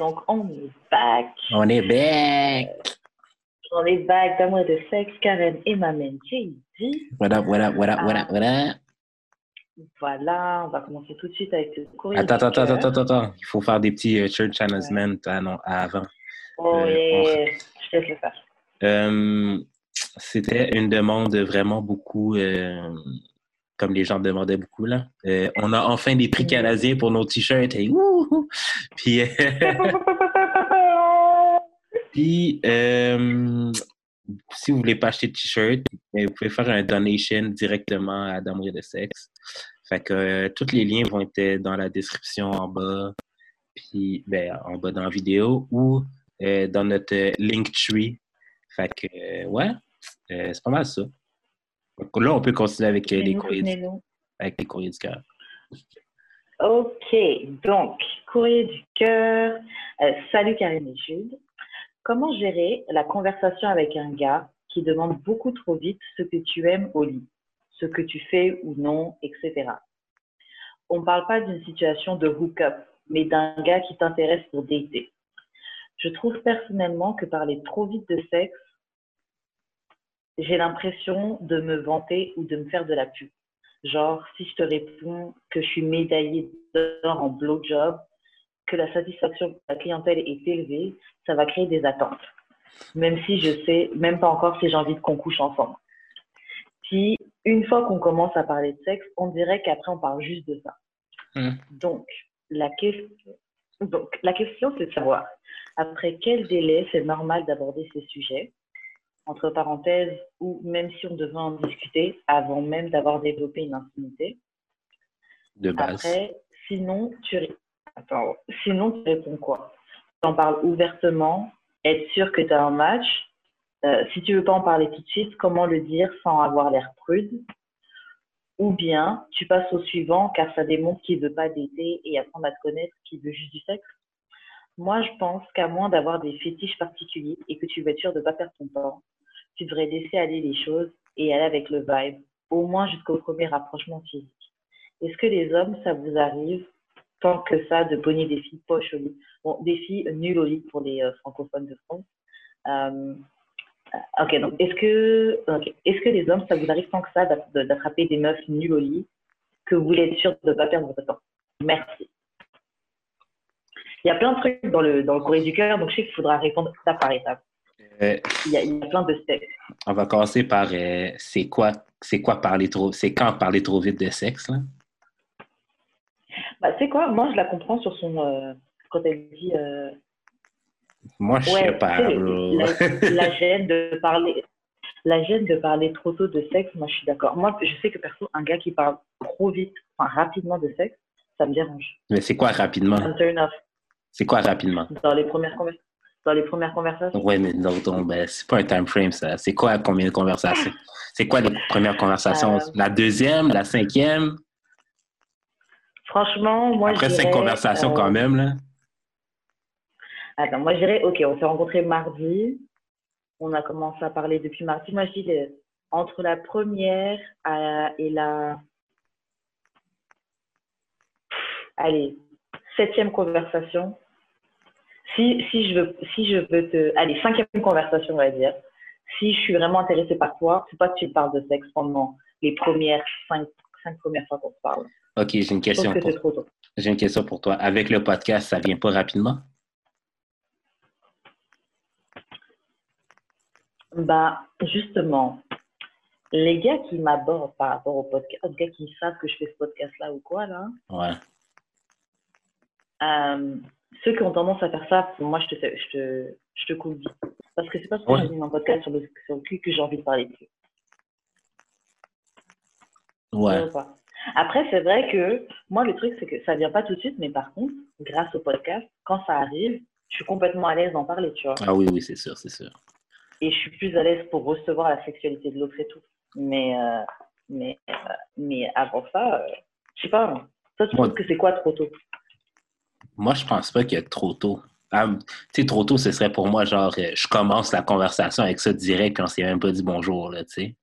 donc on est back. On est back. On est back d'amour de sexe, Karen et ma main JD. What up, what up, what up, what up, what up? Voilà, on va commencer tout de suite avec le courrier. Attends, attends, attends, attends, attends. Il faut faire des petits euh, church announcements ah non, avant. Oh, Euh, yeah. Je te le faire. Euh, C'était une demande vraiment beaucoup, euh, comme les gens demandaient beaucoup, là. Euh, on a enfin des prix canadiens pour nos t-shirts. Et wouhou! Puis, euh, euh, si vous voulez pas acheter de t-shirt, vous pouvez faire un donation directement à D'amour de sexe. Fait que tous les liens vont être dans la description en bas, puis ben, en bas dans la vidéo ou dans notre euh, Linktree. Fait que, ouais, c'est pas mal ça. Donc, là, on peut continuer avec, euh, les, courriers du, avec les courriers du cœur. Ok, donc, courrier du cœur. Euh, salut Karine et Jude. Comment gérer la conversation avec un gars qui demande beaucoup trop vite ce que tu aimes au lit, ce que tu fais ou non, etc. On ne parle pas d'une situation de hook-up, mais d'un gars qui t'intéresse pour dater. Je trouve personnellement que parler trop vite de sexe, j'ai l'impression de me vanter ou de me faire de la pub. Genre, si je te réponds que je suis médaillée d'or en blowjob, que la satisfaction de la clientèle est élevée, ça va créer des attentes. Même si je sais même pas encore si j'ai envie qu'on couche ensemble. Puis, une fois qu'on commence à parler de sexe, on dirait qu'après on parle juste de ça. Donc, la question, donc, la question c'est de savoir après quel délai c'est normal d'aborder ces sujets, entre parenthèses, ou même si on devait en discuter avant même d'avoir développé une intimité. De base. Après, sinon, tu, Attends, sinon, tu réponds quoi? Tu en parles ouvertement, être sûr que tu as un match. Euh, si tu veux pas en parler tout de suite, comment le dire sans avoir l'air prude? Ou bien, tu passes au suivant car ça démontre qu'il veut pas dater et apprendre à te connaître, qu'il veut juste du sexe. Moi, je pense qu'à moins d'avoir des fétiches particuliers et que tu veux être sûr de pas perdre ton temps, tu devrais laisser aller les choses et aller avec le vibe, au moins jusqu'au premier rapprochement physique. Est-ce que les hommes, ça vous arrive tant que ça de pogner des filles poches au lit? Bon, des filles nulles au lit pour les euh, francophones de France. Euh, ok, donc est-ce que, est-ce que les hommes, ça vous arrive tant que ça d'attraper des meufs nulles au lit que vous voulez être sûr de ne pas perdre votre temps? Merci. Il y a plein de trucs dans le, dans le courrier du cœur, donc je sais qu'il faudra répondre étape par étape. Euh, Il y a, il y a plein de steps. on va commencer par euh, c'est quoi, c'est quoi parler trop, c'est quand parler trop vite de sexe, là? Bah, c'est quoi? Moi, je la comprends sur son. euh, quand elle dit. Moi, je Ouais, sais pas, la, la gêne de parler. La gêne de parler trop tôt de sexe, moi je suis d'accord. Moi, je sais que perso, un gars qui parle trop vite, enfin rapidement de sexe, ça me dérange. Mais c'est quoi rapidement? C'est quoi rapidement? Dans les premières, conver- dans les premières conversations? Ouais, mais non, non, ben, c'est pas un time frame, ça. C'est quoi combien de conversations? C'est quoi les premières conversations? Euh, La deuxième, la cinquième? Franchement, moi Après je cinq dirais, conversations euh, quand même, là. Attends, moi je dirais, ok, on s'est rencontrés mardi. On a commencé à parler depuis mardi. Moi je dis entre la première à- et la. Allez, septième conversation. Si, si, je veux, si je veux te. Allez, cinquième conversation, on va dire. Si je suis vraiment intéressée par toi, faut pas que tu me parles de sexe pendant les premières cinq, cinq premières fois qu'on se parle. OK, j'ai une question que pour c'est. J'ai une question pour toi. Avec le podcast, ça vient pas rapidement? Bah, justement, les gars qui m'abordent par rapport au podcast, les gars qui savent que je fais ce podcast-là ou quoi, là, Ouais. euh, ceux qui ont tendance à faire ça, moi, je te, fais- je te, je te coupe vite. Parce que c'est pas parce que Ouais. j'ai mis mon podcast sur le, sur le cul que j'ai envie de parler dessus. Ouais. Après, c'est vrai que moi, le truc, c'est que ça vient pas tout de suite, mais par contre, grâce au podcast, quand ça arrive, je suis complètement à l'aise d'en parler, tu vois. Ah oui, oui, c'est sûr, c'est sûr. Et je suis plus à l'aise pour recevoir la sexualité de l'autre et tout. Mais, euh, mais, euh, mais avant ça, euh, je sais pas. Toi, tu Moi- trouves que c'est quoi trop tôt? Moi, je pense pas qu'il y a trop tôt. Ah, tu sais, trop tôt, ce serait pour moi, genre, euh, je commence la conversation avec ça direct, on s'est même pas dit bonjour, là, tu sais.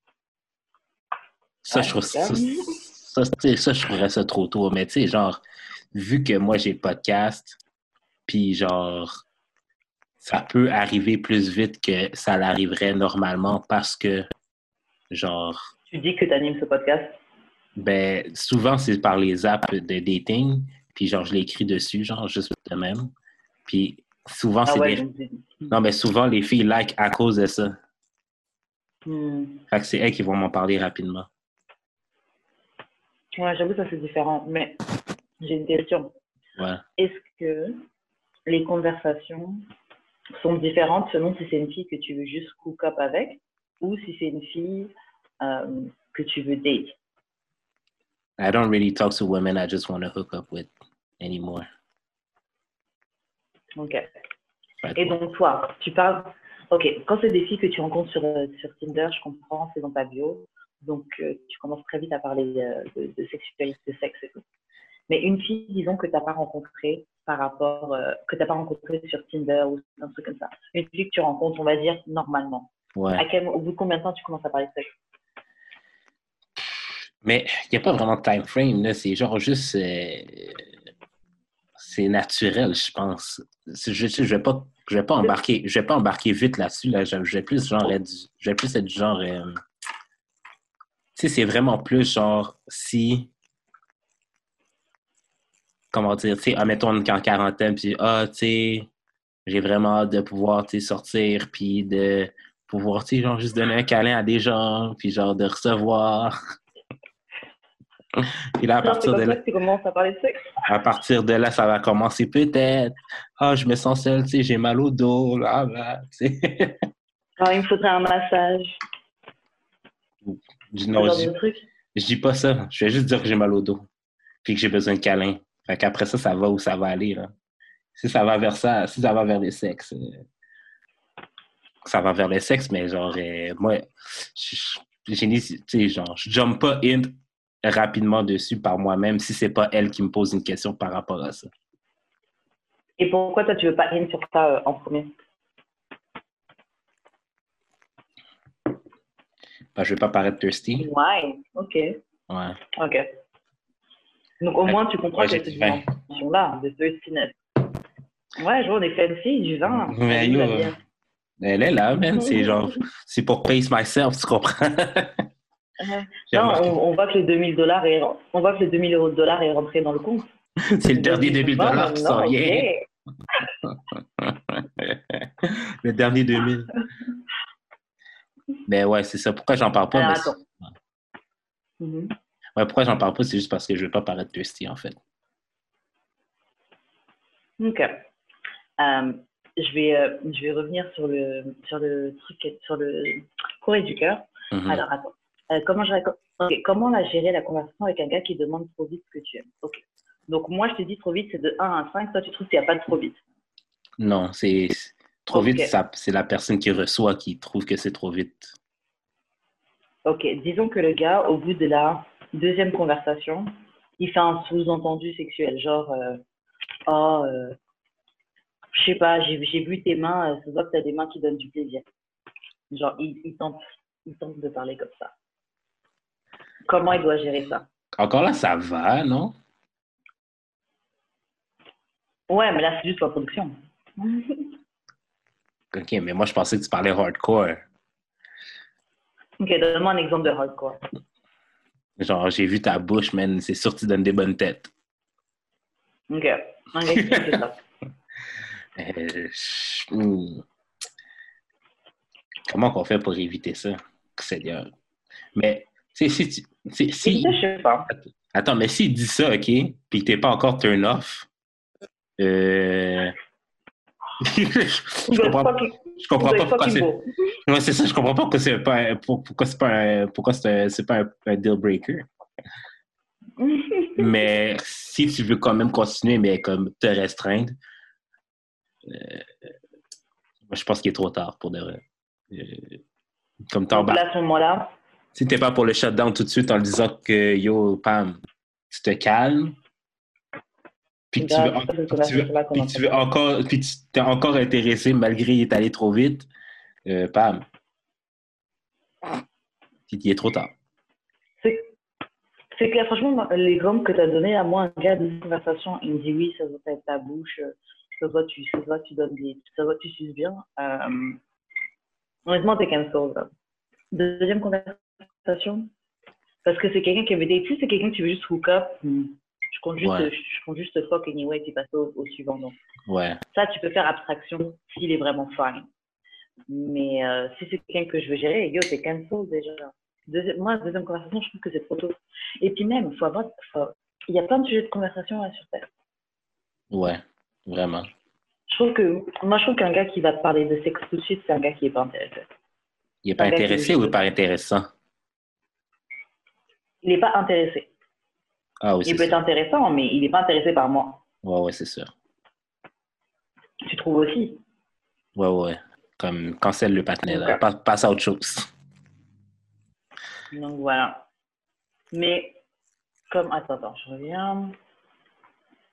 Ça, Ah, je trouve ça, c'est ça, je trouverais ça trop tôt. Mais tu sais, genre, vu que moi, j'ai le podcast, puis genre, ça peut arriver plus vite que ça l'arriverait normalement parce que, genre, Tu dis que tu animes ce podcast? ben, souvent, c'est par les apps de dating, puis genre, je l'écris dessus, genre, juste de même. Puis souvent, Ah c'est ouais, des... Non, mais souvent, les filles like à cause de ça. Hmm. Fait que c'est elles qui vont m'en parler rapidement. Ouais, j'avoue, ça c'est différent. Mais j'ai une question. Ouais. Est-ce que les conversations sont différentes selon si c'est une fille que tu veux juste hook up avec ou si c'est une fille euh, que tu veux date? I don't really talk to women I just want to hook up with anymore. Ok. Et donc, toi, tu parles. Ok, quand c'est des filles que tu rencontres sur, euh, sur Tinder, je comprends, c'est dans ta bio. Donc, euh, tu commences très vite à parler euh, de, de sexualité, de sexe et tout. Mais une fille, disons, que tu n'as pas rencontrée par rapport. euh, que tu n'as pas rencontrée sur Tinder ou un truc comme ça. Une fille que tu rencontres, on va dire, normalement. Ouais. À quel, au bout de combien de temps tu commences à parler de sexe? Mais il n'y a pas vraiment de time frame, là. C'est genre juste. C'est naturel, je pense. Je ne vais, pas- je vais pas embarquer. Je vais pas embarquer vite là-dessus. Là. Je, je vais plus genre être, du- je vais plus être genre. euh, tu sais, c'est vraiment plus genre si. Comment dire, tu sais, ah, mettons on est en quarantaine, puis ah, tu sais, j'ai vraiment hâte de pouvoir, tu sais, sortir, puis de pouvoir, tu sais, genre juste donner un câlin à des gens, puis genre de recevoir. Puis là, à partir de là, que tu commences à parler de sexe à partir de là, ça va commencer peut-être. Ah, je me sens seule, tu sais, j'ai mal au dos, là, là, tu sais. Alors, il me faudrait un massage. Je- Non, dis, truc. je dis pas ça. Je vais juste dire que j'ai mal au dos. Puis que j'ai besoin de câlin. Fait qu'après ça, ça va où ça va aller, là. Si ça va vers ça, si ça va vers les sexes, euh, ça va vers les sexes, mais genre, euh, moi, je- je- j'ai ni- tu sais, genre, je jump pas in rapidement dessus par moi-même si c'est pas elle qui me pose une question par rapport à ça. Et pourquoi toi, tu veux pas in sur ça euh, en premier? Ben, je vais pas paraître thirsty. Ouais, ok. Ouais. Ok. Donc, au moins, tu comprends Ouais, que cette du vin. dimension-là, de thirstiness. Ouais, je vois, on est fancy, du vin. Mais yo, Elle est là, man. C'est genre, c'est pour pace myself, tu comprends? Non, on, on voit que les 2000 dollars est, on voit que les 2000 euros de dollars est rentré dans le compte. C'est le dernier 2000 dollars qui s'en vient. Le dernier 2000. Mais ouais, c'est ça. Pourquoi j'en parle pas? Alors, mais attends. Mhm. ouais, pourquoi j'en parle pas? C'est juste parce que je veux pas paraître thirsty, en fait. Ok. Euh, je vais, euh, je vais revenir sur le, sur le truc, sur le courrier du cœur. Mhm. Alors, attends. Euh, comment, je, raconte- ok, comment la gérer la conversation avec un gars qui demande trop vite ce que tu aimes? Ok. Donc, moi, je te dis trop vite, c'est de 1 à 5. Toi, tu trouves qu'il n'y a pas de trop vite? Non, c'est trop vite, c'est la personne qui reçoit qui trouve que c'est trop vite. Ok. Disons que le gars, au bout de la deuxième conversation, il fait un sous-entendu sexuel. Genre, euh, oh, euh, je sais pas, j'ai vu tes mains, euh, ça se voit que tu as des mains qui donnent du plaisir. Genre, il, il, tente, il tente de parler comme ça. Comment il doit gérer ça Encore là, ça va, non? Ouais, mais là, c'est juste la production. Ok, mais moi, je pensais que tu parlais hardcore. Ok, donne-moi un exemple de hardcore. Genre, j'ai vu ta bouche, man, c'est sûr que tu donnes des bonnes têtes. Ok. Ça. Euh, je- hmm. Comment qu'on fait pour éviter ça, Seigneur? Mais, si si- si- Ça, je sais pas. Attends, mais s'il dit ça, OK, puis que t'es pas encore turn off, euh... je, je comprends, je comprends pas pourquoi c'est... Ouais, c'est ça, je comprends pas pourquoi c'est pas, pourquoi c'est pas, un- pourquoi c'est pas un, un deal breaker. Mais si tu veux quand même continuer, mais comme te restreindre, euh, je pense qu'il est trop tard pour de vrai. Euh, comme là, à ce moment-là, si t'es pas pour le shutdown tout de suite en disant que yo, Pam, tu te calmes, puis que tu veux, encore, puis tu t'es encore intéressé malgré il est allé trop vite, euh, Pam, il est trop tard. c'est que franchement, moi, l'exemple que tu as donné à moi, un gars de conversation, il me dit oui, ça doit être ta bouche, euh, ça doit tu, ça doit tu donnes des, ça doit tu suces bien. Euh, honnêtement, t'es cancel. là. Deuxième conversation, parce que c'est quelqu'un qui avait des, sais, c'est quelqu'un qui veut juste hook up. hmm, Je compte juste, Ouais. je compte juste fuck anyway, tu passes au, au suivant. Donc, Ouais. ça, tu peux faire abstraction s'il est vraiment fine. Mais euh, si c'est quelqu'un que je veux gérer, yo, t'es cancel déjà. Deuxième, moi, deuxième conversation, je trouve que c'est trop tôt. Et puis même, faut avoir, faut- il y a plein de sujets de conversation là, sur Terre. Ouais, vraiment. Je trouve que, moi, je trouve qu'un gars qui va te parler de sexe tout de suite, c'est un gars qui est pas intéressé. Il est pas intéressé veut ou juste- pas intéressant? Il n'est pas intéressé. Ah oui, Il peut être intéressant, mais il n'est pas intéressé par moi. Ouais, ouais, c'est sûr. Tu trouves aussi Ouais, ouais. Comme cancelle le. Ok. Passe, passe à autre chose. Donc voilà. Mais comme attends, attends, je reviens.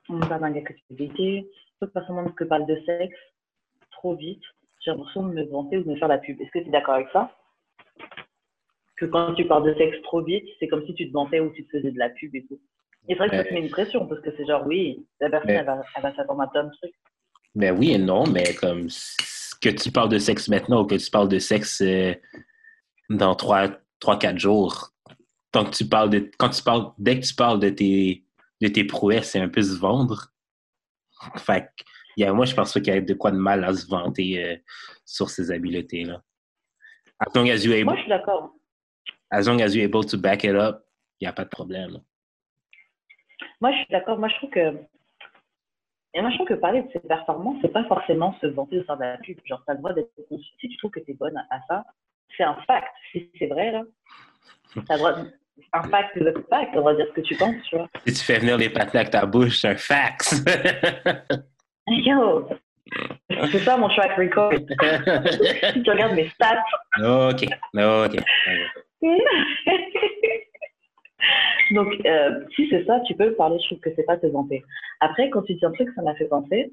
On parle d'un gars que tu éviter. Toute personne que parle de sexe trop vite, j'ai l'impression de me vanter ou de me faire la pub. Est-ce que tu es d'accord avec ça? Que quand tu parles de sexe trop vite, c'est comme si tu te vantais ou tu te faisais de la pub et tout. Et c'est vrai que ça te met une pression parce que c'est genre oui, la personne Mais- elle va, va s'attendre à plein de trucs. Ben oui et non, mais comme que tu parles de sexe maintenant ou que tu parles de sexe euh, dans trois, trois, quatre jours, tant que tu parles de, quand tu parles, dès que tu parles de tes, de tes prouesses, c'est un peu se vendre. Fait que, moi, je pense qu'il y a de quoi de mal à se vanter euh, sur ces habiletés-là. As Moi, je suis d'accord. As long as you're able to back it up, il n'y a pas de problème. Moi, je suis d'accord. Moi, je trouve que. Et moi, je trouve que parler de ses performances, c'est pas forcément se vanter de faire de la pub. Genre, t'as le droit d'être conçu. Si tu trouves que t'es bonne à, ça, c'est un fact. Si c'est vrai, là, t'as le droit. de- Un fact is a fact. On va dire ce que tu penses, tu vois. Si tu fais venir les patins avec ta bouche, c'est un fax. Yo! C'est ça mon track record. si tu regardes mes stats. OK. OK. Donc, euh, si c'est ça, tu peux parler, je trouve que c'est pas te vanter. Après, quand tu dis un truc, ça m'a fait penser,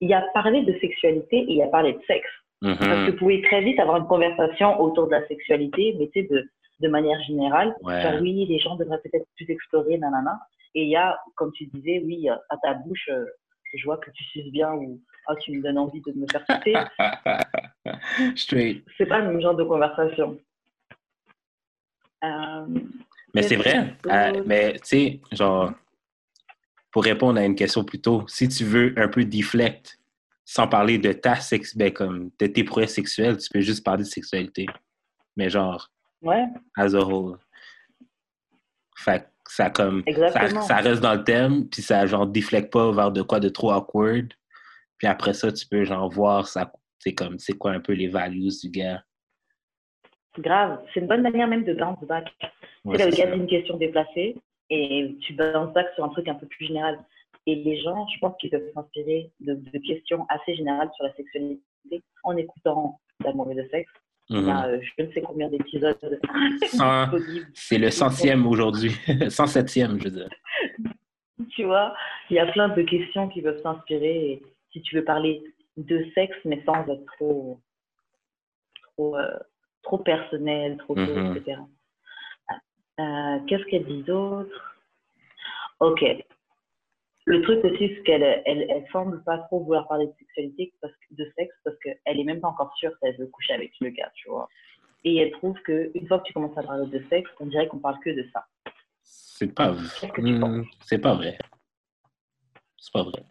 il y a parlé de sexualité et il y a parlé de sexe. Parce que Mhm. vous pouvez très vite avoir une conversation autour de la sexualité, mais tu sais, de, de manière générale. Ouais. Genre, oui, les gens devraient peut-être plus explorer, nanana. Et il y a, comme tu disais, oui, à ta bouche, euh, je vois que tu suces bien ou ah, tu me donnes envie de me faire sucer. Straight. c'est pas le même genre de conversation. Euh, Mais c'est vrai. Euh, mais tu sais, genre, pour répondre à une question plus tôt, si tu veux un peu deflect, sans parler de ta sex, ben, comme de tes prouesses sexuelles, tu peux juste parler de sexualité. Mais genre, ouais, as a whole. Fait ça comme ça, reste dans le thème, puis ça genre deflecte pas vers de quoi de trop awkward. Puis après ça, tu peux genre voir ça, c'est comme c'est quoi un peu les values du gars. Grave. C'est une bonne manière même de bounce back. Ouais, le gars dit une question déplacée et tu bounce back sur un truc un peu plus général. Et les gens, je pense qu'ils peuvent s'inspirer de, de questions assez générales sur la sexualité en écoutant D'amour et de sexe. Il y Mhm. a euh, je ne sais combien d'épisodes. C'est le centième aujourd'hui. 107e, je veux dire. Tu vois, il y a plein de questions qui peuvent s'inspirer. Si tu veux parler de sexe, mais sans être trop, trop, euh, trop personnel, trop Mhm. etc. Euh, Qu'est-ce qu'elle dit d'autre? Ok. Le truc aussi, c'est qu'elle elle, elle semble pas trop vouloir parler de sexualité, parce que, de sexe, parce qu'elle est même pas encore sûre si elle veut coucher avec le gars, tu vois. Et elle trouve qu'une fois que tu commences à parler de sexe, on dirait qu'on parle que de ça. C'est pas que tu Hmm, C'est pas vrai. C'est pas vrai.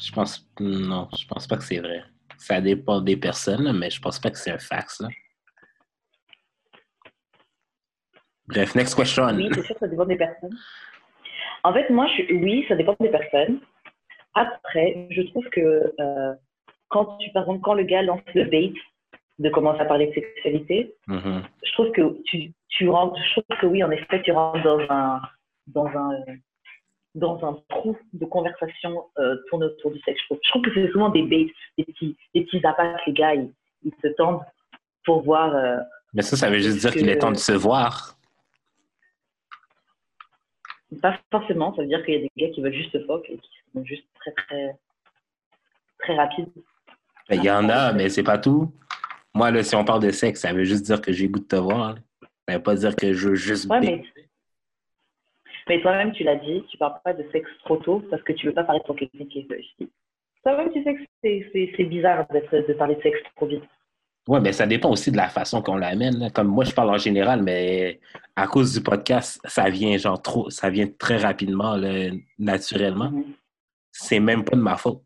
Je pense non, je pense pas que c'est vrai. Ça dépend des personnes, mais je pense pas que c'est un fax. Là. Bref, next question. Oui, c'est sûr, ça dépend des personnes. En fait, moi, je, oui, ça dépend des personnes. Après, je trouve que euh, quand tu, par exemple, quand le gars lance le bait de commencer à parler de sexualité, Mhm. je trouve que tu, tu rentres, je trouve que oui, en effet, tu rentres dans un, dans un, dans un trou de conversation euh, tourné autour du sexe. Je trouve, je trouve que c'est souvent des baits, des petits, des petits appâts que les gars, ils, ils se tendent pour voir. euh, Mais ça, ça veut juste dire qu'il est temps de se voir. Pas forcément, ça veut dire qu'il y a des gars qui veulent juste se fuck et qui sont juste très, très, très rapides. Ben, Il y en a, mais c'est pas tout. Moi, là, si on parle de sexe, ça veut juste dire que j'ai goût de te voir. là. Ça veut pas dire que je veux juste Ouais, mais, mais toi-même, tu l'as dit, tu parles pas de sexe trop tôt parce que tu veux pas parler qui est feuille. Toi-même, tu sais que c'est- bizarre de parler de sexe trop vite. Ouais, mais ça dépend aussi de la façon qu'on l'amène. là. Comme moi, je parle en général, mais à cause du podcast, ça vient genre trop, ça vient très rapidement, là, naturellement. Mhm. C'est même pas de ma faute.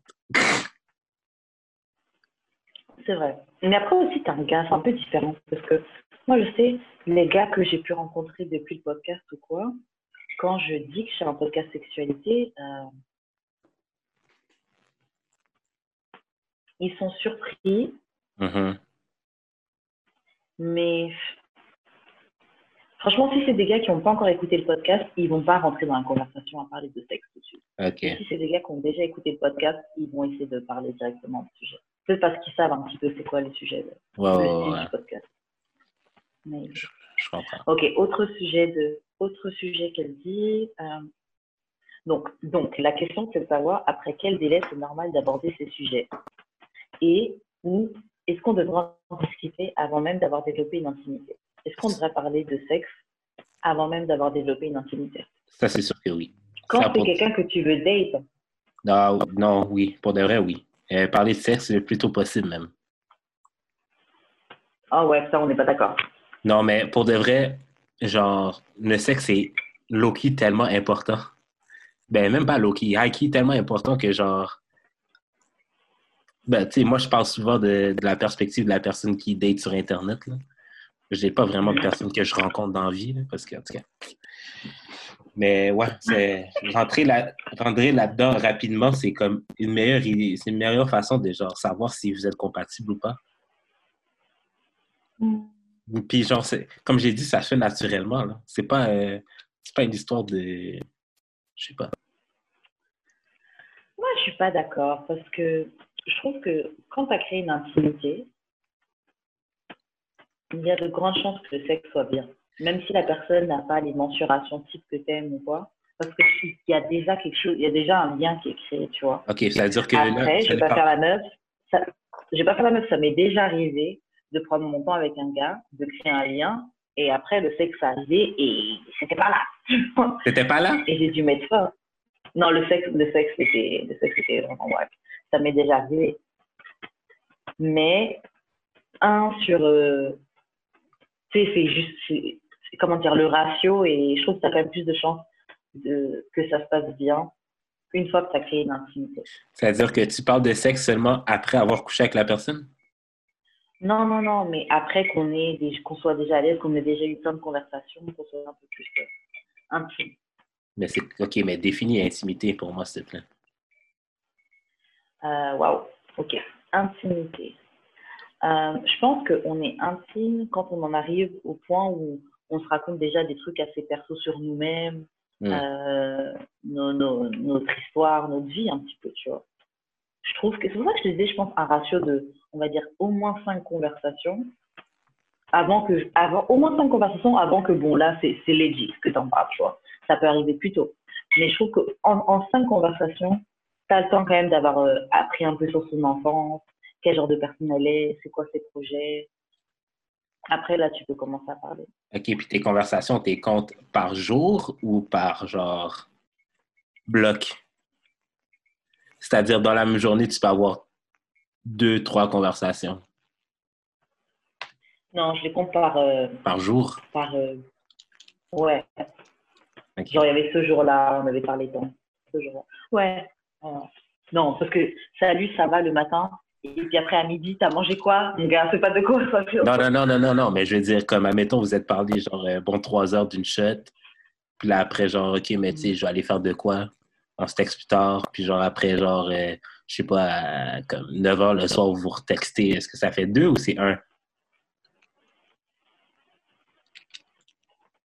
C'est vrai. Mais après aussi, t'es un gars, c'est un peu différent. Parce que moi, je sais, les gars que j'ai pu rencontrer depuis le podcast ou quoi, quand je dis que je suis un podcast sexualité, euh, ils sont surpris, Mhm. Mais franchement, si c'est des gars qui n'ont pas encore écouté le podcast, ils vont pas rentrer dans la conversation à parler de sexe tout de suite. Si c'est des gars qui ont déjà écouté le podcast, ils vont essayer de parler directement du sujet. Peut-être parce qu'ils savent un petit peu c'est quoi le sujet, le ouais, style ouais. du podcast. Mais- Je comprends. Ok, autre sujet de, autre sujet qu'elle dit. euh, donc, donc, la question c'est de savoir après quel délai c'est normal d'aborder ces sujets et ou est-ce qu'on devra en discuter avant même d'avoir développé une intimité? Est-ce qu'on devrait parler de sexe avant même d'avoir développé une intimité? Ça, c'est sûr que oui. Quand c'est pour- quelqu'un que tu veux date, Non, non, oui. Pour de vrai, oui. Euh, parler de sexe le plus tôt possible, même. ah ouais, ça on n'est pas d'accord. Non, mais pour de vrai, genre, le sexe est low-key tellement important. Ben, même pas low-key, high-key tellement important que, genre, ben, tu sais, moi, je parle souvent de, de la perspective de la personne qui date sur Internet. Je n'ai pas vraiment de personne que je rencontre dans la vie, là, parce que, en tout cas. Mais ouais, c'est rentrer là, rentrer là-dedans rapidement, c'est comme une meilleure c'est une meilleure façon de genre savoir si vous êtes compatible ou pas. Puis genre, comme j'ai dit, ça se fait naturellement. Là. C'est pas, euh, c'est pas une histoire de, je sais pas. Moi, je suis pas d'accord parce que je trouve que quand tu as créé une intimité, il y a de grandes chances que le sexe soit bien. Même si la personne n'a pas les mensurations type que tu aimes ou quoi. Parce qu'il y a déjà quelque chose, il y a déjà un lien qui est créé, tu vois. Ok, ça veut dire que Après, là, je vais pas faire la meuf. Ça, je vais pas faire la meuf, ça m'est déjà arrivé de prendre mon temps avec un gars, de créer un lien, et après le sexe arrivé et c'était pas là. T'étais pas là? et j'ai dû mettre ça. Non, le sexe, le sexe était, le sexe était vraiment bref. Ça m'est déjà arrivé. Mais un sur, euh, tu sais, c'est juste, comment dire, le ratio et je trouve que tu as quand même plus de chances de, que ça se passe bien une fois que tu as créé une intimité. Ça veut dire que tu parles de sexe seulement après avoir couché avec la personne? Non, non, non, mais après qu'on qu'on soit déjà à l'aise, qu'on ait déjà eu plein de conversations, qu'on soit un peu plus euh, intime. Mais c'est, ok, mais définis intimité pour moi, s'il te plaît. Euh, Waouh, ok. Intimité. Euh, je pense qu'on est intime quand on en arrive au point où on se raconte déjà des trucs assez perso sur nous-mêmes, Hmm. euh, nos- nos- notre histoire, notre vie un petit peu, tu vois. Je trouve que c'est pour ça que je te disais, je pense, un ratio de, on va dire, au moins cinq conversations avant que, avant, au moins cinq conversations avant que, bon, là, c'est c'est legit ce que t'en parles, tu vois. Ça peut arriver plus tôt. Mais je trouve qu'en en cinq conversations, tu as le temps quand même d'avoir euh, appris un peu sur son enfance, quel genre de personne elle est, c'est quoi ses projets. Après, là, tu peux commencer à parler. Ok, puis tes conversations, t'es comptes par jour ou par genre bloc? C'est-à-dire, dans la même journée, tu peux avoir deux, trois conversations? Non, je les compte par. euh, par jour? par euh, ouais. Genre, il y avait ce jour-là, on avait parlé de ce jour-là. Ouais. Euh, non, parce que salut, ça va le matin. Et puis après, à midi, t'as mangé quoi Mon gars, c'est pas de conversation. Non, non, non, non, non, non, mais je veux dire, comme, admettons, vous êtes parlé, genre, euh, bon, trois heures d'une shot. Puis là, après, genre, OK, mais tu sais, je vais aller faire de quoi? On se texte plus tard. Puis genre, après, genre, euh, je sais pas, à, comme 9 heures le soir, vous vous retextez. Est-ce que ça fait deux ou c'est un?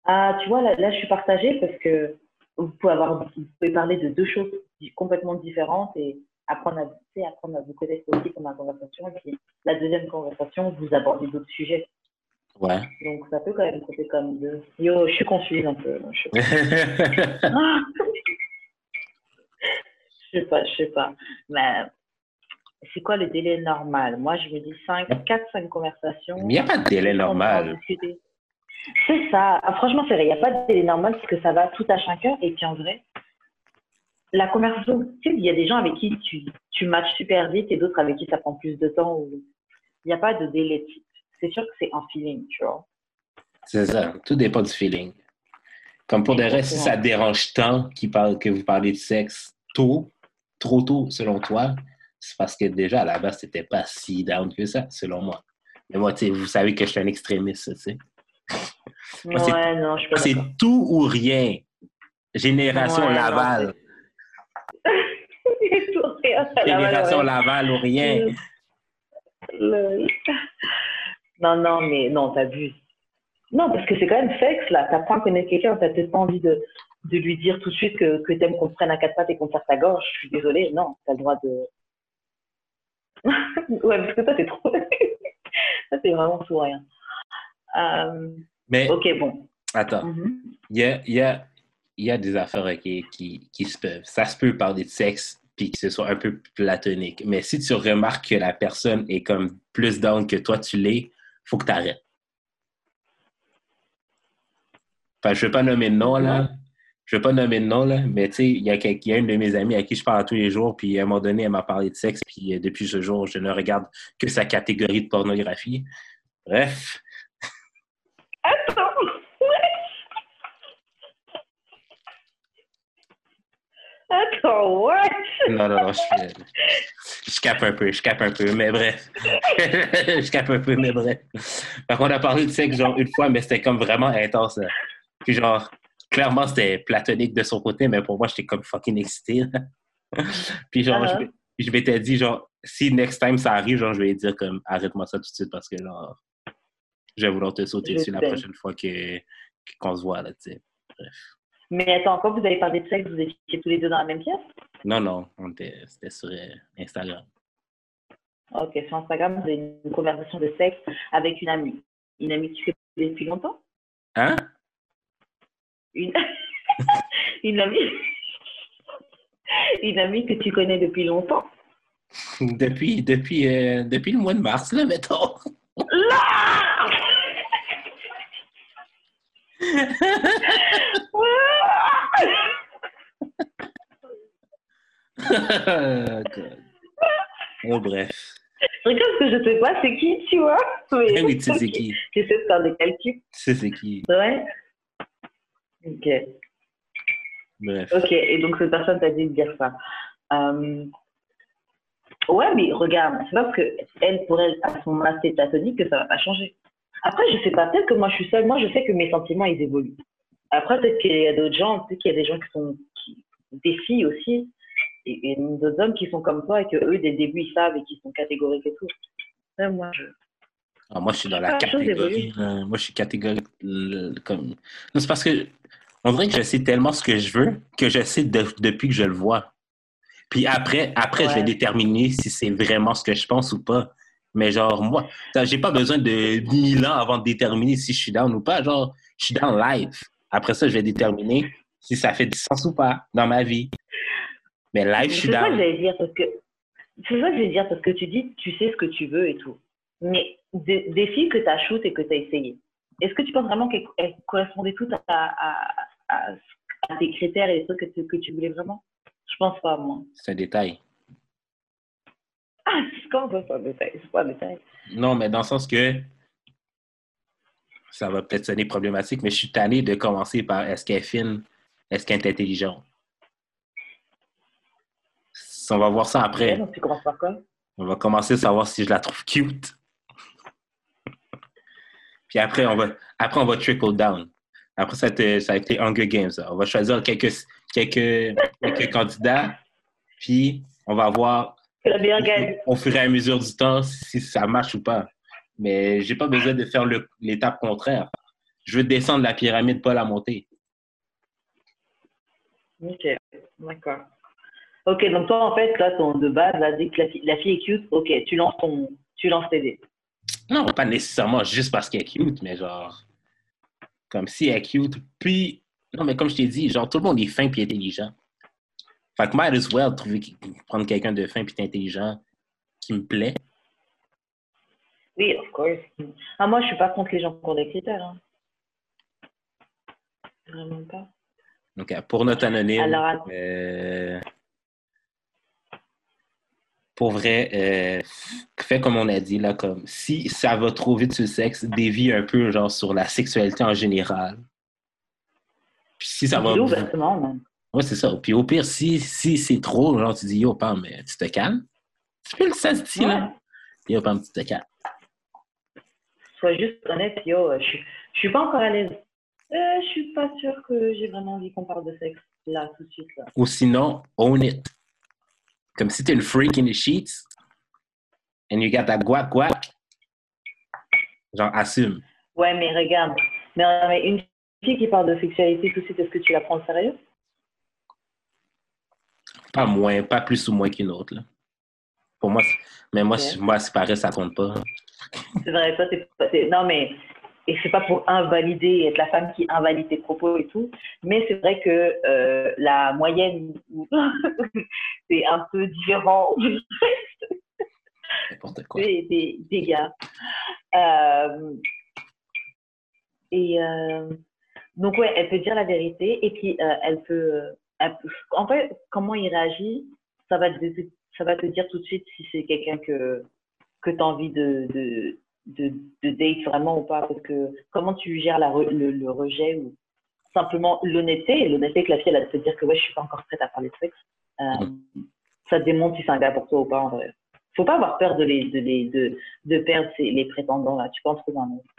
Ah, tu vois, là, là, je suis partagée parce que vous pouvez, avoir, vous pouvez parler de deux choses complètement différentes et apprendre à, tu sais, apprendre à vous connaître aussi pendant la conversation. Et puis, la deuxième conversation, vous abordez d'autres sujets. Ouais. Donc, ça peut quand même compter comme deux. Yo, je suis confuse un peu. Je sais pas. Je sais pas, je sais pas. Mais c'est quoi le délai normal? Moi, je me dis 5, 4, 5 conversations. Mais il n'y a pas de délai normal. C'est ça. Ah, franchement, c'est vrai. Il n'y a pas de délai normal parce que ça va tout à chacun. Et puis en vrai, la conversation, tu sais, il y a des gens avec qui tu, tu matches super vite et d'autres avec qui ça prend plus de temps. ou- Il n'y a pas de délai type. C'est sûr que c'est un feeling, tu vois. C'est ça. Tout dépend du feeling. Comme pour de reste, si ça te dérange tant qu'il parle, que vous parlez de sexe tôt, trop tôt, selon toi, c'est parce que déjà, à la base, c'était pas si down que ça, selon moi. Mais moi, tu sais, vous savez que je suis un extrémiste, tu sais. C'est- ouais, non, je suis pas C'est d'accord. tout ou rien. Génération Ouais, Laval. Génération ouais, ouais. Laval ou rien. Le- Non, non, mais non, t'abuses. Non, parce que c'est quand même sexe, là. T'apprends à connaître quelqu'un, t'as peut-être pas envie de, de lui dire tout de suite que, que t'aimes qu'on te prenne à quatre pattes et qu'on te fasse ta gorge. Je suis désolée, non, t'as le droit de. ouais, parce que toi, t'es trop. ça, c'est vraiment rien. Euh, Mais ok, bon. attends, Mhm. il y a, y, a, y a des affaires ok, qui, qui se peuvent. Ça se peut parler de sexe puis que ce soit un peu platonique. Mais si tu remarques que la personne est comme plus down que toi, tu l'es, faut que tu arrêtes. Enfin, je ne vais pas nommer de nom, là. Je ne vais pas nommer de nom, là, mais tu sais, il y, a y une de mes amies à qui je parle tous les jours, puis à un moment donné, elle m'a parlé de sexe, puis euh, depuis ce jour, je ne regarde que sa catégorie de pornographie. Bref, Attends. Attends, ouais. Non, non, non, je, je cape un peu, je cape un peu, mais bref. je cape un peu, mais bref. Fait qu'on a parlé de sexe genre une fois, mais c'était comme vraiment intense. là. Puis genre, clairement, c'était platonique de son côté, mais pour moi, j'étais comme fucking excité. là. Puis genre, je, je m'étais dit, genre, si next time ça arrive, genre, je vais dire comme, arrête-moi ça tout de suite parce que genre, je vais vouloir te sauter dessus la prochaine fois qu'on se voit, là, tu sais. Mais attends, quand vous avez parlé de sexe, vous étiez tous les deux dans la même pièce? Non, non, on était- c'était sur euh, Instagram. Ok, sur Instagram, vous avez une conversation de sexe avec une amie. Une amie que tu connais depuis longtemps? Hein? Une, une amie Une amie que tu connais depuis longtemps? Depuis, depuis, euh, depuis le mois de mars, là, mettons. Là. Oh, bref. Regarde ce que je sais pas, c'est qui, tu vois Mais- Eh oui, tu sais c'est qui. J'essaie de faire des calculs. Tu sais c'est qui. Ouais Ok. Bref. Ok, et donc cette personne t'a dit de dire ça. Euh, Ouais, mais regarde, c'est pas parce que elle, pour elle, à ce moment-là, c'est platonique que ça va pas changer. Après, je sais pas, peut-être que moi je suis seule, moi je sais que mes sentiments ils évoluent. Après, peut-être qu'il y a d'autres gens, peut-être qu'il y a des gens qui sont qui, des filles aussi, et, et d'autres hommes qui sont comme toi et que eux, dès le début, ils savent et qui sont catégoriques et tout. Ouais, moi, je. Ah, moi, je suis dans la catégorie. là. Moi, je suis catégorique. euh, Comme... C'est parce que on dirait que je sais tellement ce que je veux que je sais de- depuis que je le vois. Puis après, après je vais déterminer si c'est vraiment ce que je pense ou pas. Mais genre, moi, j'ai pas besoin de 1000 ans avant de déterminer si je suis down ou pas. Genre, je suis down live. Après ça, je vais déterminer si ça fait du sens ou pas dans ma vie. Mais live, je suis C'est ça que j'allais dire parce que c'est ça que j'allais dire parce que tu dis tu sais ce que tu veux et tout. Mais des, des filles que tu as shoot et que tu as essayé, est-ce que tu penses vraiment qu'elles elles correspondaient toutes à, à, à, à tes critères et les trucs que tu, que tu voulais vraiment? Je pense pas, moi. C'est un détail. Ah, c'est comment ça, c'est un détail C'est pas un détail. Non, mais dans le sens que ça va peut-être sonner problématique, mais je suis tanné de commencer par est-ce qu'elle est fine, est-ce qu'elle est intelligente? On va voir ça après. donc tu commences par quoi? On va commencer à savoir si je la trouve cute. Puis après, on va, après, on va trickle down. Après, ça a été, ça a été Hunger Games. là. On va choisir quelques, quelques, quelques candidats. Puis, on va voir au fur et à mesure du temps si ça marche ou pas. Mais j'ai pas besoin de faire l'étape contraire. Je veux descendre la pyramide, pas la monter. Ok, d'accord. Ok, donc toi, en fait, là, ton de base, là, dès que la, fille- la fille est cute, ok, tu lances ton, tu lances tes dés. Non, pas nécessairement juste parce qu'elle est cute, mais genre, comme si elle est cute. Puis, non, mais comme je t'ai dit, genre, tout le monde est fin puis intelligent. Fait que might as well trouver, prendre quelqu'un de fin puis intelligent qui me plaît. Oui, of course. Ah, moi, je suis pas contre les gens qui ont des critères. Hein. Vraiment pas. Donc, euh, pour notre anonyme, Alors, euh, pour vrai, euh, fais comme on a dit, là, comme si ça va trop vite sur le sexe, dévie un peu, genre, sur la sexualité en général. Puis si ça va. ouvertement. Ouais, c'est ça. Puis au pire, si, si c'est trop, genre, tu dis, yo, Pam, mais tu te calmes. Tu peux le ça se dit, là. Yo, Pam, tu te calmes. Sois juste honnête, yo, euh, je suis, je suis pas encore à l'aise. Euh, je suis pas sûre que j'ai vraiment envie qu'on parle de sexe là, tout de suite, là. Ou sinon, own it. Comme si t'es une freak in the sheets and you got that guac guac. Genre, assume. Ouais, mais regarde. Mais, mais une fille qui parle de sexualité tout de suite, est-ce que tu la prends au sérieux? Pas moins, pas plus ou moins qu'une autre, là. Pour moi, mais moi, Ok. c'est- moi c'est pareil, ça compte pas. C'est vrai, toi, t'es t'es- Non, mais. Et c'est pas pour invalider, être la femme qui invalide tes propos et tout. Mais c'est vrai que euh, la moyenne, c'est un peu différent quoi. des, des, des gars. Euh, et euh, donc, ouais, elle peut dire la vérité et puis euh, elle, peut, elle peut- En fait, comment il réagit, ça va te, ça va te dire tout de suite si c'est quelqu'un que, que tu as envie de, de, de, de date vraiment ou pas? Parce que comment tu gères la, le, le rejet ou simplement l'honnêteté, et l'honnêteté que la fille, elle va te dire que ouais, je suis pas encore prête à parler de sexe. Euh, ça démontre si c'est un gars pour toi ou pas en vrai faut pas avoir peur de les de les de, de perdre ces- les prétendants là. Tu peux en trouver un autre.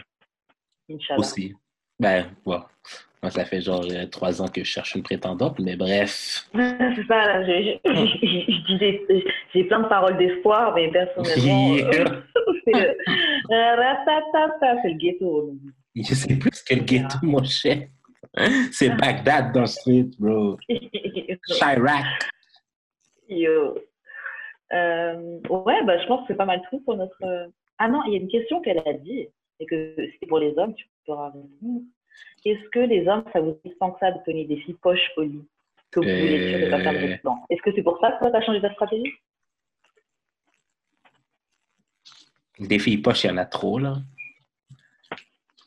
Inch'Allah. Aussi. Ben, ouais. Moi, ça fait genre euh, trois ans que je cherche une prétendante, mais bref. C'est ça. je dis des- J'ai plein de paroles d'espoir, mais personnellement, euh, Yeah. c'est le euh, c'est le ghetto. C'est plus que le ghetto, mon cher. C'est Bagdad dans le street, bro. Chirac. Yo. Euh, ouais, bah, je pense que c'est pas mal tout pour notre. euh, Ah non, il y a une question qu'elle a dit, et que c'est pour les hommes, tu pourras répondre. Est-ce que les hommes, ça vous dit tant que ça de tenir des filles poches lit Que vous voulez de pas Euh. Est-ce que c'est pour ça que toi, tu as changé ta stratégie? Des filles poches, il y en a trop, là.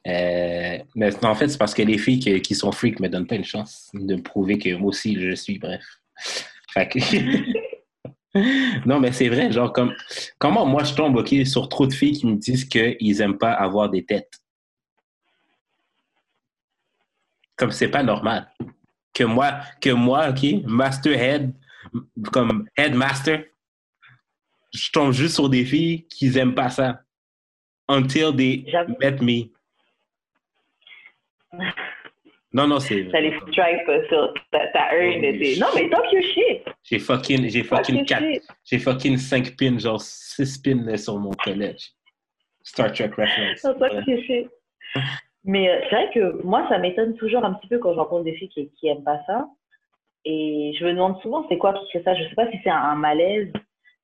Euh, mais en fait, c'est parce que les filles qui, qui sont freaks me donnent pas une chance de me prouver que moi aussi, je suis, bref. Fait que... non, mais c'est vrai, genre, comme... Comment moi, je tombe, OK, sur trop de filles qui me disent qu'ils aiment pas avoir des têtes? Comme c'est pas normal. Que moi, que moi, OK, master head, comme headmaster, je tombe juste sur des filles qui aiment pas ça. Until they met me. Non, non, c'est. T'as les stripes euh, sur ta, urne. t'es- Non, mais talk your shit. J'ai fucking, j'ai fucking your quatre, shit. j'ai fucking 5 pins, genre 6 pins sur mon collège. Star Trek reference. Non, talk your shit. Mais euh, c'est vrai que moi, ça m'étonne toujours un petit peu quand je rencontre des filles qui, qui aiment pas ça. Et je me demande souvent c'est quoi qui fait ça? Je sais pas si c'est un, un malaise,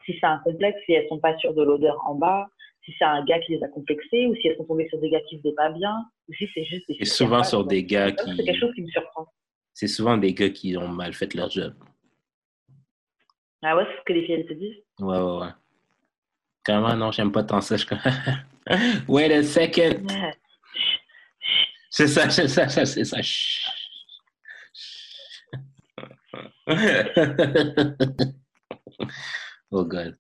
si c'est un complexe, si elles sont pas sûres de l'odeur en bas, si c'est un gars qui les a complexées, ou si elles sont tombées sur des gars qui faisaient pas bien, ou si c'est juste des Et souvent sur des gars c'est qui. quelque chose qui me surprend. C'est souvent des gars qui ont mal fait leur job. Ah ouais, c'est ce que les filles elles te disent. Ouais, ouais, ouais. Carrément, non, j'aime pas tant ça. Je... Wait a second. C'est ça, c'est ça, c'est ça. Chut. oh God.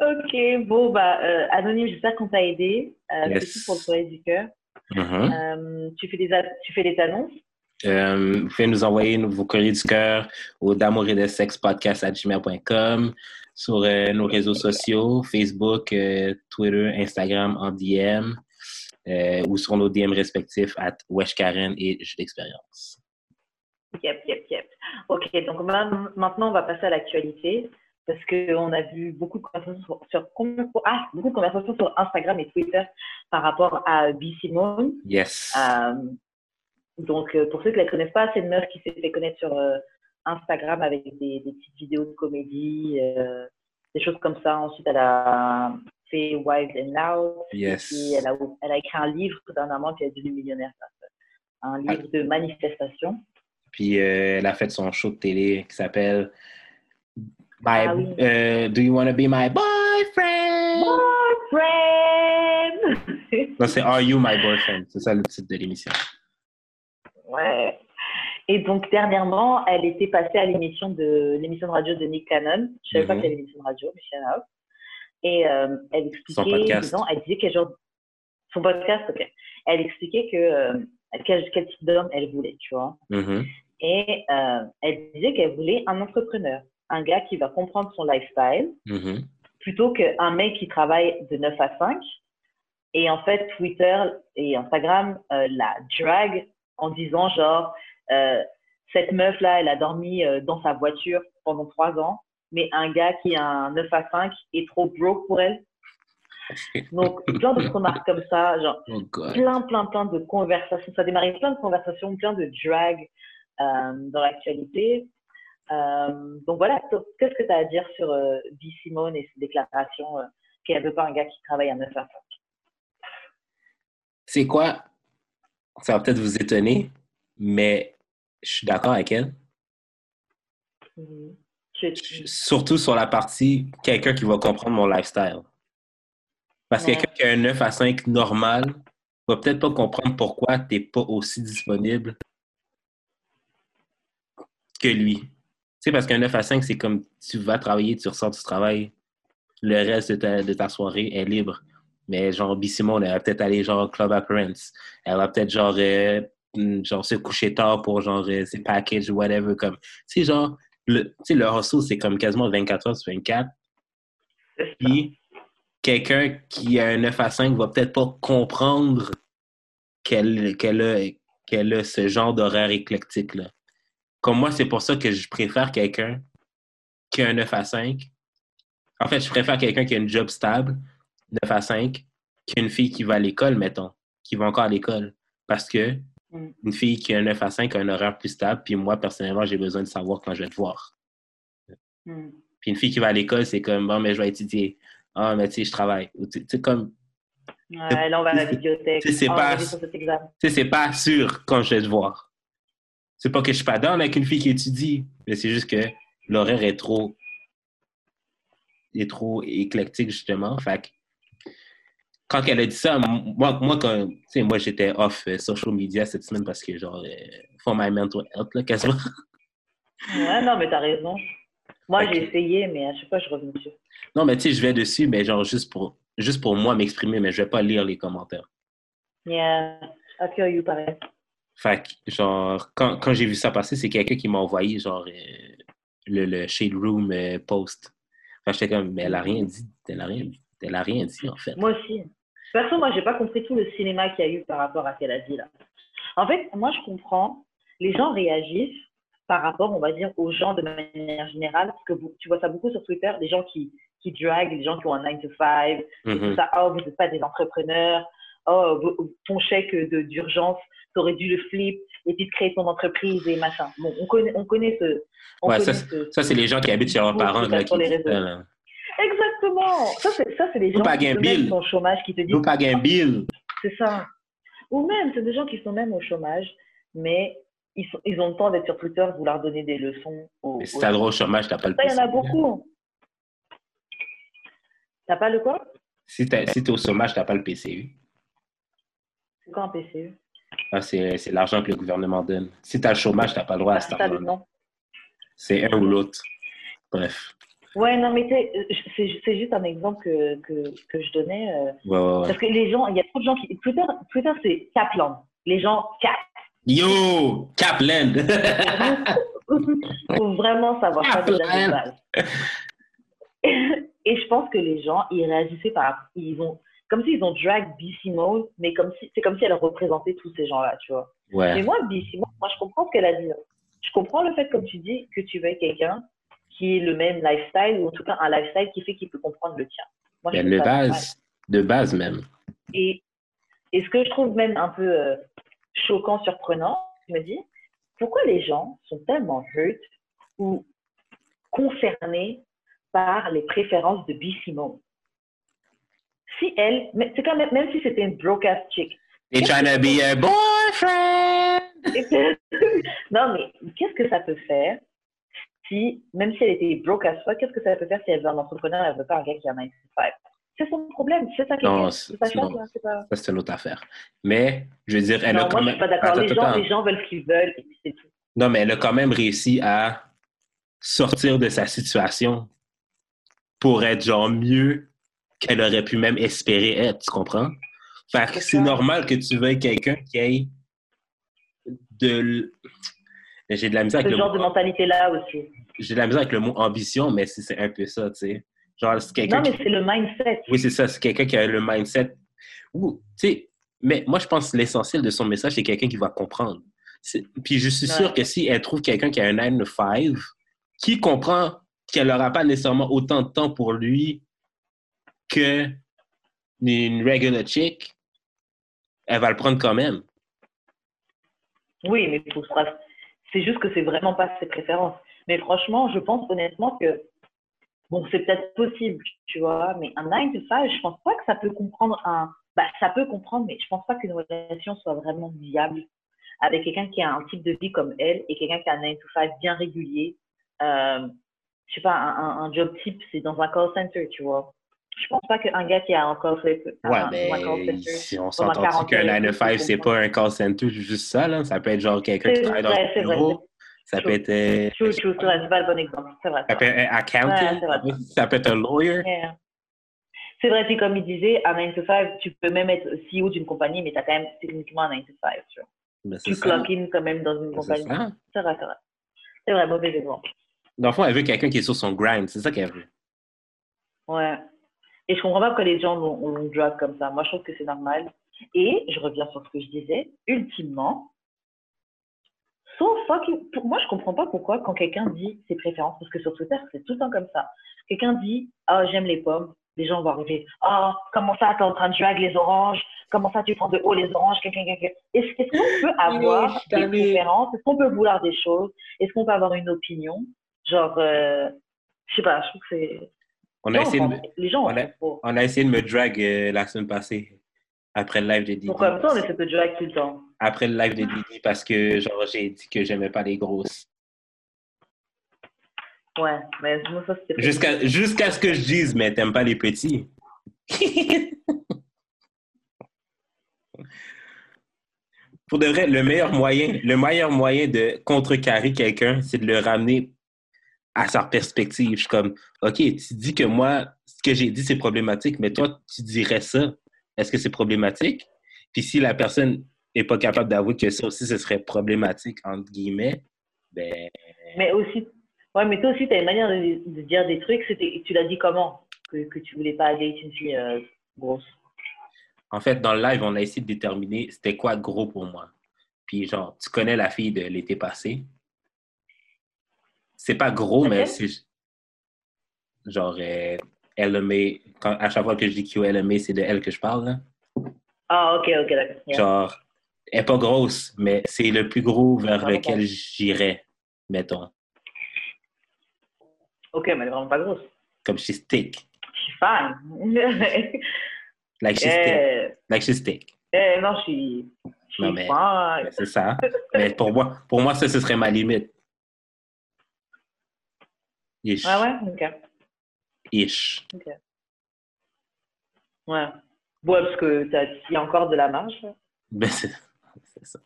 Ok, bon, bah, euh, Anonyme, j'espère qu'on t'a aidé. Euh, Yes. Tout pour le soleil du cœur. Mhm. Euh, tu, fais des tu fais des annonces? Euh, vous pouvez nous envoyer vos courriers du cœur au d'amour et de sexe podcast à gmail.com sur euh, nos réseaux sociaux, Facebook, Twitter, Instagram en DM euh, ou sur nos DM respectifs à Wesh Karen et Jeu d'expérience. Yep, yep, yep. Ok, donc ma- maintenant on va passer à l'actualité parce qu'on a vu beaucoup de conversations sur, sur- ah, beaucoup de conversations sur Instagram et Twitter par rapport à B. Simone. Yes. Euh, donc, euh, pour ceux qui ne la connaissent pas, c'est une meuf qui s'est fait connaître sur euh, Instagram avec des, des petites vidéos de comédie, euh, des choses comme ça. Ensuite, elle a fait Wild and Loud. Yes. Et elle a, elle a écrit un livre dernièrement qui a devenu millionnaire. Un livre de manifestation. Puis euh, elle a fait son show de télé qui s'appelle Ah oui. euh, Do You Wanna Be My Boyfriend? Boyfriend! Non, c'est Are You My Boyfriend? C'est ça le titre de l'émission. Ouais. Et donc, dernièrement, elle était passée à l'émission de l'émission de radio de Nick Cannon. Je savais pas Mhm. qu'il y avait l'émission de radio, out. Et euh, elle Son expliquait, podcast. disons, elle disait quel genre, son podcast, ok. Elle expliquait que euh, quel, quel type d'homme elle voulait, tu vois. Mhm. Et euh, elle disait qu'elle voulait un entrepreneur, un gars qui va comprendre son lifestyle, Mhm. plutôt qu'un mec qui travaille de 9 à 5. Et en fait, Twitter et Instagram euh, la drag en disant genre, cette meuf-là, elle a dormi dans sa voiture pendant trois ans, mais un gars qui a un 9 à 5 est trop broke pour elle. Donc, plein de remarques comme ça, genre, Oh plein, plein, plein de conversations. Ça a démarré plein de conversations, plein de drag euh, dans l'actualité. Euh, donc voilà, qu'est-ce que tu as à dire sur euh, B. Simone et ses déclarations euh, qu'elle ne veut pas un gars qui travaille à 9 à 5 C'est quoi? Ça va peut-être vous étonner, mais je suis d'accord avec elle. Mhm. Je- Surtout sur la partie quelqu'un qui va comprendre mon lifestyle. Parce que Ouais. quelqu'un qui a un 9 à 5 normal va peut-être pas comprendre pourquoi tu n'es pas aussi disponible que lui. Tu sais, parce qu'un 9 à 5, c'est comme tu vas travailler, tu ressors du travail, le reste de ta, de ta soirée est libre. Mais genre, B. Simone, elle va peut-être aller genre Club Appearance. Elle va peut-être genre, euh, genre se coucher tard pour genre euh, ses packages ou whatever. Comme, tu sais, genre, le, tu sais, le hustle, c'est comme quasiment 24 heures sur 24. c'est ça. Puis, quelqu'un qui a un 9 à 5 va peut-être pas comprendre qu'elle qu'elle a, a ce genre d'horaire éclectique-là. Comme moi, c'est pour ça que je préfère quelqu'un qui a un 9 à 5. En fait, je préfère quelqu'un qui a une job stable, 9 à 5, qu'une fille qui va à l'école, mettons, qui va encore à l'école. Parce que. Une fille qui a un 9 à 5 a un horaire plus stable, puis moi, personnellement, j'ai besoin de savoir quand je vais te voir. Mhm. Puis une fille qui va à l'école, c'est comme, bon, mais je vais étudier. Ah, mais tu sais, je travaille. Tu sais, comme, Ouais, là, on va à la bibliothèque. c'est- on pas- pas sûr quand je vais te voir. C'est pas que je suis pas down avec une fille qui étudie, mais c'est juste que l'horaire est trop, est trop éclectique, justement. Fait que, quand elle a dit ça, moi, moi, quand, tu sais, moi, j'étais off euh, social media cette semaine parce que, genre, euh, for my mental health, là, quasiment. Ouais, non, mais t'as raison. Moi, j'ai essayé, mais à chaque fois, je reviens dessus. Non, mais tu sais, je vais dessus, mais genre, juste pour, juste pour moi m'exprimer, mais je vais pas lire les commentaires. Yeah, I feel you, pareil. Fait que, genre, quand, quand j'ai vu ça passer, c'est quelqu'un qui m'a envoyé, genre, euh, le, le Shade Room euh, post. Fait que j'étais comme, mais elle a rien dit. Elle a rien, elle a rien dit, en fait. Moi aussi. Perso, moi, j'ai pas compris tout le cinéma qu'il y a eu par rapport à ce qu'elle a dit là. En fait, moi, je comprends. Les gens réagissent par rapport, on va dire, aux gens de manière générale, parce que tu vois ça beaucoup sur Twitter, des gens qui, qui draguent, des gens qui ont un 9 to 5, tout Mhm. ça. Oh, vous n'êtes pas des entrepreneurs. Oh, ton chèque d'urgence, tu aurais dû le flip et puis de créer ton entreprise et machin. Bon, on connaît, on connaît ce. on Ouais, connaît ça, ce- Ça, c'est les gens qui habitent chez leurs parents, là, qui sur les réseaux. Ça. Exactement. Ça, c'est ça, c'est les gens qui sont même au chômage qui te disent Nous, pas gain bill. C'est ça. Ou même, c'est des gens qui sont même au chômage, mais ils, sont, ils ont le temps d'être sur Twitter, de vouloir donner des leçons aux. Mais si t'as le droit au chômage, t'as pas le Ça, il y en a beaucoup. T'as pas le quoi? Si t'es si au chômage, t'as pas le PCU. C'est quoi un PCU Ah, c'est l'argent que le gouvernement donne. Si t'as le chômage, t'as pas le droit à Ah, nom. C'est un ou l'autre. Bref. Ouais, non, mais euh, c'est c'est juste un exemple que, que, que je donnais. euh, Ouais, ouais, ouais. Parce que les gens, il y a trop de gens qui. Twitter, Twitter c'est Kaplan. Les gens capent. Yo! Kaplan! faut vraiment savoir ça. Et je pense que les gens, ils réagissaient par, ils ont, comme s'ils ont drag B. Simone, mais comme si, c'est comme si elle représentait tous ces gens-là, tu vois. Mais moi, B. Simone, moi, je comprends ce qu'elle a dit. Je comprends le fait, comme tu dis, que tu veux quelqu'un qui ait le même lifestyle, ou en tout cas un lifestyle qui fait qu'il peut comprendre le tien. Moi, je base. De base même. Et, et ce que je trouve même un peu euh, choquant, surprenant, je me dis, pourquoi les gens sont tellement hurt ou concernés par les préférences de B. Simone? Si elle, c'est quand même, même si c'était une broke-ass chick, trying to be a boyfriend! non, mais qu'est-ce que ça peut faire si, même si elle était broke as fuck, qu'est-ce que ça peut faire si elle veut un entrepreneur elle veut pas un gars qui a un 9 to 5 C'est son problème, c'est ça qui Non, est. c'est- pas ça, c'est pas. Ça, c'est une autre affaire. Mais, je veux dire, elle non, a quand moi, je même. suis pas d'accord. Les, gens, les gens veulent ce qu'ils veulent et puis c'est tout. Non, mais elle a quand même réussi à sortir de sa situation pour être genre mieux qu'elle aurait pu même espérer être, tu comprends? Fait que C'est normal que tu veuilles quelqu'un qui ait de... J'ai de la misère avec Ce le genre de mot... mentalité-là aussi. J'ai de la misère avec le mot ambition, mais c'est un peu ça, tu sais. Genre, c'est quelqu'un Non, qui... mais c'est le mindset. Oui, c'est ça. C'est quelqu'un qui a le mindset. Ou, tu sais, mais moi, je pense que l'essentiel de son message, c'est quelqu'un qui va comprendre. Puis je suis Ouais. sûr que si elle trouve quelqu'un qui a un 9 to 5, qui comprend qu'elle n'aura pas nécessairement autant de temps pour lui que une regular chick, elle va le prendre quand même. Oui, mais pour ça, c'est juste que c'est vraiment pas ses préférences. Mais franchement, je pense honnêtement que, bon, c'est peut-être possible, tu vois, mais un 9 to 5, je pense pas que ça peut comprendre un. Bah, ça peut comprendre, mais je pense pas qu'une relation soit vraiment viable avec quelqu'un qui a un type de vie comme elle et quelqu'un qui a un 9 to 5 bien régulier. Euh, je sais pas, un, un- un job type, c'est dans un call center, tu vois. Je pense pas qu'un gars qui a un call center. Ouais, un- un mais si on s'entend 40 qu'un heures, 9 to je 5, c'est pas un call center, juste ça, là. Ça peut être genre quelqu'un qui C'est travaille dans un c'est vrai. bureau. Ça peut être... euh, True, true, c'est vrai, c'est pas le bon exemple. C'est vrai. c'est Ça peut être un accountant. Ouais, c'est ça peut être un lawyer. Yeah. C'est vrai, puis comme il disait, à 9 to 5, tu peux même être CEO d'une compagnie, mais tu as quand même techniquement un 9 to 5. Tu, vois. Ben, c'est tu clock in quand même dans une C'est compagnie. C'est vrai, c'est vrai. C'est vrai, mauvais exemple. Dans le fond, elle veut quelqu'un qui est sur son grind. C'est ça qu'elle veut. Ouais. Et je comprends pas pourquoi les gens l'ont l'ont drag comme ça. Moi, je trouve que c'est normal. Et je reviens sur ce que je disais. Ultimement, so fucking. pour- Moi, je comprends pas pourquoi quand quelqu'un dit ses préférences, parce que sur Twitter, c'est tout le temps comme ça. Quelqu'un dit Ah, j'aime les pommes. Les gens vont arriver Ah, comment ça, t'es en train de drag les oranges? Comment ça, tu prends de haut les oranges quelqu'un, quelqu'un. Est-ce est-ce qu'on peut avoir des préférences? Est-ce qu'on peut vouloir des choses? Est-ce qu'on peut avoir une opinion? Genre, euh, je sais pas, je trouve que c'est. On a, essayé de, les gens en on a- trop. on a essayé de me drag euh, la semaine passée, après le live de Didi. Pourquoi on essaie de drag tout le temps Après le live de Didi, parce que genre j'ai dit que j'aimais pas les grosses. Ouais, mais moi, ça, c'était. Jusqu'à jusqu'à ce que je dise, mais t'aimes pas les petits. Pour de vrai, le meilleur moyen, le meilleur moyen de contrecarrer quelqu'un, c'est de le ramener à sa perspective. Je suis comme, OK, tu dis que moi, ce que j'ai dit, c'est problématique, mais toi, tu dirais ça. Est-ce que c'est problématique? Puis si la personne n'est pas capable d'avouer que ça aussi, ce serait problématique, entre guillemets, ben, Mais aussi. Ouais, mais toi aussi, tu as une manière de, de dire des trucs. C'était, tu l'as dit comment? Que, que tu voulais pas date une fille euh, grosse. En fait, dans le live, on a essayé de déterminer c'était quoi gros pour moi. Puis genre, tu connais la fille de l'été passé? C'est pas gros, Ok. mais c'est genre euh, LMA. Quand, à chaque fois que je dis QLMA, c'est de elle que je parle. là. Ah, ok, ok. Yeah. Genre, elle est pas grosse, mais c'est le plus gros vers lequel j'irais, mettons. Ok, mais elle est vraiment pas grosse. Comme she's thick. Je suis fan. Like she's thick. eh, Like she's thick. eh, non, je suis. Non, mais- C'est ça. mais pour moi, pour moi, ça, ce serait ma limite. Ish. Ah ouais, ok. Ish. Ouais. Ouais, parce que t'as- il y a encore de la marge. Ben, c'est ça.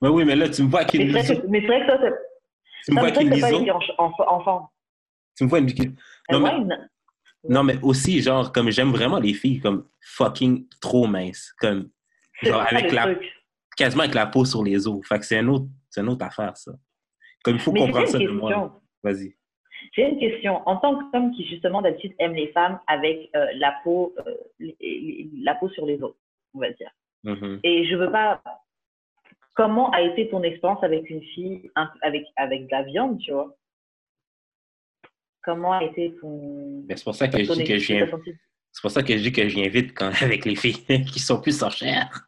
Ben oui, mais là, tu me vois avec Mais c'est vrai que, mais c'est Tu me vois été en- en-. Tu me vois une Non, mais- Non, mais aussi, genre, comme j'aime vraiment les filles comme fucking trop minces. Comme, genre, ça, avec la, quasiment avec la peau sur les os. Fait que c'est un autre, une autre affaire, ça. Comme il faut Mais comprendre ça de moi. Vas-y. J'ai une question. En tant qu'homme qui, justement, d'habitude aime les femmes avec euh, la, peau, euh, les- les- la peau sur les os, on va dire. Mhm. Et je veux pas. Comment a été ton expérience avec une fille, avec, avec de la viande, tu vois? Comment a été ton. C'est pour ça que je dis que je c'est pour ça que je dis que quand, avec les filles qui sont plus en chair.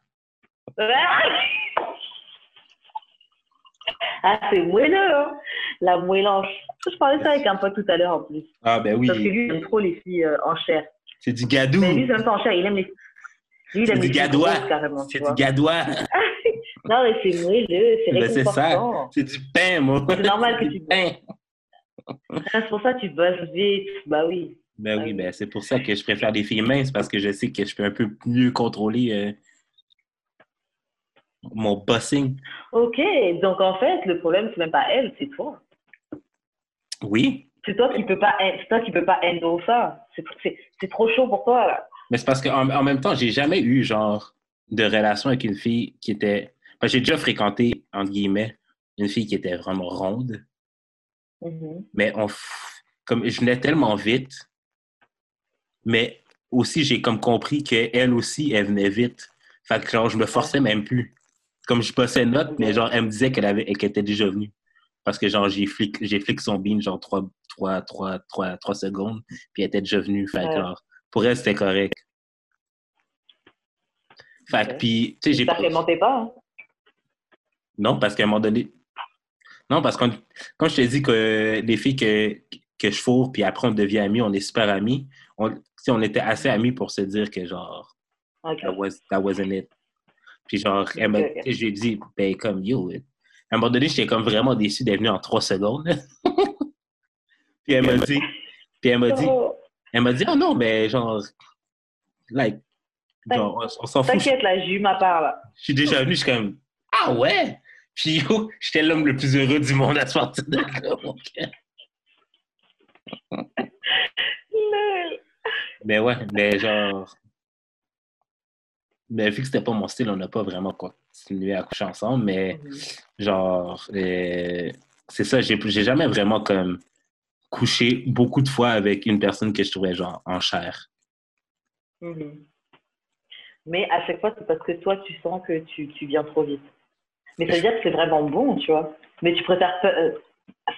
Ah, c'est moelleux, hein La moellange. Je parlais ça avec un pote tout à l'heure en plus. Ah, ben Parce que oui. lui, il aime trop les filles euh, en chair. C'est du gadou. Mais lui, il aime pas en chair, il aime les. Lui, il C'est aime du les gadois. carrément. C'est du gadois. Non, mais c'est moelleux, c'est Ben, c'est ça. C'est du pain, moi. C'est normal que tu- pain. Ah, C'est pour ça que tu bosses vite. Bah oui. Ben Ah oui, oui. ben c'est pour ça que je préfère les filles minces parce que je sais que je peux un peu mieux contrôler euh, mon bossing. Ok, donc en fait, le problème, c'est même pas elle, c'est toi. Oui, C'est toi qui peux pas, c'est toi qui peux pas handle ça. C'est, trop chaud pour toi, là. mais c'est parce qu'en en même temps, j'ai jamais eu genre de relation avec une fille qui était. Enfin, j'ai déjà fréquenté, entre guillemets, une fille qui était vraiment ronde, Mhm. mais on, comme je venais tellement vite, mais aussi j'ai comme compris qu'elle aussi, elle venait vite. Fait que genre, je me forçais même plus. Comme je passais une note, mais genre, elle me disait qu'elle avait qu'elle était déjà venue. Parce que genre, j'ai flic, j'ai flic son bean, genre 3, trois trois trois trois secondes, puis elle était déjà venue. Fait Ouais. genre, pour elle, c'était correct. Fait que, Ok. puis, tu sais, j'ai J'espère qu'elle mentait pas. hein? non, parce qu'à un moment donné. Non, parce que quand je te dis que les filles que, que je fourre, puis après on devient amis, on est super amis, on, on était assez amis pour se dire que genre, Ok. that, was, that wasn't it. Puis genre, elle m'a- je lui ai dit, ben comme yo, à un moment donné, j'étais comme vraiment déçu d'être venu en trois secondes. puis elle m'a dit, puis elle m'a dit, Oh, elle m'a dit, oh non, mais genre, like, genre, on, on s'en fout. T'inquiète, là, j'ai eu ma part, là. Je suis déjà venu, je suis comme Ah ouais! Puis yo, j'étais l'homme le plus heureux du monde à ce partir de là. mon. Mais ouais, mais genre. Mais vu que c'était pas mon style, on n'a pas vraiment continué à coucher ensemble, mais Mhm. genre, euh, c'est ça, j'ai j'ai jamais vraiment comme couché beaucoup de fois avec une personne que je trouvais genre en chair. Mhm. Mais à chaque fois, c'est parce que toi, tu sens que tu, tu viens trop vite. Mais ça veut dire que c'est vraiment bon, tu vois. Mais tu préfères euh,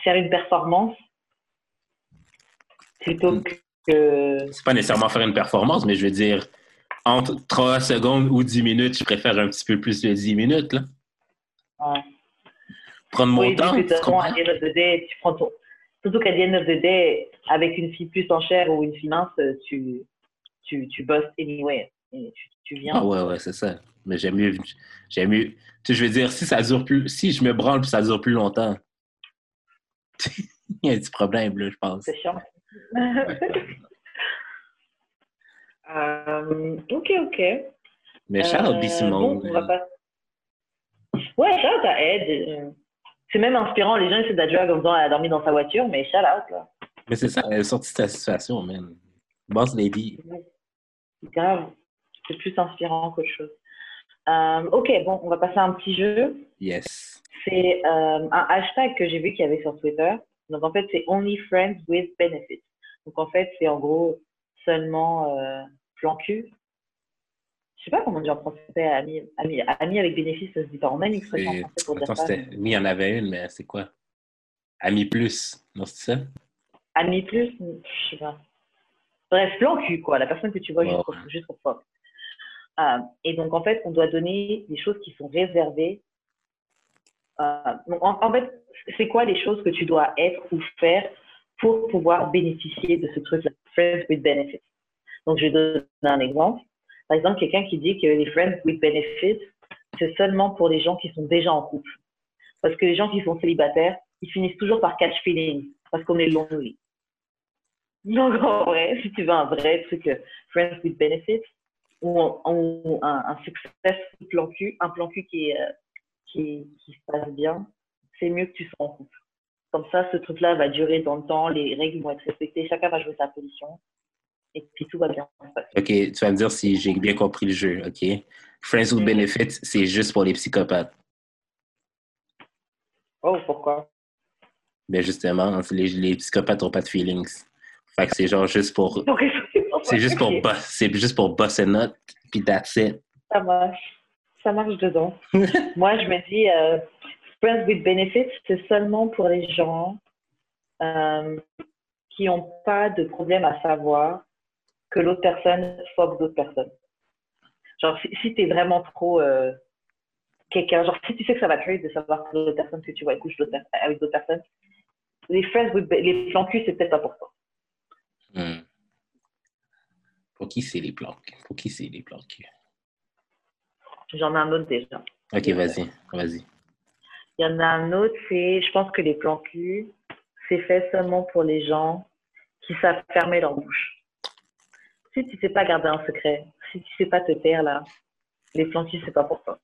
faire une performance plutôt Mm. que. C'est pas nécessairement faire une performance, mais je veux dire, entre 3 secondes ou 10 minutes, je préfère un petit peu plus de 10 minutes, là. Ouais. Prendre mon Oui, temps, tu comprends? day, tu prends ton. Surtout qu'à the end of the day, avec une fille plus en chair ou une fille mince, tu, tu, tu bosses anyway. Et tu, tu viens. Ah ouais, ouais, c'est ça. Mais j'aime mieux, j'aime mieux. Tu sais, je veux dire, si ça dure plus, si je me branle puis ça dure plus longtemps, il y a un petit problème, là, je pense. C'est chiant. Euh, ok, ok. Mais Charles Euh, B. Simone, bon, pas... Ouais, shout out à Ed. Euh, C'est même inspirant. Les gens essaient drag en disant qu'elle a dormi dans sa voiture, mais shout out, là. mais c'est ça, elle est sortie de sa situation, man. Boss lady. Grave. C'est plus inspirant qu'autre chose. Euh, ok, bon, on va passer à un petit jeu. Yes. C'est euh, un hashtag que j'ai vu qu'il y avait sur Twitter. Donc, en fait, c'est Only Friends with Benefits. Donc, en fait, c'est en gros seulement plan cul. Je sais pas comment dire en français, ami, ami, ami avec bénéfice, ça se dit pas. On a une expression en français pour dire Attends, ça. il y en avait une, mais c'est quoi? Ami plus. Non, c'est ça? Ami plus, je sais pas. Bref, plan cul, quoi. La personne que tu vois Ouais, juste, pour, juste pour toi. Euh, et donc, en fait, on doit donner des choses qui sont réservées. Euh, donc, en, en fait, c'est quoi les choses que tu dois être ou faire pour pouvoir bénéficier de ce truc Friends with Benefits? Donc, je vais donner un exemple. Par exemple, quelqu'un qui dit que les Friends with Benefits, c'est seulement pour les gens qui sont déjà en couple. Parce que les gens qui sont célibataires, ils finissent toujours par catch feeling, parce qu'on est lonely. Donc, en vrai, si tu veux un vrai truc euh, Friends with Benefits, ou, un- ou un, un plan cul, un plan cul qui, euh, qui, qui se passe bien, c'est mieux que tu sois en couple. Comme ça, ce truc-là va durer dans le temps, les règles vont être respectées, chacun va jouer sa position, et puis tout va bien se passer. OK, tu vas me dire si j'ai bien compris le jeu, OK? Friends with Mhm. Benefits, c'est juste pour les psychopathes. Oh, pourquoi? Mais justement, les, les psychopathes n'ont pas de feelings. Fait que c'est genre juste pour. C'est juste pour boss, c'est juste pour boss a nut, puis that's it. Ça marche. Ça marche dedans. Moi, je me dis, euh, Friends with Benefits, c'est seulement pour les gens euh, qui n'ont pas de problème à savoir que l'autre personne fuck d'autres personnes. Genre, si, si tu es vraiment trop euh, quelqu'un, genre, si tu sais que ça va te de savoir que l'autre personne que tu vois elle couche avec d'autres personnes, les Friends les plans cul, c'est peut-être important. Hmm. Pour qui c'est les plans? Pour qui c'est les plans? cul? J'en ai un autre déjà. Ok, vas-y, vas-y. Il y en a un autre, c'est, je pense que les plans cul, c'est fait seulement pour les gens qui savent fermer leur bouche. Si tu sais pas garder un secret, si tu sais pas te taire là, les plans cul, c'est pas pour toi.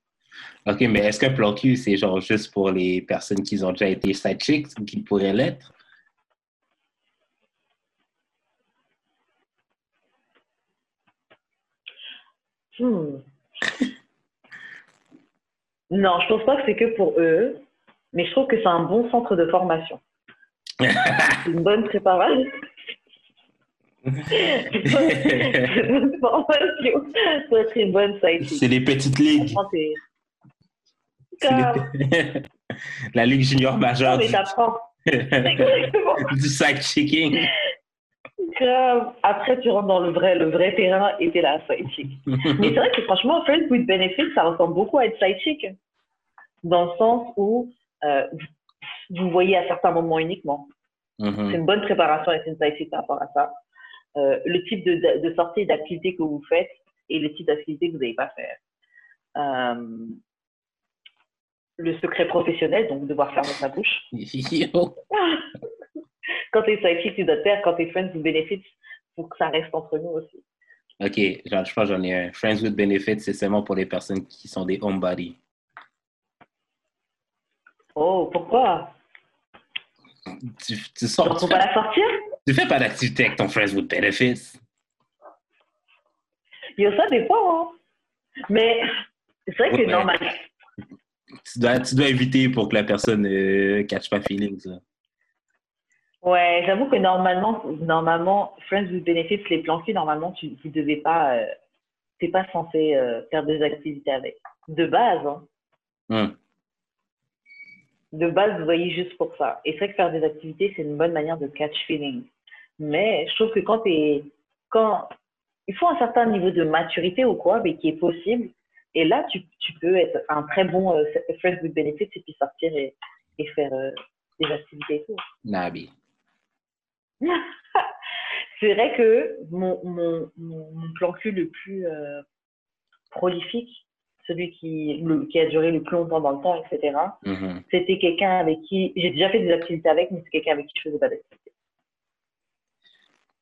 Ok, mais est-ce qu'un plan c'est genre juste pour les personnes qui ont déjà été side chicks ou qui pourraient l'être? Hmm. Non, je pense pas que c'est que pour eux, mais je trouve que c'est un bon centre de formation. Une bonne préparation. une bonne formation pour être une bonne c'est les petites ligues. Les- La ligue junior majeure Non, du, du. Grave. Après, tu rentres dans le vrai, le vrai terrain et t'es la side chick. Mais c'est vrai que franchement, Friends with Benefits, ça ressemble beaucoup à être side chick. Dans le sens où euh, vous voyez à certains moments uniquement. Mhm. C'est une bonne préparation et c'est une side chick par rapport à ça. Euh, le type de, de, de sortie et d'activité que vous faites et le type d'activité que vous n'allez pas faire. Euh, le secret professionnel, donc devoir fermer sa bouche. Quand t'es side chick, tu dois te taire. Quand t'es friends with benefits, faut que ça reste entre nous aussi. Ok, je que j'en ai un. Friends with Benefits, c'est seulement pour les personnes qui sont des homebodies. Oh, pourquoi? Tu, tu sors, Donc, tu la sortir? Tu fais pas d'activité avec ton Friends with Benefits? Yo, ça dépend. Hein. Mais c'est vrai que Ouais. normalement, Tu dois, tu dois éviter pour que la personne ne catch pas feelings. là. ouais, j'avoue que normalement, normalement, friends with benefits, les plans normalement, tu, tu devais pas, euh, t'es pas censé euh, faire des activités avec. De base, hein. Hum. de base, vous voyez juste pour ça. Et c'est vrai que faire des activités, c'est une bonne manière de catch feeling. Mais je trouve que quand t'es, quand, il faut un certain niveau de maturité ou quoi, mais qui est possible. Et là, tu, tu peux être un très bon euh, friends with benefits et puis sortir et, et faire euh, des activités et tout. Nabi. C'est vrai que mon, mon, mon, mon plan cul le plus euh, prolifique, celui qui, le- qui a duré le plus longtemps dans le temps, etc., Mhm. c'était quelqu'un avec qui j'ai déjà fait des activités avec, mais c'est quelqu'un avec qui je faisais pas d'activités.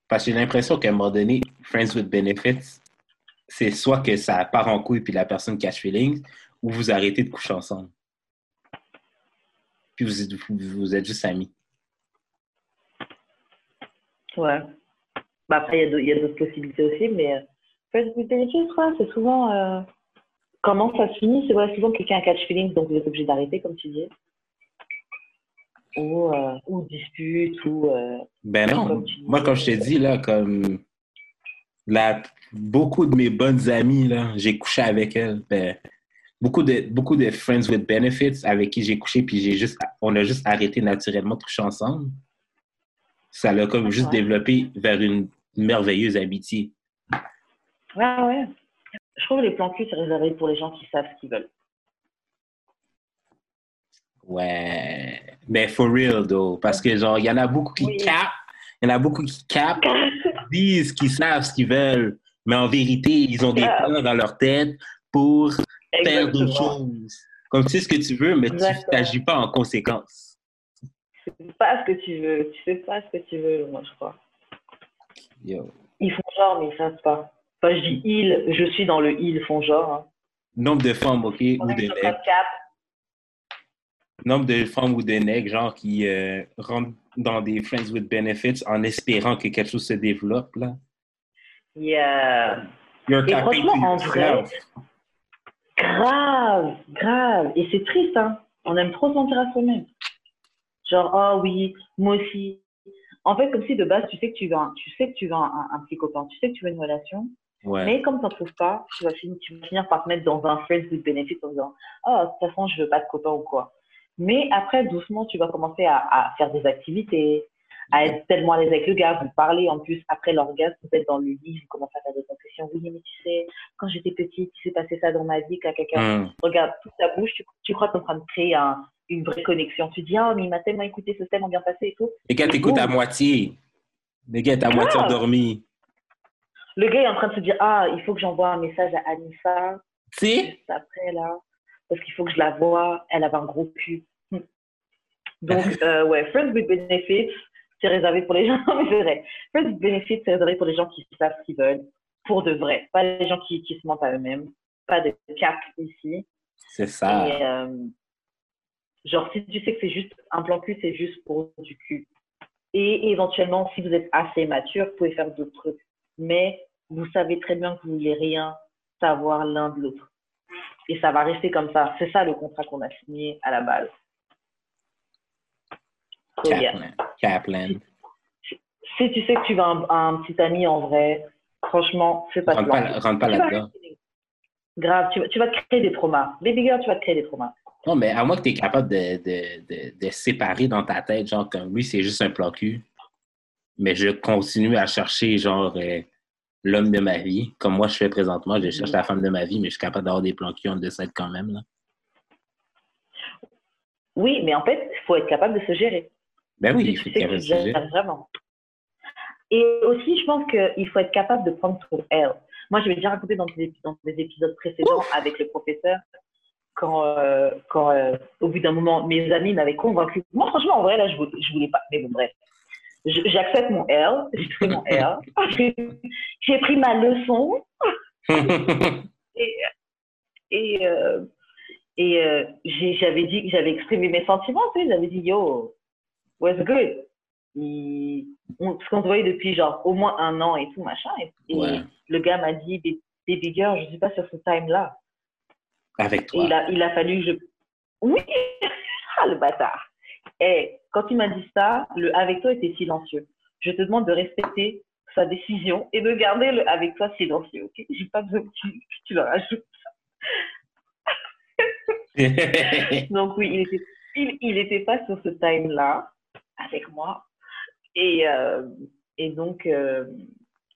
Parce que j'ai l'impression qu'à un moment donné, Friends with Benefits, c'est soit que ça part en couille puis la personne catch feelings, ou vous arrêtez de coucher ensemble. Puis vous êtes, juste amis. Ouais. Bah après, il y a d'autres possibilités aussi, mais euh, Friends with Benefits, ouais, c'est souvent. euh, comment ça se finit C'est souvent quelqu'un a catch feelings, donc vous êtes obligé d'arrêter, comme tu dis. Ou, euh, ou dispute, ou. euh, Ben non. Comme tu dis. Moi, comme je te dis, là, comme la, beaucoup de mes bonnes amies, là, j'ai couché avec elles. Ben, beaucoup de, beaucoup de friends with benefits avec qui j'ai couché, puis j'ai juste, on a juste arrêté naturellement de coucher ensemble. Ça l'a comme juste Ouais. développé vers une merveilleuse amitié. Ouais, ouais. Je trouve que les plans cul, c'est réservé pour les gens qui savent ce qu'ils veulent. Ouais. Mais for real, though. Parce que, genre, il y en a beaucoup qui Oui. capent. Il y en a beaucoup qui capent, disent qu'ils savent ce qu'ils veulent. Mais en vérité, ils ont des Ah. plans dans leur tête pour faire d'autres choses. Comme tu sais ce que tu veux, mais tu n'agis pas en conséquence. Tu fais pas ce que tu veux. Tu fais pas ce que tu veux, moi, je crois. Yo. Ils font genre, mais ils savent pas. Enfin, je dis ils, je suis dans le ils, font genre. Hein. Nombre de femmes, OK, ou On de cap. Nombre de femmes ou de nègres, genre, qui euh, rentrent dans des friends with benefits en espérant que quelque chose se développe, là. Il y a- You're Et franchement, en vrai. Grave, grave. Et c'est triste, hein. On aime trop se mentir à soi-même. Genre, oh oui, moi aussi. En fait, comme si de base, tu sais que tu veux un, tu sais que tu veux un, un, un petit copain, tu sais que tu veux une relation, Ouais. mais comme tu n'en trouves pas, tu vas, finir, tu vas finir par te mettre dans un friends with benefits en disant, oh, de toute façon, je veux pas de copain ou quoi. Mais après, doucement, tu vas commencer à, à faire des activités, à être tellement à l'aise avec le gars, vous parlez en plus après l'orgasme, vous êtes dans le lit, vous commencez à faire des confessions. Oui, mais tu sais, quand j'étais petite, il s'est passé ça dans ma vie, caca. Hum. Regarde, toute ta bouche, tu, tu crois que tu es en train de créer un- une vraie connexion. Tu dis, oh, mais il m'a tellement écouté, ce tellement bien passé et tout. Les gars, Et t'écoutes à moitié. Les gars, t'es à moitié endormi. Le gars est en train de se dire, ah, il faut que j'envoie un message à Anissa, sais? juste après, là, parce qu'il faut que je la voie. Elle avait un gros cul. Hmm. Donc, euh, ouais, Friends with Benefits, c'est réservé pour les gens, mais c'est vrai. Friends with Benefits, c'est réservé pour les gens qui savent ce qu'ils veulent, pour de vrai. Pas les gens qui, qui se mentent à eux-mêmes. Pas de cap ici. C'est ça. Et, euh, genre, si tu sais que c'est juste un plan cul, c'est juste pour du cul. Et éventuellement, si vous êtes assez mature, vous pouvez faire d'autres trucs. Mais vous savez très bien que vous ne voulez rien savoir l'un de l'autre. Et ça va rester comme ça. C'est ça le contrat qu'on a signé à la base. So, yeah. Kaplan. Kaplan. Si tu sais que tu veux un, un petit ami en vrai, franchement, fais pas de Rentre pas, rentre pas vas là-dedans. Grave, tu, vas- tu vas te créer des traumas. Baby girl, tu vas te créer des traumas. Non, mais à moins que tu es capable de, de, de, de séparer dans ta tête, genre, comme lui, c'est juste un plan cul. Mais je continue à chercher, genre, euh, l'homme de ma vie. Comme moi, je fais présentement, je cherche la femme de ma vie, mais je suis capable d'avoir des plans cul en décède quand même. Là. Oui, mais en fait, il faut être capable de se gérer. Ben oui, il faut ait tu un sujet. gères vraiment. Et aussi, je pense qu'il faut être capable de prendre ton L. Moi, je l'ai déjà raconté dans des, dans des épisodes précédents avec le professeur, quand, euh, quand euh, au bout d'un moment, mes amis m'avaient convaincu. Moi, franchement, en vrai, là, je voulais, je voulais pas. Mais bon, bref. J'accepte mon L, j'ai pris mon L, j'ai pris ma leçon et, et, euh, et euh, j'avais dit, j'avais exprimé mes sentiments, tu sais, j'avais dit yo, what's good? On, parce qu'on se voyait depuis genre au moins un an et tout machin. Et, et Ouais. le gars m'a dit, Ba- baby girl, je suis pas sur ce time-là. Avec Et toi. il a, il a fallu que je. Oui, ah le bâtard. Et quand il m'a dit ça, le avec toi était silencieux. Je te demande de respecter sa décision et de garder le avec toi silencieux, ok? J'ai pas besoin que tu, tu le rajoutes. Donc oui, il était, il, il était pas sur ce time-là avec moi. Et, euh, et donc, euh,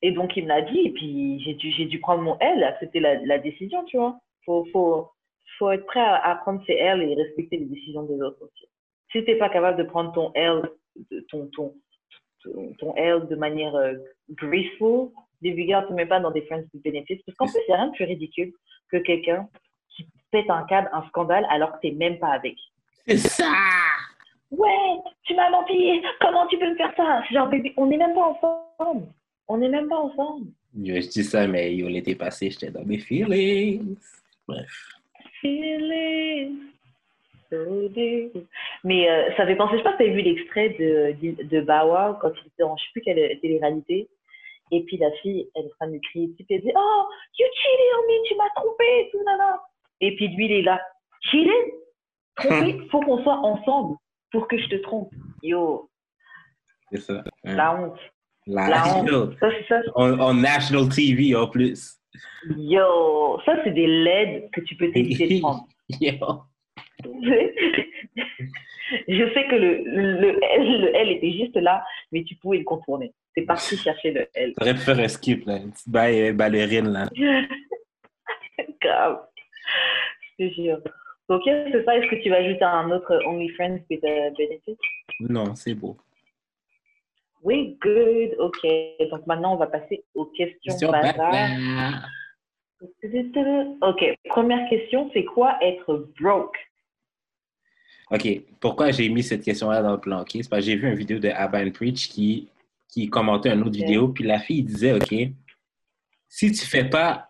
et donc il me l'a dit. Et puis j'ai dû, j'ai dû prendre mon L, accepter la, la décision, tu vois. Faut, faut, faut être prêt à, à prendre ses L et respecter les décisions des autres aussi. Si t'es pas capable de prendre ton L, de- ton, ton, ton, ton L de manière euh, graceful, début te mets pas dans des friends with benefits. Parce qu'en plus, il n'y a rien de plus ridicule que quelqu'un qui pète un câble, un scandale, alors que t'es même pas avec. c'est ça! Ouais, tu m'as menti. Comment tu peux me faire ça? Genre, bébé, on n'est même pas ensemble. On n'est même pas ensemble. Je dis ça, mais yo, l'été passé, j'étais dans mes feelings. Bref. Feeling so. Mais euh, ça fait penser, je sais pas si tu vu l'extrait de, de, Bawa quand il était en je sais plus quelle télé-réalité. Et puis la fille, elle est en train de crier puis elle dit Oh, you cheated on me, tu m'as trompé, tout nana. Et puis lui, il est là. Cheated? Trompé? Faut qu'on soit ensemble pour que je te trompe. Yo, C'est ça. La honte. La- La honte. yo, Ça, c'est ça. on, on national TV en plus. Yo, ça, c'est des LED que tu peux t'éviter de prendre. Yo. Je sais que le, le, L, le L était juste là, mais tu pouvais le contourner. C'est parti chercher le L. T'aurais pu faire un skip, là. Une petite baille, euh, ballerine, là. Grave. Je te jure. Ok, c'est ça. Est-ce que tu vas ajouter un autre OnlyFriends with a benefit? Non, c'est beau. Oui, good. Ok. Donc maintenant, on va passer aux questions Question bazar. bazar. Ok. Première question, c'est quoi être broke? OK. Pourquoi j'ai mis cette question-là dans le plan? OK? C'est parce que j'ai vu une vidéo de Abba Preach qui, qui commentait une autre vidéo, puis la fille disait, OK, si tu fais pas,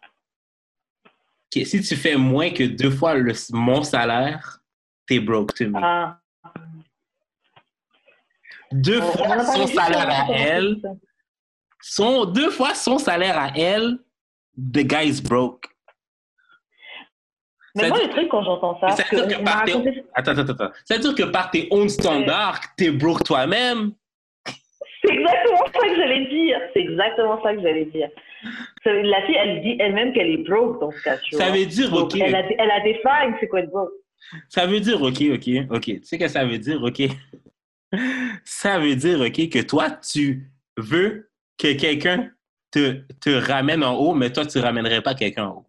si tu fais moins que deux fois le, mon salaire, t'es broke to me. Ah, deux on- fois son salaire à elle, son, deux fois son salaire à elle, the guy is broke. Mais moi, le truc, quand j'entends ça, parce que par tes- raconté- Attends, attends, attends. Ça veut dire que par tes 11 standards, t'es broke toi-même? c'est exactement ça que j'allais dire. C'est exactement ça que j'allais dire. La fille, elle dit elle-même qu'elle est broke dans ce cas, tu Ça vois. veut dire, Donc, OK. elle, a, elle a des fringues, c'est quoi être broke? Ça veut dire, OK, OK, OK. Tu sais que ça veut dire, OK? Ça veut dire, OK, que toi, tu veux que quelqu'un te, te ramène en haut, mais toi, tu ramènerais pas quelqu'un en haut.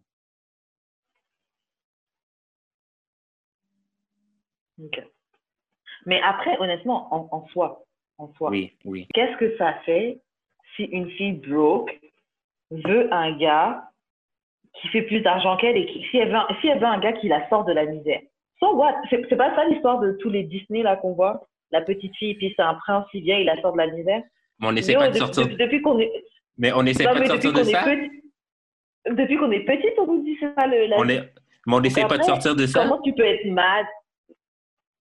Mais après, honnêtement, en, en soi, en soi, Oui, oui. qu'est-ce que ça fait si une fille broke veut un gars qui fait plus d'argent qu'elle et qui, si elle, veut, un- si elle veut un gars qui la sort de la misère? So what? C'est pas ça l'histoire de tous les Disney là qu'on voit? La petite fille, puis c'est un prince, il vient, il la sort de la misère? Mais on n'essaie pas de sortir. depuis, depuis qu'on est, Mais on n'essaie pas de sortir de ça. petit, depuis qu'on est petite, on nous dit ça le, la On est... Mais on n'essaie pas de sortir de ça. Comment tu peux être mad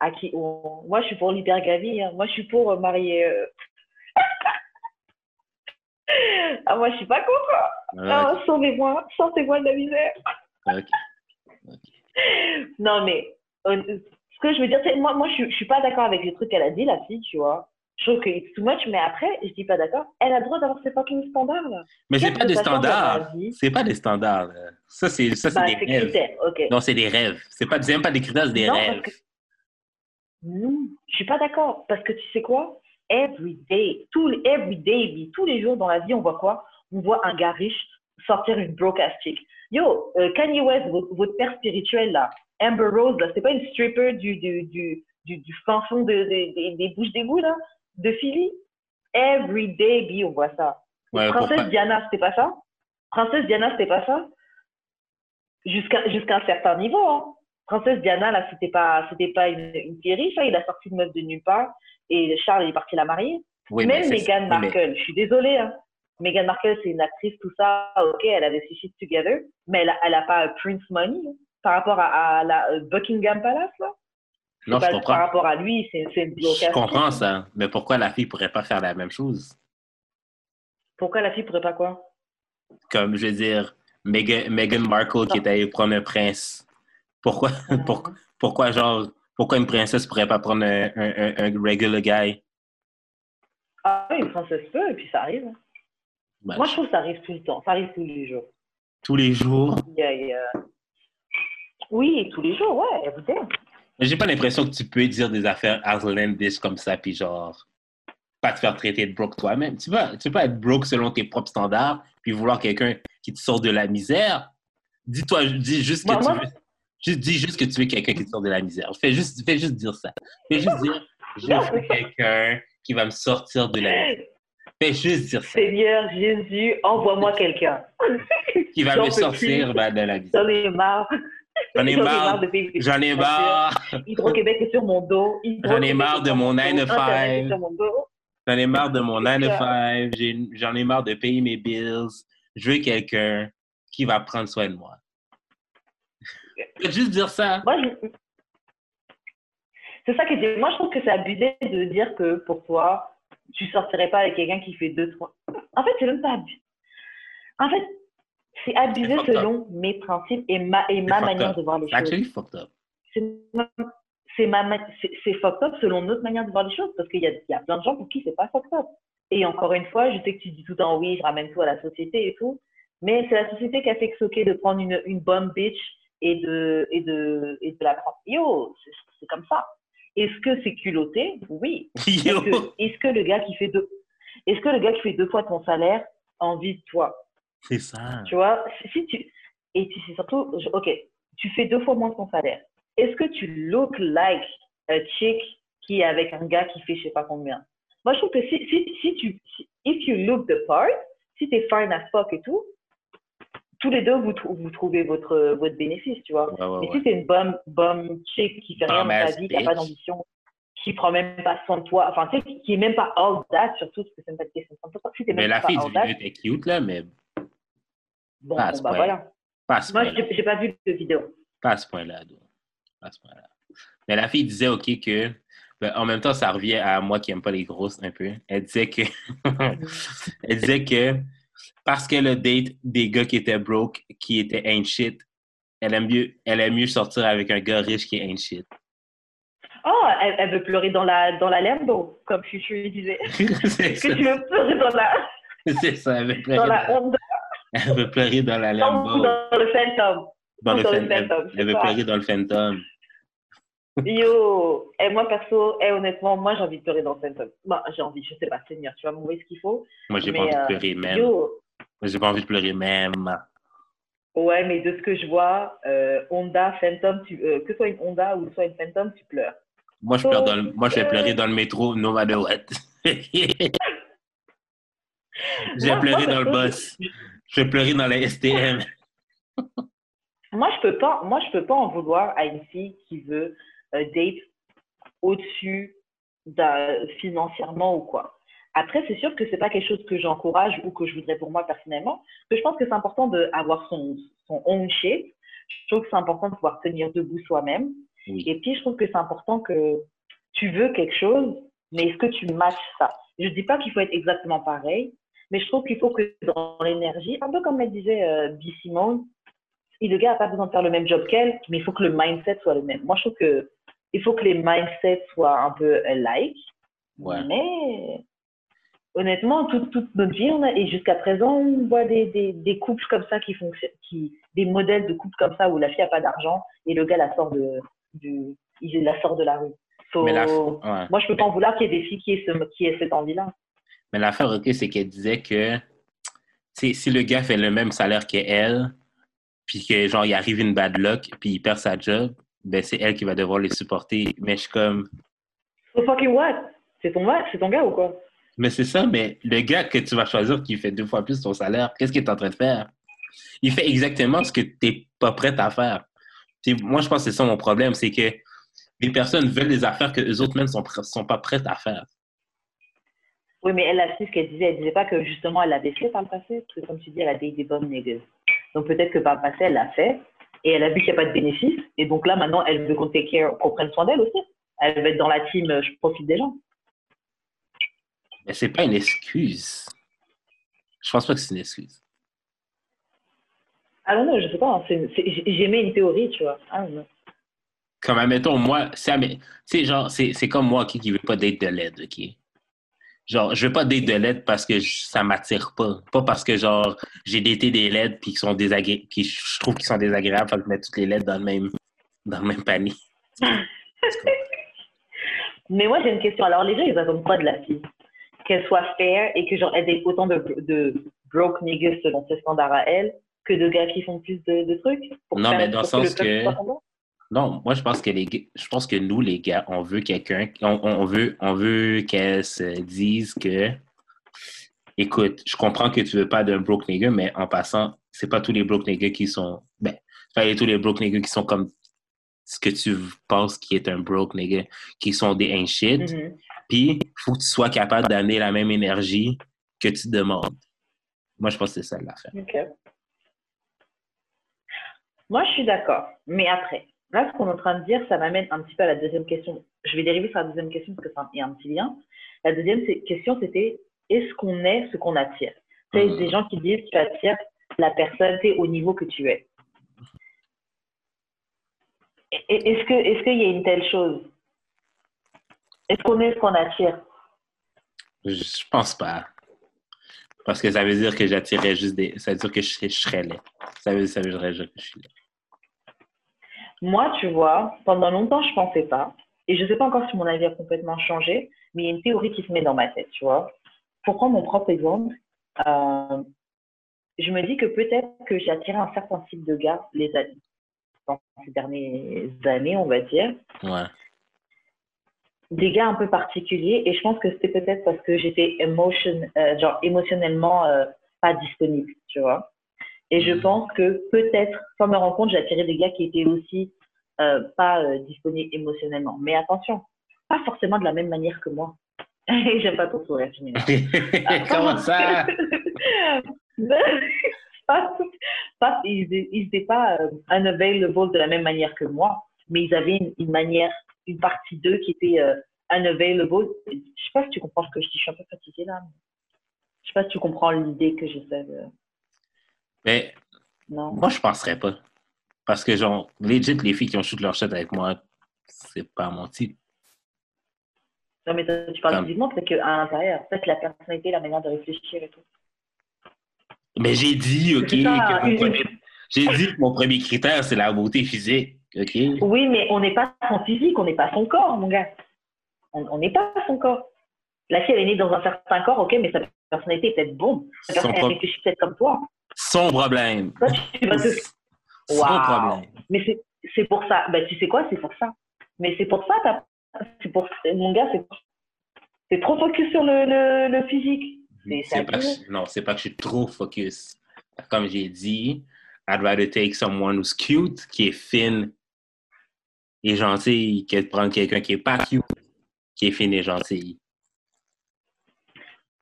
à qui on- Moi, je suis pour l'hypergamie. hein. Moi, je suis pour euh, marier. euh. ah, moi, je suis pas contre. Ouais, Ah, Sauvez-moi, sortez-moi de la misère. ok. Non, mais euh, ce que je veux dire, c'est moi, moi, je, je suis pas d'accord avec les trucs qu'elle a dit, la fille, tu vois. Je trouve que it's too much, mais après, je dis pas d'accord. Elle a le droit d'avoir ses fucking standards. Là. Mais c'est pas que des standards. C'est pas des standards. Ça, c'est ça, c'est Bah, des rêves. critère, ok. Non, c'est des rêves. C'est pas, même pas des critères, c'est des Non, rêves. Non, je suis pas d'accord. Parce que tu sais quoi? Every day, every oui, tous les jours dans la vie, on voit quoi? On voit un gars riche sortir une chick. Yo, euh, Kanye West, votre, votre père spirituel là, Amber Rose, là, c'est pas une stripper du, du, du, du, du fin fond de, de- des- des bouches d'égout là, de Philly? Every day, oui, on voit ça. Ouais, Princesse Diana, c'était pas ça? Princesse Diana, c'était pas ça? Jusqu'à jusqu'à un certain niveau, hein. Princesse Diana, là, c'était pas, c'était pas une, une fille riche, hein. il a sorti une meuf de nulle part et Charles il est parti la marier. Oui, Même Meghan oui, mais- Markle, je suis désolée, hein. Meghan Markle, c'est une actrice, tout ça, ok, elle avait ses shit together, mais elle a, elle a pas Prince Money hein, par rapport à, à la euh, Buckingham Palace, là. Non, je comprends. Par rapport à lui, c'est une Je comprends ça. Mais pourquoi la fille pourrait pas faire la même chose? Pourquoi la fille pourrait pas quoi? Comme, je veux dire, Meghan, Meghan Markle qui est allée prendre un prince. Pourquoi, pour- pourquoi, genre, pourquoi une princesse pourrait pas prendre un, un, un, regular guy? Ah oui, une princesse peut, et puis ça arrive. hein. Ben, Moi, je trouve que ça arrive tout le temps, ça arrive tous les jours. tous les jours? Oui, tous les jours, ouais, écoutez. J'ai pas l'impression que tu peux dire des affaires outlandish comme ça, puis genre, pas te faire traiter de broke toi-même. Tu tu peux pas être broke selon tes propres standards, puis vouloir quelqu'un qui te sort de la misère. Dis-toi, dis juste que Moi- tu moi- veux. Juste, dis juste que tu veux quelqu'un qui sort de la misère. Fais juste, fais juste dire ça. Fais juste dire, je veux quelqu'un qui va me sortir de la misère. Fais juste dire ça. Seigneur Jésus, envoie-moi quelqu'un. Qui va me sortir ben, de la misère. J'en ai marre. J'en ai marre. de payer des J'en ai marre. Hydro-Québec est sur mon dos. J'en ai marre de mon 9 to 5. Internet est sur mon dos. J'en ai marre de mon 9 to 5. J'ai- J'en ai marre de payer mes bills. Je veux quelqu'un qui va prendre soin de moi. Juste dire ça. Moi, je- C'est ça je dis. Moi, je trouve que c'est abusé de dire que pour toi, tu sortirais pas avec quelqu'un qui fait deux, trois. En fait, c'est même pas abusé. En fait, c'est abusé selon mes principes et ma, et ma manière up. de voir les C'est choses. actually fucked up. c'est ma- c'est ma fucked up selon notre manière de voir les choses parce qu'il y a, y a plein de gens pour qui c'est pas fucked up. Et encore une fois, je sais que tu dis tout le temps oui, je ramène tout à la société et tout, mais c'est la société qui a fait que de prendre une, une bombe bitch et de, et de, et de la. Yo, c'est- comme ça. Est-ce que c'est culotté? Oui. Est-ce que, le gars qui fait deux, est-ce que le gars qui fait deux fois ton salaire a envie de toi? C'est ça. Tu vois, si- tu. Et tu sais surtout, ok, tu fais deux fois moins ton salaire. Est-ce que tu look like a chick qui est avec un gars qui fait je sais pas combien? Moi, je trouve que si, si, si tu. si- if you look the part, si t'es fine as fuck et tout, tous les deux, vous, vous trouvez votre, votre bénéfice, tu vois. Ouais, ouais, Mais si t'es une bonne, bonne chick qui fait rien dans ta vie, qui n'a pas d'ambition, qui prend même pas soin de toi, enfin, tu sais, qui est même pas all that, surtout, parce que c'est même pas une question de toi. Si Mais même la fille du vidéo était cute, là, mais bon, pas bah point. voilà. pas Moi, j'ai pas vu de vidéo. Pas à ce point-là. Pas à ce point-là. Mais la fille disait, OK, que... ben, en même temps, ça revient à moi qui n'aime pas les grosses un peu. Elle disait que... Elle disait que parce qu'elle a date des gars qui étaient broke, qui étaient ain't shit, elle aime mieux, elle aime mieux sortir avec un gars riche qui ain't shit. Oh, elle, elle veut pleurer dans la, dans la Lambo, comme Future disait. c'est Est-ce que ça. tu veux pleurer dans la, C'est ça. Elle veut pleurer dans dans, la Honda? Elle veut pleurer dans la Lambo. dans le Phantom? Dans le dans le Phan- elle, Phantom, elle veut ça. pleurer dans le Phantom. Yo, et moi perso, et honnêtement, moi j'ai envie de pleurer dans Phantom. Bah, j'ai envie, je sais pas, Seigneur, tu vas m'envoyer ce qu'il faut. Moi, j'ai pas envie de euh, pleurer même. Yo, Moi, J'ai pas envie de pleurer même. ouais, mais de ce que je vois, euh, Honda, Phantom, tu, euh, que ce soit une Honda ou soit une Phantom, tu pleures. Moi, je pleure dans le, moi, je vais pleurer dans le métro, no matter what. pleurer moi, dans le bus. Je vais pleurer dans la STM. Moi, je peux pas, moi, je peux pas en vouloir à une fille qui veut euh, date au-dessus financièrement ou quoi. Après, c'est sûr que c'est pas quelque chose que j'encourage ou que je voudrais pour moi personnellement. Que je pense que c'est important d'avoir son, son own shit. Je trouve que c'est important de pouvoir tenir debout soi-même. Oui. Et puis, je trouve que c'est important que tu veux quelque chose, mais est-ce que tu matches ça? Je dis pas qu'il faut être exactement pareil, mais je trouve qu'il faut que dans l'énergie, un peu comme elle disait euh, B. Simone, et le gars n'a pas besoin de faire le même job qu'elle, mais il faut que le mindset soit le même. Moi, je trouve que il faut que les mindsets soient un peu alike. Ouais. Mais honnêtement, toute, toute notre vie, on a, et jusqu'à présent, on voit des, des, des couples comme ça qui fonctionnent, qui, des modèles de couples comme ça où la fille n'a pas d'argent et le gars la sort de, du, il la sort de la rue. So, Mais la, ouais. Moi, je peux pas en vouloir qu'il y ait des filles qui aient, ce, qui aient cette envie-là. Mais l'affaire, OK, c'est qu'elle disait que si le gars fait le même salaire qu'elle, puis que genre il arrive une bad luck, puis il perd sa job, ben c'est elle qui va devoir les supporter. Mais je suis comme So fucking what? C'est ton, c'est ton gars ou quoi? Mais c'est ça, mais le gars que tu vas choisir qui fait deux fois plus ton salaire, qu'est-ce qu'il est en train de faire? Il fait exactement ce que tu n'es pas prêt à faire. Puis moi, je pense que c'est ça mon problème, c'est que les personnes veulent des affaires que les autres même sont, pas prêtes à faire. Oui, mais elle a su ce qu'elle disait. Elle disait pas que justement elle l'avait fait par le passé. Parce que comme tu dis, elle a des, des bonnes niggas. Donc peut-être que par le passé, elle l'a fait. Et elle a vu qu'il n'y a pas de bénéfice. Et donc là, maintenant, elle veut qu'on take care- qu'on prenne soin d'elle aussi. Elle veut être dans la team, euh, je profite des gens. Mais c'est pas une excuse. Je pense pas que c'est une excuse. Ah non, non, je sais pas. hein. J'aimais une théorie, tu vois. Ah non. Comme, admettons, moi, c'est, genre, comme moi qui, qui veut pas date de LED, OK? Genre, je veux pas date de LED parce que je- ça m'attire pas. Pas parce que, genre, j'ai daté des LED puis qui sont désagré... puis je trouve qu'ils sont désagréables, faut que je mette toutes les LED dans le même, dans le même panier. Mais moi, j'ai une question. Alors, les gens, ils attendent quoi de la fille Qu'elle soit fair et que, genre, elle ait autant de, de broke niggas selon ses standards à elle que de gars qui font plus de, de trucs pour Non, mais dans le sens que-? Non, moi, je pense que les je pense que nous, les gars, on veut quelqu'un, on, on veut, on veut qu'elle se dise que, écoute, je comprends que tu veux pas d'un broke nigga, mais en passant, c'est pas tous les broke niggas qui sont, ben, c'est pas tous les broke niggas qui sont comme ce que tu penses qui est un broke nigga, qui sont des ain't shit. Mhm. Puis, faut que tu sois capable d'amener la même énergie que tu demandes. Moi, je pense que c'est ça l'affaire. Ok. Moi, je suis d'accord. Mais après, là, ce qu'on est en train de dire, ça m'amène un petit peu à la deuxième question. Je vais dériver sur la deuxième question parce que ça y a un petit lien. La deuxième question, c'était est-ce qu'on est ce qu'on attire? Tu sais, Mhm. des gens qui disent tu attires la personne au niveau que tu es. Est-ce que est-ce qu'il y a une telle chose? Est-ce qu'on est ce qu'on attire? Je, pense pas. Parce que ça veut dire que j'attirais juste des. Ça veut dire que je, serais- je serais laid. Ça veut, ça veut dire que je suis laid. Moi, tu vois, pendant longtemps, je pensais pas. Et je sais pas encore si mon avis a complètement changé, mais il y a une théorie qui se met dans ma tête, tu vois. Pour prendre mon propre exemple, euh, je me dis que peut-être que j'ai attiré un certain type de gars les années, dans ces dernières années, on va dire. Ouais. Des gars un peu particuliers. Et je pense que c'était peut-être parce que j'étais emotion, euh, genre émotionnellement euh, pas disponible, tu vois. Et je Mhm. pense que peut-être, sans me rendre compte, j'ai attiré des gars qui étaient aussi euh, pas euh, disponibles émotionnellement. Mais attention, pas forcément de la même manière que moi. J'aime pas ton sourire. Comment ça? pas, pas- ils n'étaient pas euh, unavailable de la même manière que moi, mais ils avaient une, une manière, une partie d'eux qui était euh, unavailable. Je sais pas si tu comprends ce que je dis, je suis un peu fatiguée là. mais Je sais pas si tu comprends l'idée que j'essaie de. Mais Non. moi, je penserais pas. Parce que, genre, legit, les filles qui ont shoot leur shot avec moi, c'est pas mon type. Non, mais toi, tu parles Comme- physiquement, peut-être qu'à l'intérieur, peut-être la personnalité, la manière de réfléchir et tout. Mais j'ai dit, OK, ça, que mon premier- j'ai dit que mon premier critère, c'est la beauté physique. OK? Oui, mais on n'est pas son physique, on n'est pas son corps, mon gars. On n'est pas son corps. La fille, elle est née dans un certain corps, ok, mais sa personnalité est peut-être bonne. Sa Son personne, elle réfléchit peut-être comme toi. Son problème. Toi, tu vas te... Son problème. Mais c'est- pour ça. Ben, tu sais quoi, c'est pour ça. Mais c'est pour ça, c'est pour mon gars, c'est trop focus sur le, le, le physique. C'est C'est pas que non, c'est pas que je suis trop focus. Comme j'ai dit, I'd rather take someone who's cute, qui est fine et gentille, que de prendre quelqu'un qui est pas cute, qui est fine et gentil.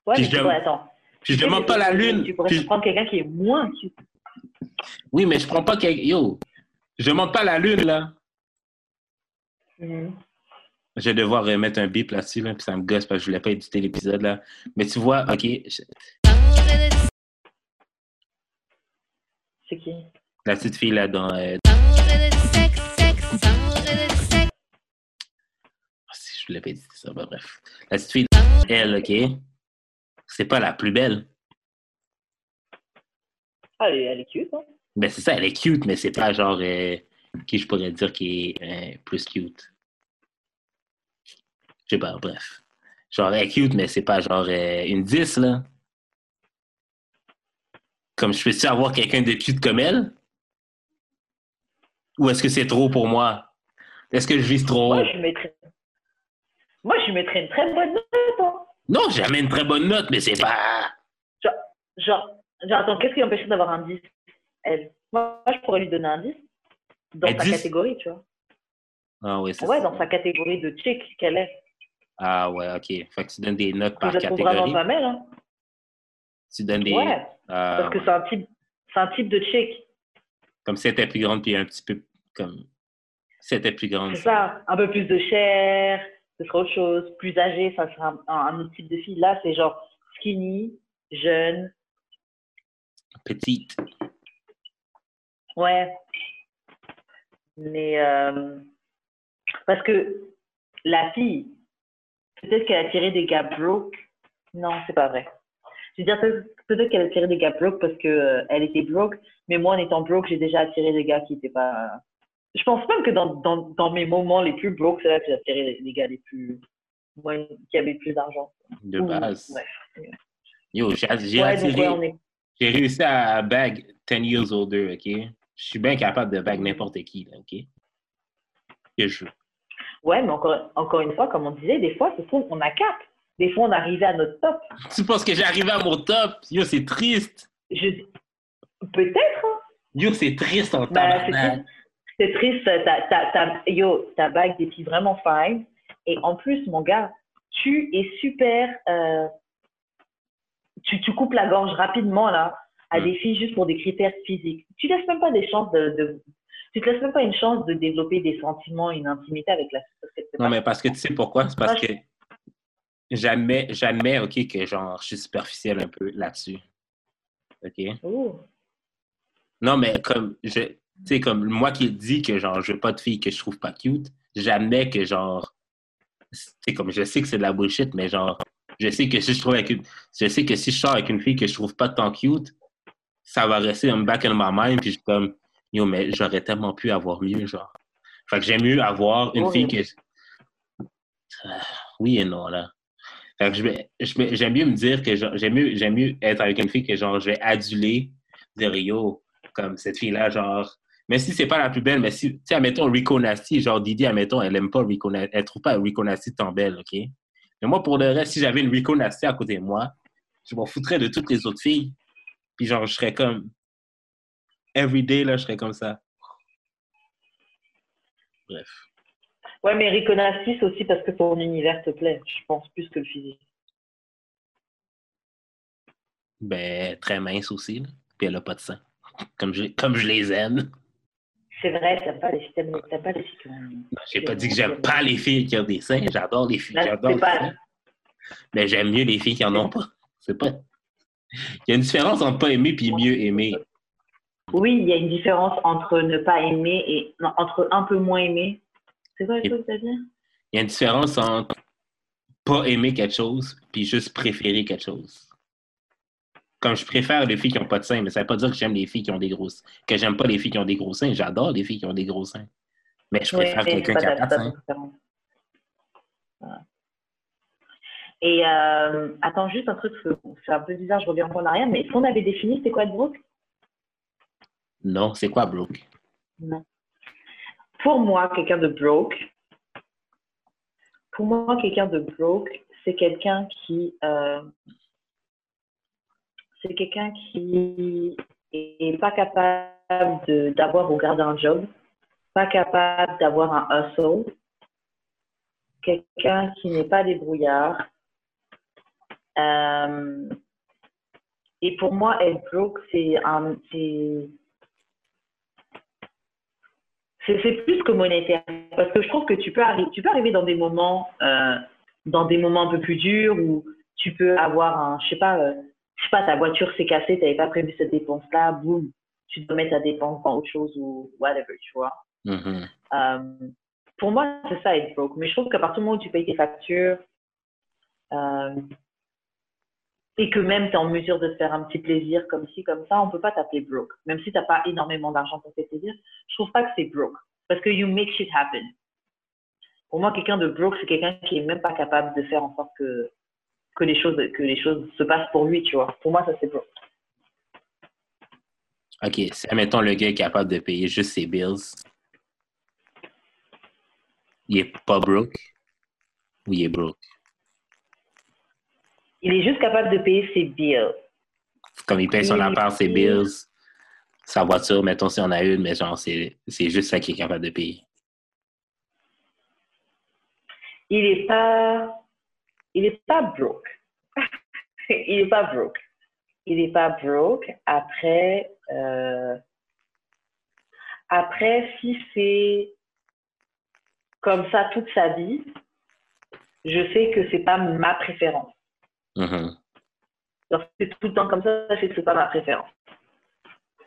Ouais, Puis mais je vois, attends. Puis je demande pas la lune. Tu pourrais Puis prendre quelqu'un qui est moins cute. Oui, mais je prends pas quelqu'un. Yo, je demande pas la lune, là. Mhm. Je vais devoir remettre un bip là-dessus, là, puis ça me gosse parce que je voulais pas éditer l'épisode, là. Mais tu vois, OK, je- C'est qui? La petite fille, là, dans... euh, Ah, si je voulais pas éditer ça, bah, bref. La petite fille, elle, OK, c'est pas la plus belle. Ah, elle est, elle est cute, hein Ben, c'est ça, elle est cute, mais c'est pas genre euh, qui je pourrais dire qui est euh, plus cute. Je sais pas, bref. Genre, elle est cute, mais c'est pas genre euh, une 10, là. Comme je peux-tu avoir quelqu'un de cute comme elle? Ou est-ce que c'est trop pour moi? Est-ce que je vise trop? Moi, je mettrais... Moi, je mettrais une très bonne note, hein Non, j'ai jamais une très bonne note, mais c'est pas. Genre, genre, attends, qu'est-ce qui l'empêcherait d'avoir un 10 Elle. Moi, je pourrais lui donner un 10 dans sa 10? catégorie, tu vois. Ah ouais, c'est Ouais, ça. dans sa catégorie de chick qu'elle est. Ah ouais, ok. Fait que tu donnes des notes par catégorie. mal, hein. Tu donnes des. Ouais, Ah, parce que ouais. c'est un type, c'est un type de chick. Comme si elle était plus grande, puis un petit peu comme. Si elle était plus grande. C'est ça, un peu plus de chair, ce sera autre chose. Plus âgé, ça sera un, un autre type de fille. Là, c'est genre skinny, jeune, Petite. ouais. Mais euh, parce que la fille, peut-être qu'elle a tiré des gars broke. Non, c'est pas vrai. Je veux dire, peut- peut-être qu'elle a tiré des gars broke parce que euh, était broke, mais moi, en étant broke, j'ai déjà attiré des gars qui étaient pas. Je pense même que dans, dans, dans mes moments les plus broke, c'est là que j'ai attiré les, les gars les plus. ouais, qui avaient plus d'argent. De Ou- base. ouais. Yo, j'ai Ouais, ouais, est. Réussi à bag 10 years older, OK? Je suis bien capable de bag n'importe qui, là, OK? Que je veux. Ouais, mais encore, encore une fois, comme on disait, des fois, c'est on a cap. Des fois, on arrivait à notre top. Tu penses que j'arrive à mon top? Yo, c'est triste. Je... Peut-être, hein. Yo, c'est triste en Bah, c'est triste. T'as, t'as, t'as- yo, ta bague des filles vraiment fine. Et en plus, mon gars, tu es super. euh, tu, tu coupes la gorge rapidement, là, à Mm. des filles juste pour des critères physiques. Tu laisses même pas des chances de. de- tu te laisses même pas une chance de développer des sentiments, une intimité avec la c'est Non, mais parce que tu sais pourquoi? C'est parce que j'admets, j'admets, OK, que genre, je suis superficiel un peu là-dessus. OK? Ouh. Non, mais comme, je, tu sais, comme moi qui dis que genre, je veux pas de filles que je trouve pas cute, j'admets que genre, c'est comme, je sais que c'est de la bullshit, mais genre, je sais que si je trouve avec une, je sais que si je sors avec une fille que je trouve pas tant cute, ça va rester un back in my mind, puis je suis comme, yo, mais j'aurais tellement pu avoir mieux, genre. Fait que j'aime mieux avoir une fille que, Ah, oui et non, là. Fait que je vais- je vais- j'aime mieux me dire que genre, j'aime mieux, j'aime mieux être avec une fille que genre, je vais aduler, dire yo, comme cette fille-là, genre, mais si c'est pas la plus belle, mais si, tu sais, admettons Rico Nasty, genre Didi, admettons, elle aime pas Rico Nasty, elle trouve pas Rico Nasty tant belle, ok? Mais moi, pour le reste, si j'avais une Rico Nasty à côté de moi, je m'en foutrais de toutes les autres filles. Puis genre, je serais comme, everyday, là, je serais comme ça. Bref. Ouais, mais Rico Nasty, c'est aussi parce que ton univers te plaît, je pense, plus que le physique. Ben, très mince aussi, là. Puis elle a pas de sang. Comme je, comme je les aime. C'est vrai, t'as pas les t'aimes- t'as pas les filles qui ont- J'ai pas dit que j'aime pas les filles qui ont des seins. J'adore les filles. J'adore c'est les pas- seins. Mais j'aime mieux les filles qui en ont pas. C'est pas. Il y a une différence entre pas aimer puis mieux aimer. Oui, il y a une différence entre ne pas aimer et non, entre un peu moins aimer. C'est quoi le truc que dit? Il y a une différence entre pas aimer quelque chose puis juste préférer quelque chose. Comme je préfère les filles qui n'ont pas de seins, mais ça ne veut pas dire que j'aime les filles qui ont des gros que j'aime pas les filles qui ont des gros seins. J'adore les filles qui ont des gros seins. Mais je préfère quelqu'un c'est qui a pas de seins. Et euh, attends, juste un truc, c'est- c'est un peu bizarre, je reviens en arrière, mais est-ce qu'on avait défini c'était quoi être broke Non, c'est quoi broke? Non. Pour moi, quelqu'un de broke, pour moi, quelqu'un de broke, c'est quelqu'un qui, euh, c'est quelqu'un qui est pas capable d'avoir ou garder un job, pas capable d'avoir un hustle, quelqu'un qui n'est pas débrouillard. Euh, et pour moi, être broke, c'est c'est plus que monétaire parce que je trouve que tu peux arriver tu peux arriver dans des moments euh, dans des moments un peu plus durs où tu peux avoir un je sais pas euh, je sais pas ta voiture s'est cassée tu n'avais pas prévu cette dépense là boum tu dois mettre ta dépense dans autre chose ou whatever tu vois Mhm. euh, pour moi, c'est ça être broke. Mais je trouve qu'à partir du moment où tu payes tes factures euh, et que même tu es en mesure de te faire un petit plaisir comme ci, comme ça, on peut pas t'appeler broke. Même si tu n'as pas énormément d'argent pour te faire plaisir, je trouve pas que c'est broke. Parce que you make shit happen. Pour moi, quelqu'un de broke, c'est quelqu'un qui est même pas capable de faire en sorte que, que, les choses, que les choses se passent pour lui, tu vois. Pour moi, ça c'est broke. OK, si, admettons, le gars est capable de payer juste ses bills, il est pas broke ou il est broke? Il est juste capable de payer ses bills. Comme il paye son appart, ses bills, sa voiture, mettons si on a une, mais genre, c'est c'est juste ça qu'il est capable de payer. il est pas il est pas broke. Il est pas broke. Il est pas broke. Après euh, après si c'est comme ça toute sa vie je sais que c'est pas ma préférence. Lorsque c'est tout le temps comme ça je sais que c'est pas ma préférence.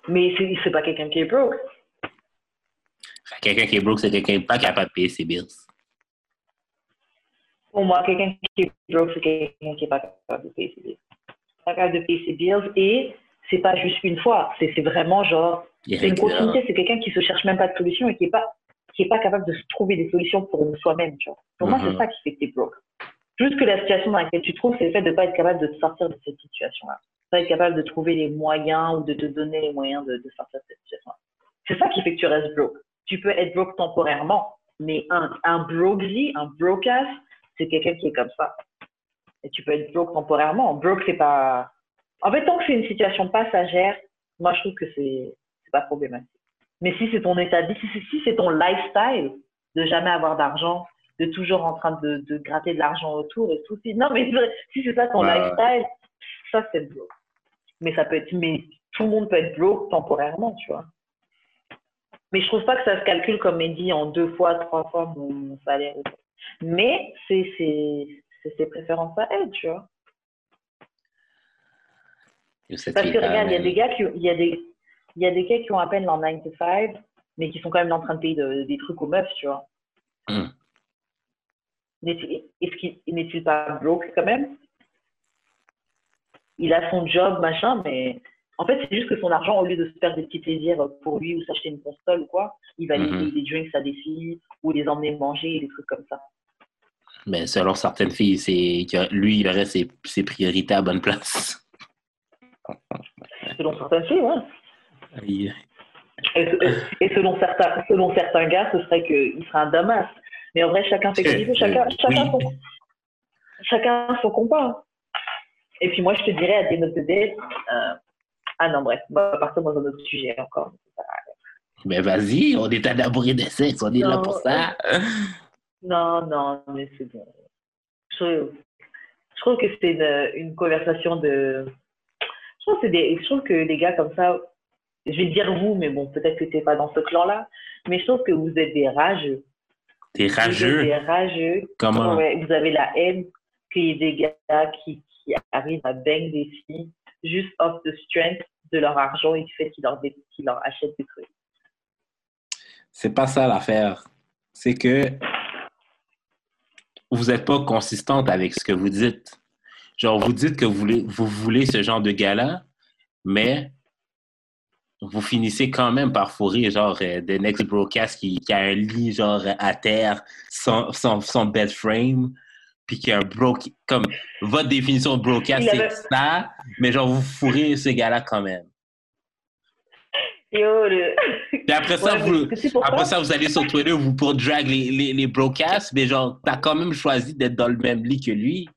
Mais c'est c'est pas quelqu'un qui est broke. Quelqu'un qui est broke, c'est quelqu'un qui n'est pas capable de payer ses bills. Pour moi, quelqu'un qui est broke, c'est quelqu'un qui n'est pas capable de payer ses bills. Pas capable de payer ses bills et c'est pas juste une fois, c'est vraiment genre, c'est une continuité, c'est quelqu'un qui se cherche même pas de solution et qui est pas, qui est pas capable de se trouver des solutions pour soi-même, tu vois. Pour moi, Mhm. c'est ça qui fait que t'es broke. Juste que la situation dans laquelle tu te trouves, c'est le fait de pas être capable de te sortir de cette situation-là. Pas être capable de trouver les moyens ou de te donner les moyens de, de sortir de cette situation-là. C'est ça qui fait que tu restes broke. Tu peux être broke temporairement, mais un, un brokely, un brokass, c'est quelqu'un qui est comme ça. Et tu peux être broke temporairement. Broke, c'est pas. En fait, tant que c'est une situation passagère, moi, je trouve que c'est pas problématique. Mais si c'est ton état de vie, si c'est ton lifestyle de jamais avoir d'argent, de toujours en train de, de gratter de l'argent autour et tout, si, non, mais si c'est ça ton lifestyle, ça, c'est broke. Mais ça peut être. Mais tout le monde peut être broke temporairement, tu vois. Mais je trouve pas que ça se calcule, comme dit, en deux fois, trois fois mon, mon salaire. Mais c'est ses préférences à elle, tu vois. Parce que regarde, il y a des gars qui, il y a des, il y a des gars qui ont à peine leur 9 to 5, mais qui sont quand même en train de payer de- des trucs aux meufs, tu vois. Qu'il- n'est-il pas broke quand même? Il a son job, machin, mais en fait, c'est juste que son argent, au lieu de se faire des petits plaisirs pour lui ou s'acheter une console ou quoi, il va Mhm. aller des drinks à des filles ou les emmener manger, des trucs comme ça. Mais selon certaines filles, c'est que lui, il aurait ses, ses priorités à bonne place. Selon certaines filles, ouais. Il- Et, et selon, certains, selon certains gars, ce serait qu'il serait un damas. Mais en vrai, chacun fait ce qu'il veut, chacun, Oui. chacun, son, chacun son combat. Et puis moi, je te dirais à des notes de date, euh, ah non, bref, on va partir dans un autre sujet encore. Mais vas-y, on est à l'abri de sexe, on est là pour ça. Non, non, mais c'est bon. Je, je trouve que c'est une, une conversation de. Je trouve, que c'est des, je trouve que les gars comme ça, je vais dire vous, mais bon, peut-être que t'es pas dans ce clan-là, mais je trouve que vous êtes des rageux. Êtes rageux? des rageux. Comment? Ouais, vous avez la haine qu'il y ait des gars qui, qui arrivent à bang des filles juste off the strength de leur argent et du fait qu'ils leur, achètent des trucs. C'est pas ça l'affaire. C'est que vous n'êtes pas consistante avec ce que vous dites. Genre, vous dites que vous voulez, vous voulez ce genre de gala, mais vous finissez quand même par fourrer, genre, euh, The Next Broadcast qui, qui a un lit, genre, à terre, sans, sans, sans bed frame, puis qui a un bro... Comme, votre définition de broadcast, Il c'est avait- ça, mais genre, vous fourrez ce gars-là quand même. Yo, le... Puis après ça, Ouais, vous, après ça, vous allez sur Twitter, vous pour drag les, les, les broadcasts, mais genre, t'as quand même choisi d'être dans le même lit que lui,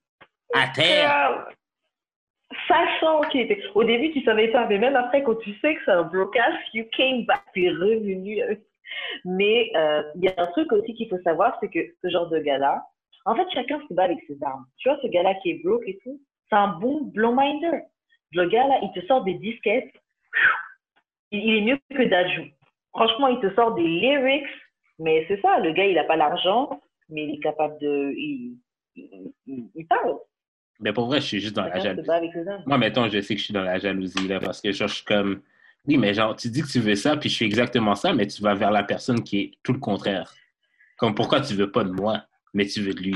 à terre. Sachant qu'il était. Au début, tu savais pas, mais même après, quand tu sais que c'est un broadcast, you came back, tu es revenu. Mais euh, il y a un truc aussi qu'il faut savoir, c'est que ce genre de gars-là, en fait, chacun se bat avec ses armes. Tu vois, ce gars-là qui est broke et tout, c'est un bon blow-minder. Le gars-là, il te sort des disquettes. Il, est mieux que Dajou. Franchement, il te sort des lyrics, mais c'est ça, le gars, il n'a pas l'argent, mais il est capable de. Il, il, il- il parle. Mais pour vrai, je suis juste dans la Chacun jalousie. Moi, mettons, je sais que je suis dans la jalousie, là, parce que genre, je suis comme, oui, mais genre, tu dis que tu veux ça, puis je fais exactement ça, mais tu vas vers la personne qui est tout le contraire. Comme, pourquoi tu veux pas de moi, mais tu veux de lui?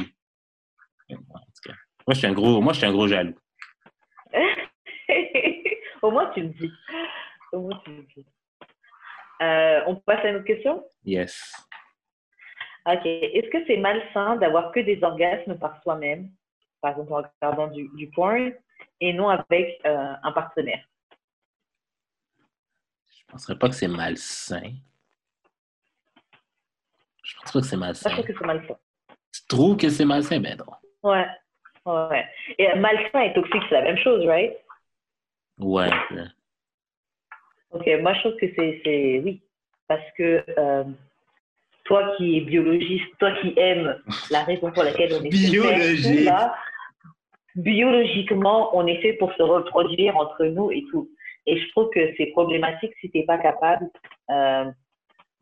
En tout cas, Moi, je suis un gros, moi, je suis un gros jaloux. Au moins, tu le dis. Au moins, tu le dis. Euh, on passe à une autre question? Yes. Ok. Est-ce que c'est malsain d'avoir que des orgasmes par soi-même, par exemple en regardant du, du porn, et non avec euh, un partenaire? Je penserais pas que c'est malsain. Je pense pas que c'est malsain. je trouve que c'est malsain. Tu trouves que c'est malsain? Ben non. Ouais. Ouais. Et malsain et toxique, c'est la même chose, right? Ouais. Ok, moi je trouve que c'est, c'est oui, parce que euh, toi qui es biologiste, toi qui aimes la raison pour laquelle on est Biologiste. là, biologiquement, on est fait pour se reproduire entre nous et tout. Et je trouve que c'est problématique si tu n'es pas capable euh,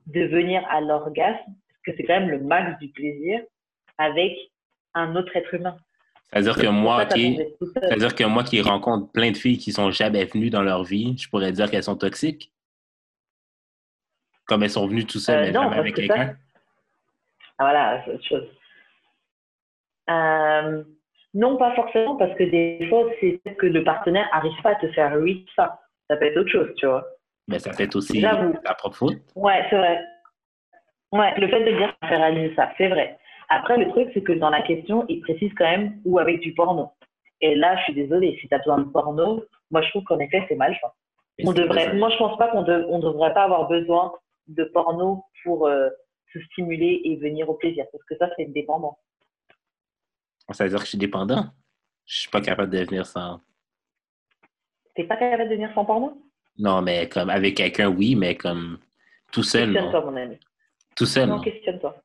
de venir à l'orgasme, parce que c'est quand même le max du plaisir, avec un autre être humain. C'est-à-dire que moi, qui, c'est-à-dire que moi qui rencontre plein de filles qui sont jamais venues dans leur vie, je pourrais dire qu'elles sont toxiques? Comme elles sont venues tout seules, Euh, mais non, jamais avec quelqu'un? Ah, voilà, c'est autre chose. Euh, non, pas forcément, parce que des fois, c'est que le partenaire n'arrive pas à te faire reach ça. Ça peut être autre chose, tu vois. Mais ça fait aussi J'avoue. ta propre faute. Ouais, c'est vrai. Ouais, le fait de dire faire ça, c'est vrai. Après, le truc, c'est que dans la question, il précise quand même ou avec du porno. Et là, je suis désolée, si tu as besoin de porno, moi, je trouve qu'en effet, c'est mal. On devrait, moi, je pense pas qu'on de- on devrait pas avoir besoin de porno pour euh, se stimuler et venir au plaisir, parce que ça, c'est dépendant. ça. Ça veut dire que je suis dépendant. Je suis pas capable de venir sans. T'es pas capable de venir sans porno? Non, mais comme avec quelqu'un, oui, mais comme tout seul, Questionne-toi, mon ami. Tout seul, Non, non. questionne-toi.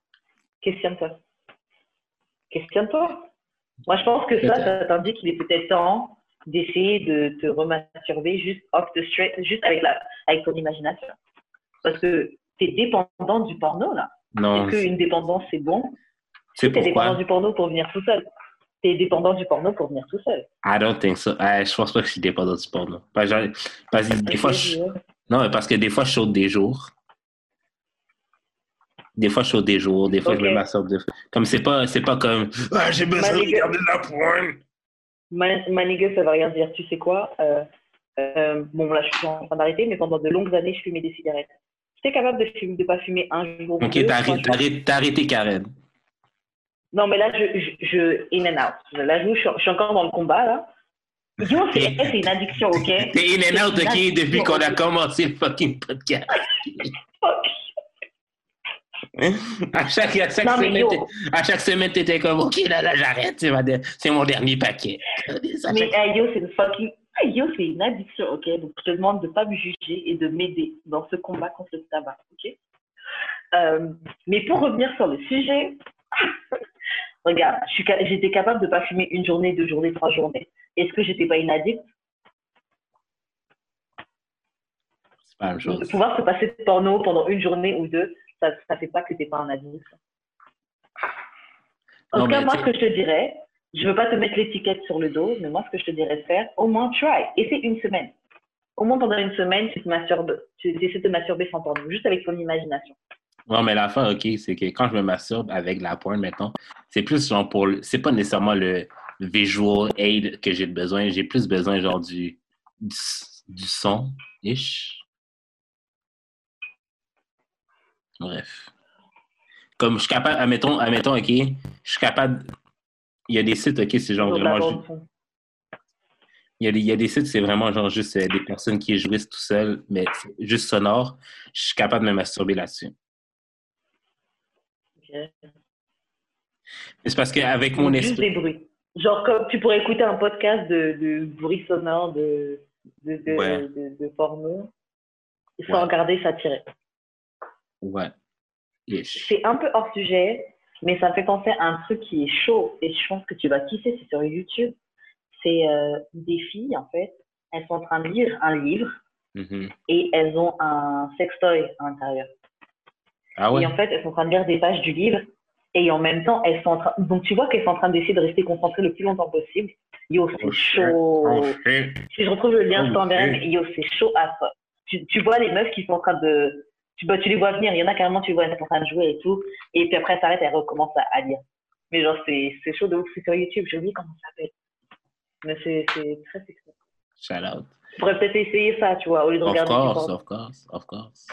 Questionne-toi. Questionne-toi. Moi, je pense que ça, ça t'indique qu'il est peut-être temps d'essayer de te remasturber juste off the straight, juste avec, la, avec ton imagination. Parce que tu es dépendant du porno, là. Non, Est-ce qu'une dépendance, c'est bon c'est Tu es dépendant du porno pour venir tout seul. Tu es dépendant du porno pour venir tout seul. I don't think so. Ah, je pense pas que je suis dépendant du porno. Parce que, des fois, je... non, parce que des fois, je saute des jours. Des fois, je saute des jours. Des fois, je me masturbe. Des... Comme c'est pas, c'est pas comme. Ah, j'ai besoin de Manigue. regarder de la porn. Ma, ma nigga, ça va rien dire. Tu sais quoi euh, euh, Bon, là, je suis en train d'arrêter, mais pendant de longues années, je fumais des cigarettes. J'étais capable de de pas fumer un jour. ou Ok, t'as arrêté, t'as arrêté- Karen. Non, mais là, je, je, je in and out. Là, je, suis encore dans le combat, là. Yo, c'est c'est une addiction, ok? T'es in and out, C'est ok, depuis qu'on a commencé le fucking podcast. Fuck. À chaque, à chaque Non, semaine, à chaque semaine, t'étais comme, ok, là, là, j'arrête, c'est ma der- c'est mon dernier paquet. Mais hey, yo, c'est une fucking. hey, yo, c'est une addiction, ok? Donc, je te demande de ne pas me juger et de m'aider dans ce combat contre le tabac, ok? Euh, mais pour revenir sur le sujet, regarde, je suis ca- j'étais capable de ne pas fumer une journée, deux journées, trois journées. Est-ce que j'étais pas une addict? C'est pas la même De chose. pouvoir se passer de porno pendant une journée ou deux, ça ne fait pas que tu n'es pas un addict. En tout cas, moi, ce que je te dirais, je veux pas te mettre l'étiquette sur le dos, mais moi, ce que je te dirais de faire, au moins try. Essaie une semaine. Au moins pendant une semaine, tu te masturbes, tu essaies de te masturber sans porno, juste avec ton imagination. Non, mais l'affaire, OK, c'est que quand je me masturbe avec la porn, maintenant, c'est plus genre pour... le- C'est pas nécessairement le visual aid que j'ai besoin. J'ai plus besoin, genre, du, du, du son-ish. Bref. Comme je suis capable... Admettons, admettons, OK, je suis capable... Il y a des sites, OK, c'est genre vraiment... Il y, a des, il y a des sites, c'est vraiment genre juste euh, des personnes qui jouissent tout seuls, mais juste sonore. Je suis capable de me masturber là-dessus. Ok. Mais c'est parce qu'avec mon Juste esprit... des bruits. Genre, comme tu pourrais écouter un podcast de, de bruits sonores de, de, de, Ouais. de, de porno sans Ouais. regarder ça tirer. Ouais. C'est un peu hors sujet, mais ça me fait penser à un truc qui est chaud et je pense que tu vas kiffer, c'est sur YouTube. C'est euh, des filles, en fait, elles sont en train de lire un livre Mhm. et elles ont un sextoy à l'intérieur. Ah ouais? Et en fait, elles sont en train de lire des pages du livre et en même temps, elles sont en train. Donc, tu vois qu'elles sont en train d'essayer de rester concentrées le plus longtemps possible. Yo, c'est Oh, chaud. Oh. Si je retrouve le lien, Oh, je t'enverrai. ok. mais Yo, c'est chaud à ça. Tu, tu vois les meufs qui sont en train de. Tu, bah, tu les vois venir. Il y en a carrément, tu les vois, elles sont en train de jouer et tout. Et puis après, elles s'arrêtent et elles recommencent à, à lire. Mais genre, c'est chaud de ouf. C'est sur YouTube. J'ai oublié comment ça s'appelle. Mais c'est très sexy. Shout out. Tu pourrais peut-être essayer ça, tu vois, au lieu de Of regarder course, of course, of course.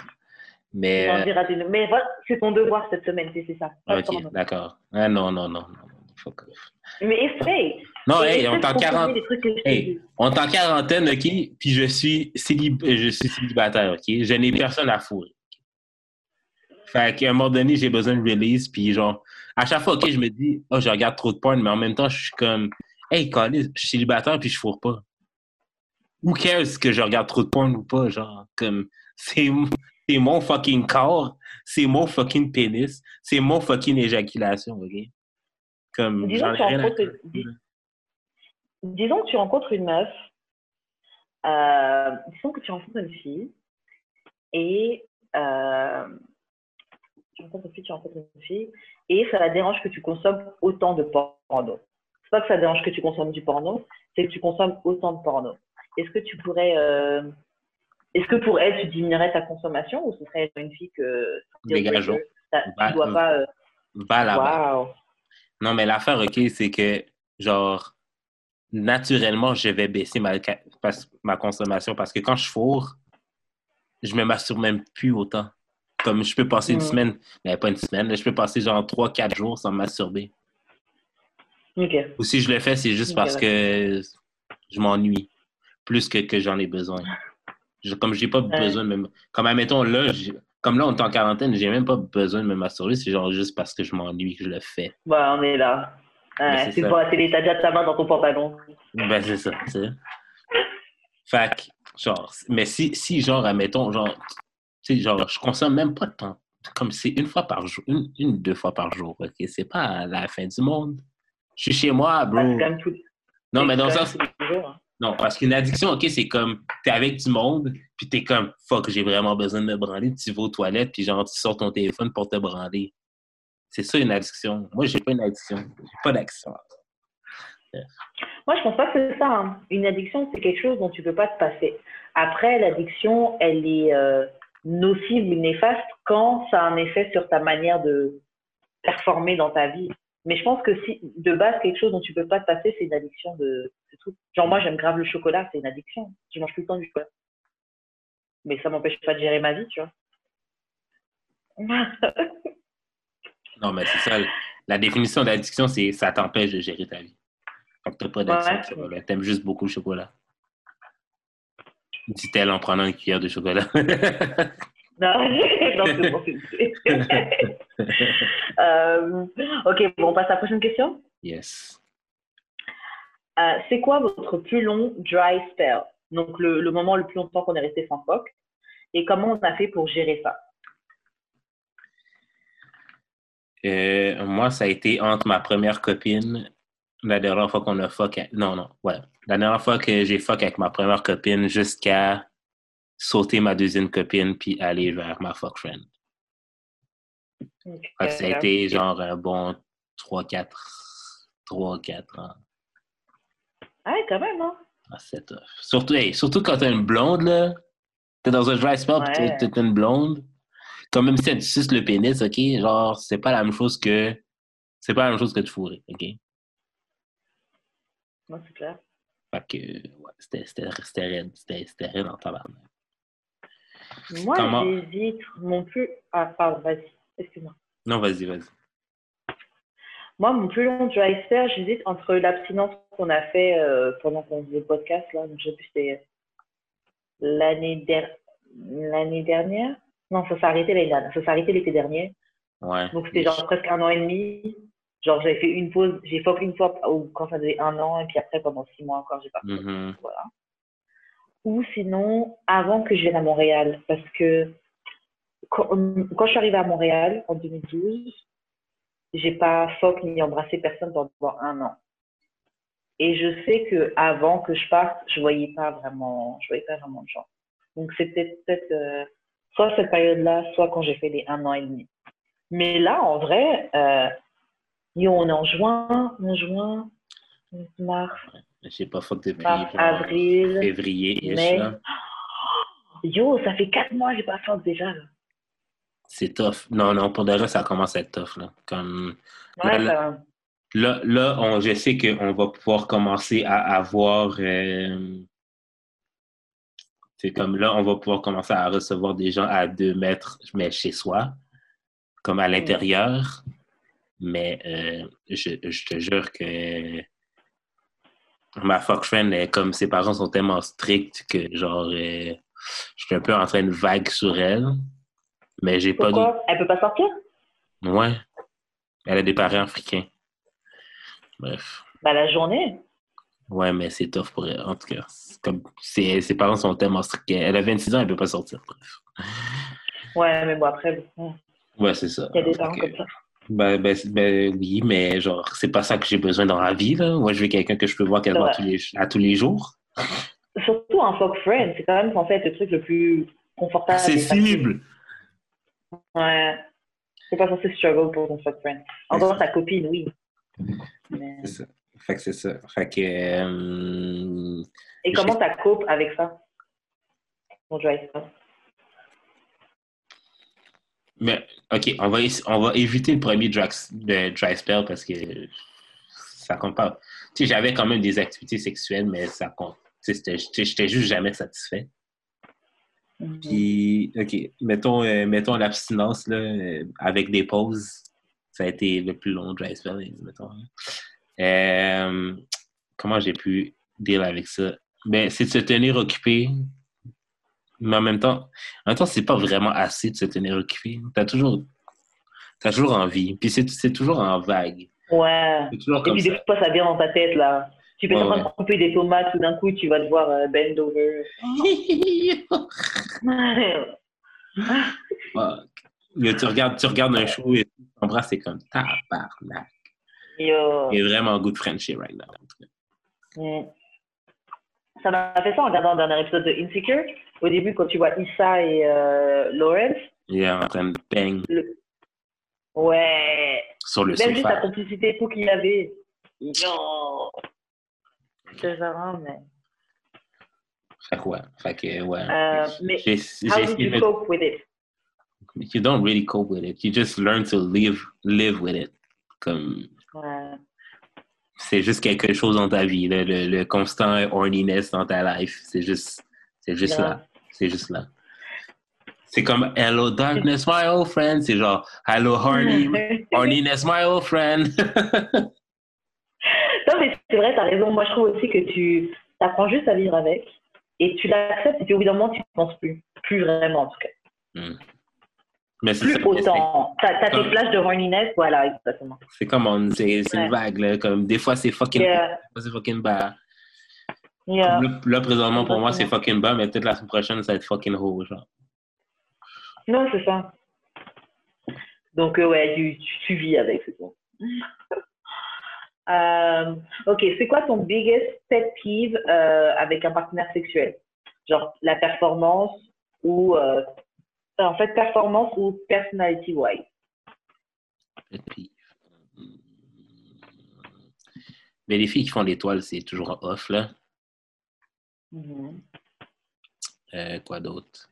Mais, euh, Mais voilà, c'est ton devoir cette semaine, c'est ça. Ok, d'accord. Ah, non, non, non, off. Mais essaye. Non, hey, on de est en comprendre 40... les trucs que je te Hey, dis. quarantaine, OK? Puis je suis, célib... je suis célibataire, OK? Je n'ai personne à fourrer. Fait qu'à un moment donné, j'ai besoin de release, puis genre, à chaque fois, OK, je me dis, oh, je regarde trop de porn, mais en même temps, je suis comme, hey, Colin, je suis célibataire, puis je fourre pas. Who cares que je regarde trop de porn ou pas, genre, comme, c'est mon fucking corps, c'est mon fucking pénis, c'est mon fucking éjaculation, OK? Comme, j'en ai rien à dis- disons que tu rencontres une meuf, euh, disons que tu rencontres une fille, et euh, tu rencontres une fille, tu rencontres une fille, et ça la dérange que tu consommes autant de porno. C'est pas que ça dérange que tu consommes du porno, c'est que tu consommes autant de porno. Est-ce que tu pourrais, euh, est-ce que pour elle, tu diminuerais ta consommation, ou ce serait une fille que Dégageons. tu dois pas. euh, Va là-bas. Waouh! Non, mais l'affaire, OK, c'est que, genre, naturellement, je vais baisser ma, ma consommation parce que quand je fourre, je me masturbe même plus autant. Comme je peux passer une semaine, mais pas une semaine, je peux passer genre 3-4 jours sans masturber. Ok. Ou si je le fais, c'est juste parce que je m'ennuie plus que, que j'en ai besoin. Je- comme j'ai pas Ouais. besoin de me... Comme, admettons, là, comme là, on est en quarantaine, j'ai même pas besoin de me masturber, c'est genre juste parce que je m'ennuie que je le fais. Bah, on est là. Mais Ouais, c'est la télé, t'as déjà ta main dans ton pantalon. Ben, c'est ça, tu sais. Fait que, genre, mais si, si, genre, admettons, genre, tu sais, genre, je consomme même pas de temps. Comme c'est une fois par jour, une, une, deux fois par jour, ok? C'est pas la fin du monde. Je suis chez moi, bro. tout. Non, mais dans quand sens, hein. non, parce qu'une addiction, ok, c'est comme, t'es avec du monde, puis t'es comme, fuck, j'ai vraiment besoin de me branler, tu vas aux toilettes, puis genre, tu sors ton téléphone pour te branler. C'est ça une addiction. Moi, j'ai pas une addiction. J'ai pas d'addiction. Moi, je pense pas que c'est ça. hein. Une addiction, c'est quelque chose dont tu peux pas te passer. Après, l'addiction, elle est euh, nocive ou néfaste quand ça a un effet sur ta manière de performer dans ta vie. Mais je pense que si, de base, quelque chose dont tu peux pas te passer, c'est une addiction de, tout. Genre, moi, j'aime grave le chocolat, c'est une addiction. Je mange tout le temps du chocolat. Mais ça m'empêche pas de gérer ma vie, tu vois. Non, mais c'est ça. La définition d'addiction, c'est ça t'empêche de gérer ta vie. Que t'as pas d'addiction Ouais. T'aimes juste beaucoup le chocolat. Dit-elle en prenant une cuillère de chocolat. Non, non c'est bon, Euh, ok, bon, on passe à la prochaine question. yes. Euh, c'est quoi votre plus long dry spell? Donc, le, le moment le plus longtemps qu'on est resté sans fuck. Et comment on a fait pour gérer ça? Euh, moi, ça a été entre ma première copine, la dernière fois qu'on a fuck. Non, non, ouais. La dernière fois que j'ai fuck avec ma première copine jusqu'à sauter ma deuxième copine puis aller vers ma fuck friend. Que ça a été genre un bon 3-4 3, 4 ans. Ah ouais, quand même, hein. Ah, c'est tough. Surtout, hey, surtout quand t'es une blonde, là. T'es dans un dry spell, Ouais. t'es une blonde. Comme même si elle te suce le pénis, OK? Genre, c'est pas la même chose que... C'est pas la même chose que de fourrer, OK? Non, c'est clair. Fait que, ouais, c'était raide. C'était raide en tabarnak. Moi, Comment- j'hésite mon plus. Ah, pardon, vas-y. Excuse-moi. Non, vas-y, vas-y. Moi, mon plus long dry spell, j'hésite entre l'abstinence qu'on a fait euh, pendant qu'on faisait le podcast, là. Donc, je sais plus, c'était l'année der- l'année dernière. Non, ça s'est arrêté l'année dernière. Ça s'est arrêté l'été dernier. Ouais. Donc, c'était genre presque un an et demi. Genre, j'avais fait une pause. J'ai fuck une fois quand ça faisait un an, et puis après, pendant six mois encore, j'ai pas fait. Mhm. Voilà. Ou sinon, avant que je vienne à Montréal. Parce que quand, quand je suis arrivée à Montréal en 2012, j'ai pas fuck ni embrassé personne pendant un an. Et je sais que avant que je parte, je voyais pas vraiment, je voyais pas vraiment de gens. Donc c'était peut-être euh, soit cette période-là, soit quand j'ai fait les un an et demi. Mais là, en vrai, euh, yo, on est en juin, en juin, mars, J'ai pas faute depuis mars, avril, février-ish, mai. là. Yo, ça fait quatre mois que j'ai pas fuck déjà. Là. C'est tough. Non, non, pour de vrai, ça commence à être tough, là. Comme... Ouais, Là, là, ça- Là, là on, je sais qu'on va pouvoir commencer à avoir. euh, c'est comme là, on va pouvoir commencer à recevoir des gens à deux mètres, mais chez soi, comme à l'intérieur. Mais euh, je, je te jure que ma fuck friend, elle, comme ses parents sont tellement stricts que, genre, euh, je suis un peu en train de vague sur elle. Mais j'ai pas. Pourquoi? Elle peut pas sortir? Ouais. Elle a des parents africains. Bref. Bah la journée. Ouais, mais c'est tough pour elle. En tout cas, comme ses, ses parents sont tellement stricts. Elle a 26 ans, elle peut pas sortir. Bref. Ouais, mais bon après, Ouais, c'est ça. il y a des parents Ok. comme ça. Ben, ben, ben, oui, mais genre, c'est pas ça que j'ai besoin dans la vie, là. Moi, je veux quelqu'un que je peux voir quasiment tous les, à tous les jours. Surtout un fuck friend, c'est quand même censé être le truc le plus confortable. Accessible! Ouais. C'est pas censé struggle pour ton fuck friend. Encore ta copine, oui. Mais- C'est ça. Fait que c'est ça. Fait que. euh, Et comment t'as cope avec ça? Spell Mais, OK, on va, on va éviter le premier dry, de dry spell parce que ça compte pas. Tu sais, j'avais quand même des activités sexuelles, mais ça compte. Tu sais, j'étais juste jamais satisfait. Mhm. Puis, OK, mettons, euh, mettons l'abstinence, là, euh, avec des pauses. Ça a été le plus long dry spell, mettons. hein. Euh, comment j'ai pu deal avec ça? Ben, c'est de se tenir occupé. Mais en même temps, en même temps, c'est pas vraiment assez de se tenir occupé. T'as toujours, t'as toujours envie. Puis c'est c'est toujours en vague. Ouais. Et puis ça. des fois, ça vient dans ta tête, là. Tu peux Ouais, ouais. couper des tomates, tout d'un coup, tu vas te voir euh, bend over. Là, tu, regardes, tu regardes un show et tu t'embrasses, c'est comme tabarnak. Yo. J'ai vraiment un goût de Frenchie right now. Mm. Ça m'a fait ça en regardant le dernier épisode de Insecure. Au début, quand tu vois Issa et euh, Lawrence, Il est en train de bang le... ouais, sur le même juste la sofa. complicité tout qu'il y avait. Yo. C'est marrant, mais. Fait que ouais. Fait que ouais. Euh, mais How did you cope with it? You don't really cope with it. You just learn to live, live with it. Comme Ouais. c'est juste quelque chose dans ta vie, là, le, le constant horniness dans ta life. C'est juste, c'est juste là. C'est juste là. C'est comme Hello darkness, my old friend. C'est genre Hello horny, horniness, my old friend. Non, mais c'est vrai, t'as raison. Moi, je trouve aussi que tu apprends juste à vivre avec et tu l'acceptes et puis au bout d'un moment, tu ne penses plus. Plus vraiment, en tout cas. Hmm. Mais Plus ça, autant. T'as as tes Comme- flashs de horniness, voilà, exactement. C'est comme on- c'est c'est Ouais. une vague là. Comme des fois c'est fucking, Yeah. c'est fucking bas. Yeah. Là, là, présentement pour moi c'est fucking bas, mais peut-être la semaine prochaine ça va être fucking haut genre. Non, c'est ça. Donc, euh, ouais, tu, tu, tu vis avec, c'est tout. Euh, ok, c'est quoi ton biggest pet peeve euh, avec un partenaire sexuel? Genre la performance ou. euh, en fait, performance ou personality wise? Pet peeve. Mais les filles qui font l'étoile, c'est toujours off, là. Euh, quoi d'autre?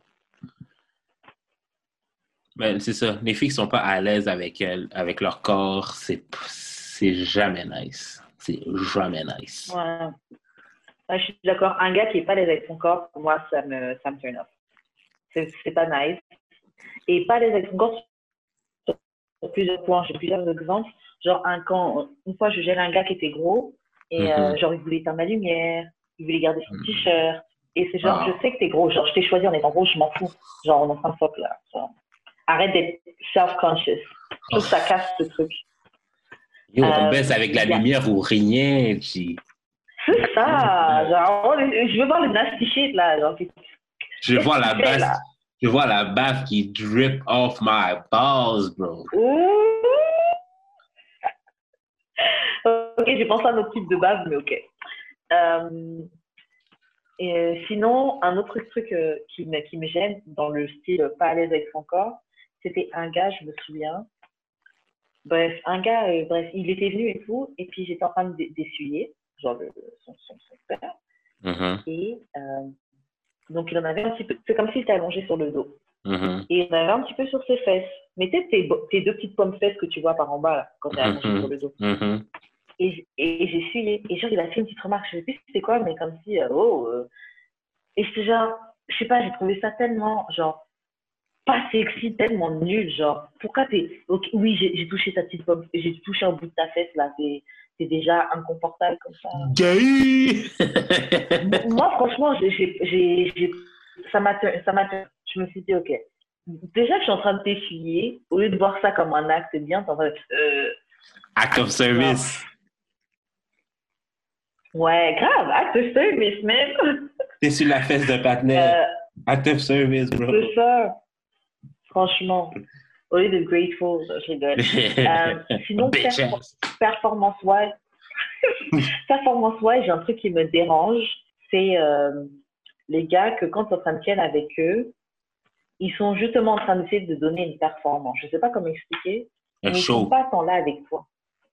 Ben, c'est ça. Les filles qui sont pas à l'aise avec elles, avec leur corps, c'est c'est jamais nice. C'est jamais nice. Ouais. Ouais, je suis d'accord. Un gars qui est pas à l'aise avec son corps, pour moi, ça me, ça me turn off. C'est pas nice. Et pas à l'aise avec son corps sur plusieurs points. J'ai plusieurs exemples. Genre, un, quand, une fois, je gérais un gars qui était gros et euh, Mhm. genre, il voulait éteindre la lumière, il voulait garder son Mhm. t-shirt. Et c'est genre, Ah. je sais que t'es gros. Genre, je t'ai choisi en étant gros, je m'en fous. Genre, on est en train de fuck là. Genre, arrête d'être self-conscious. Je que ça casse ce truc. Yo, on Euh, baisse avec la lumière ou rien. G. C'est ça. Genre, je veux voir le nasty shit là. Genre, Je vois la baffe. Je vois la baffe qui drip off my balls, bro. Ouh. Ok, j'ai pensé à un autre type de base, mais ok. Euh, et euh, sinon, un autre truc euh, qui, me, qui me gêne dans le style pas à l'aise avec son corps, c'était un gars, je me souviens. Bref, un gars, euh, bref, il était venu et tout, et puis j'étais en train de- d'essuyer, genre le, son, son, son père, Mhm, et euh, donc il en avait un petit peu, c'est comme s'il était allongé sur le dos. mhm. Et il en avait un petit peu sur ses fesses. Mais tu sais, tes, deux petites pommes fesses que tu vois par en bas, là, quand tu es allongé Mhm. sur le dos. Et, et j'ai essuyé. Et genre, il a fait une petite remarque. Je sais plus c'était quoi, mais comme si, euh, oh. euh. Et j'étais genre, je sais pas, j'ai trouvé ça tellement, genre, pas sexy, tellement nul. Genre, pourquoi t'es. ok, oui, j'ai touché ta petite pomme, j'ai touché un bout de ta fesse, là. T'es déjà inconfortable comme ça. Gay! Moi, franchement, j'ai, j'ai, j'ai, j'ai- ça m'a, je me suis dit, ok. Déjà que je suis en train de t'essuyer, au lieu de voir ça comme un acte bien, t'es en train de, euh, Act of service. Ouais, grave, acte de service, même. T'es sur la fesse de partenaire. Euh, Act of service, bro. c'est ça. Franchement. Au lieu de grateful, je rigole. Euh, sinon, perfor- performance-wise, performance-wise, j'ai un truc qui me dérange, c'est euh, les gars que quand tu es en train de ken avec eux, ils sont justement en train d'essayer de donner une performance. Je sais pas comment expliquer, Un mais ils sont show. pas tant là avec toi.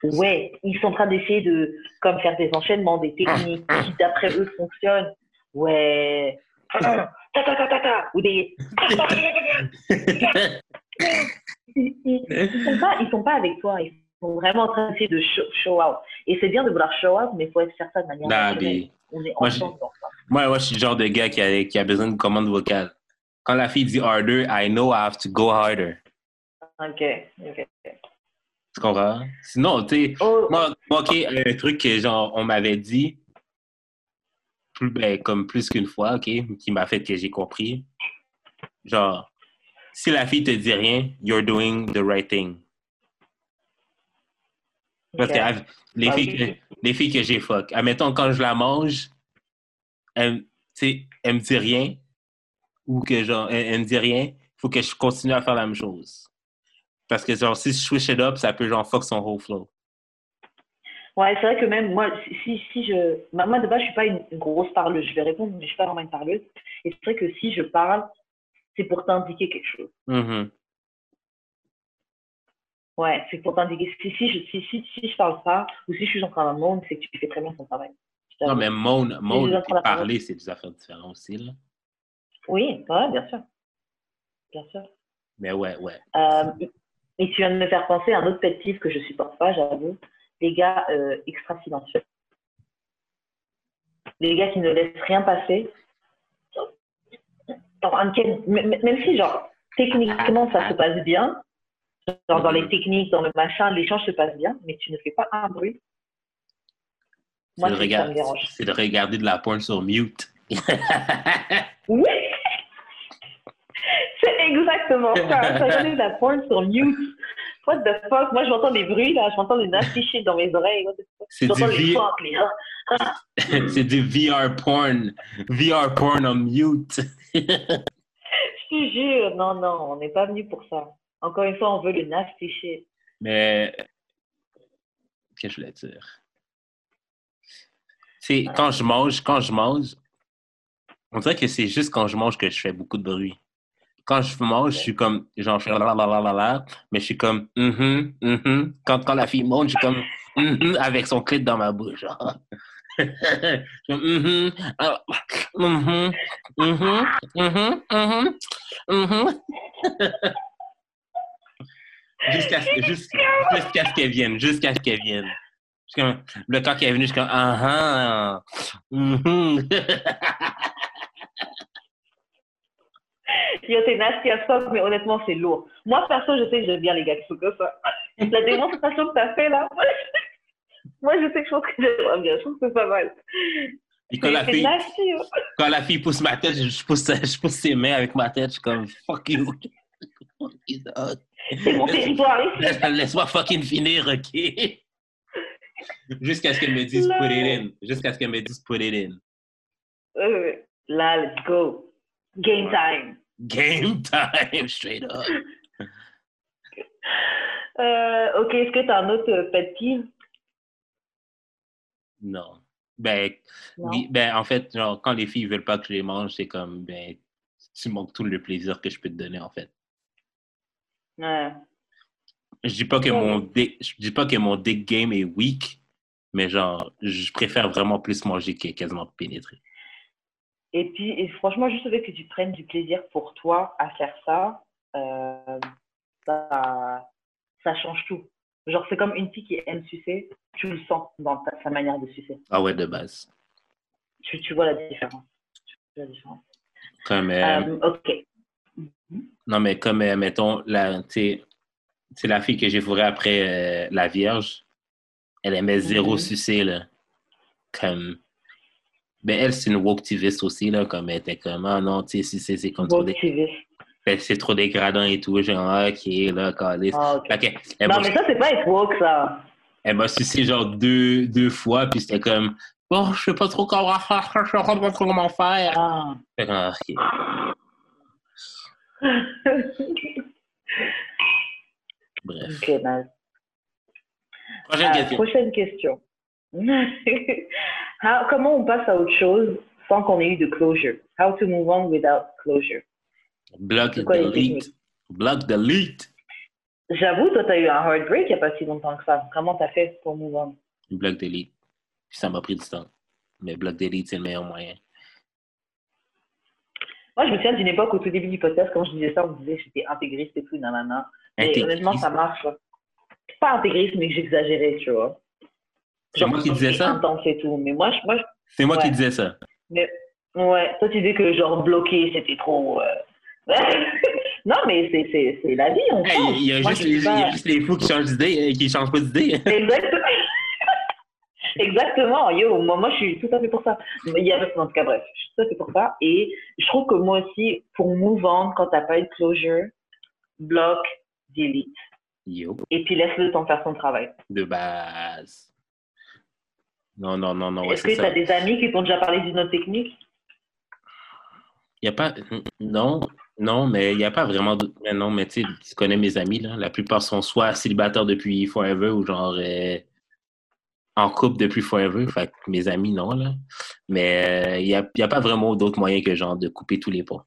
Ouais, ils sont en train d'essayer de comme faire des enchaînements, des techniques qui d'après eux fonctionnent. Ouais. Ta ta ta ta ta ou des ils, ils, sont pas ils sont pas avec toi, ils sont vraiment en train d'essayer de show, show out. Et c'est bien de vouloir show out, mais il faut faire ça de manière Nah, mais- On est Moi, ensemble dans ça. Moi, moi, je suis le genre de gars qui a, qui a besoin de commande vocale. Quand la fille dit harder, I know I have to go harder. Ok, ok. Tu comprends? Sinon, tu sais, Oh, moi, moi, OK, un truc que genre, on m'avait dit, plus, ben, comme plus qu'une fois, OK, qui m'a fait que j'ai compris. Genre, si la fille te dit rien, you're doing the right thing. Parce que les, Ah, filles que, les filles que j'ai fuck, admettons, quand je la mange, elle, elle me dit rien, ou que genre, elle, elle me dit rien, il faut que je continue à faire la même chose. Parce que genre, si je switch it up, ça peut genre fuck son whole flow. Ouais, c'est vrai que même moi, si, si, je. Moi, de base, je suis pas une, grosse parleuse. Je vais répondre, mais je suis pas vraiment une parleuse. Et c'est vrai que si je parle, c'est pour t'indiquer quelque chose. Mhm. Ouais, c'est pour t'indiquer. Si, si, je, si, si, si je parle pas, ou si je suis en train de monde, c'est que tu fais très bien ton travail. Non, mais moan, moan et parler, c'est des affaires différentes aussi, là. Oui, ouais, bien sûr. Bien sûr. Mais ouais, ouais. Euh, et tu viens de me faire penser à un autre pet peeve que je supporte pas, j'avoue. Les gars euh, extra silencieux. Les gars qui ne laissent rien passer. Même si, genre, techniquement, ça se passe bien, genre dans les techniques, dans le machin, l'échange se passe bien, mais tu ne fais pas un bruit. C'est Moi, de, c'est ça me regarder, dérange. c'est de regarder de la porn sur mute. Oui! C'est exactement ça. De la porn sur mute. What the fuck? Moi, je m'entends des bruits, là. Je m'entends des shit dans mes oreilles. J'entends les V- fuck, les ah. c'est du VR porn. VR porn on mute. Je te jure. Non, non, on n'est pas venu pour ça. Encore une fois, on veut le shit. Mais, qu'est-ce que je voulais dire? C'est quand je mange, quand je mange, on dirait que c'est juste quand je mange que je fais beaucoup de bruit. Quand je mange, je suis comme, genre, je la la, mais je suis comme, mhm, mhm. Quand, quand la fille monte, je suis comme, mhm, avec son clit dans ma bouche, suis. Jusqu'à ce qu'elle vienne, jusqu'à ce qu'elle vienne. Suis le temps qu'elle est venue, je suis comme, ah, ah, t'es nasty as fuck, mais honnêtement, c'est lourd. Moi, perso, je sais que j'aime bien les gars qui sont comme ça. La démonstration que t'as fait là, moi, je- sais que je pense que j'aimerais bien. Je trouve que c'est pas mal. Puis quand la C'est fille, nasty. hein. quand la fille pousse ma tête, je pousse, je pousse ses mains avec ma tête, je suis comme, fuck you. Fuck you, dog. C'est mon territoire ici. Laisse-moi fucking finir, ok? Jusqu'à ce qu'elle me dise put it in. Jusqu'à ce qu'elle me dise put it in. Là, let's go. Game time. Game time, straight up. Euh, ok, est-ce que t'as un autre euh, pet peeve? Non. Ben, Non. ben, en fait, genre, quand les filles veulent pas que je les mange, c'est comme, ben, tu manques tout le plaisir que je peux te donner, en fait. Ouais. Je dis pas que Ouais. mon dick, je dis pas que mon dick game est weak, mais genre, je préfère vraiment plus manger que quasiment pénétrer. Et puis, et franchement, juste le fait que tu prennes du plaisir pour toi à faire ça, euh, ça, ça change tout. Genre, c'est comme une fille qui aime sucer, tu le sens dans ta- sa manière de sucer. Ah ouais, de base. Tu, tu vois la différence. Tu vois la différence. Comme, euh, Euh, ok. non, mais comme, mettons, la, tu sais, c'est la fille que j'ai fourrée après la Vierge. Elle aimait zéro Mhm. sucer, là. Comme, ben, elle, c'est une woketiviste aussi, là. Comme, elle était comme, ah non, tu sais, sucer, c'est comme trop, ben, c'est trop dégradant et tout. Genre, ah, ok, là, calice. Ah, ok. Fait que, elle Non, m'a- mais ça, c'est pas être woke, ça. Elle m'a sucé genre deux, deux fois, puis c'était comme, bon, je sais pas trop comment faire, je sais pas trop comment faire. Ah. Ah. Bref. nice. Prochaine Euh, question. prochaine question. How- comment on passe à autre chose sans qu'on ait eu de closure? How to move on without closure? Block delete. Block delete. J'avoue, toi, t'as eu un heartbreak il n'y a pas si longtemps que ça. Comment t'as fait pour move on? Block delete. Ça m'a pris du temps. Mais block delete, c'est le meilleur moyen. Moi, je me souviens d'une époque au tout début du podcast, quand je disais ça, on me disait que j'étais intégriste et tout, nanana. Et honnêtement, ça marche. Pas intégriste, mais j'exagérais, tu vois. C'est moi qui disais ça? intense et tout. Mais moi, moi je- C'est moi qui disais ça. ouais, toi, tu disais que genre bloqué, c'était trop. euh, non, mais c'est- c'est c'est la vie, on Hey. Il y, a Moi, juste les, dis pas- il y a juste les fous qui changent d'idée, euh, qui changent pas d'idée. Exactement. Exactement. Yo, moi, moi, je suis tout à fait pour ça. Mais il y a, en tout cas, bref, je suis tout à fait pour ça. Et je trouve que moi aussi, pour move on, quand t'as pas eu de closure, bloc, delete. Yo, Et puis laisse-le le temps faire son travail. de base. Non, non, non, non, Est-ce que tu as des amis qui t'ont déjà parlé d'une autre technique Il y a pas. Non, non, mais il n'y a pas vraiment de. mais Non, mais tu sais, tu connais mes amis, là. La plupart sont soit célibataires depuis Forever ou genre euh, en couple depuis Forever. Fait que mes amis, non, là. Mais euh, il n'y a, pas vraiment d'autre moyen que genre de couper tous les ponts.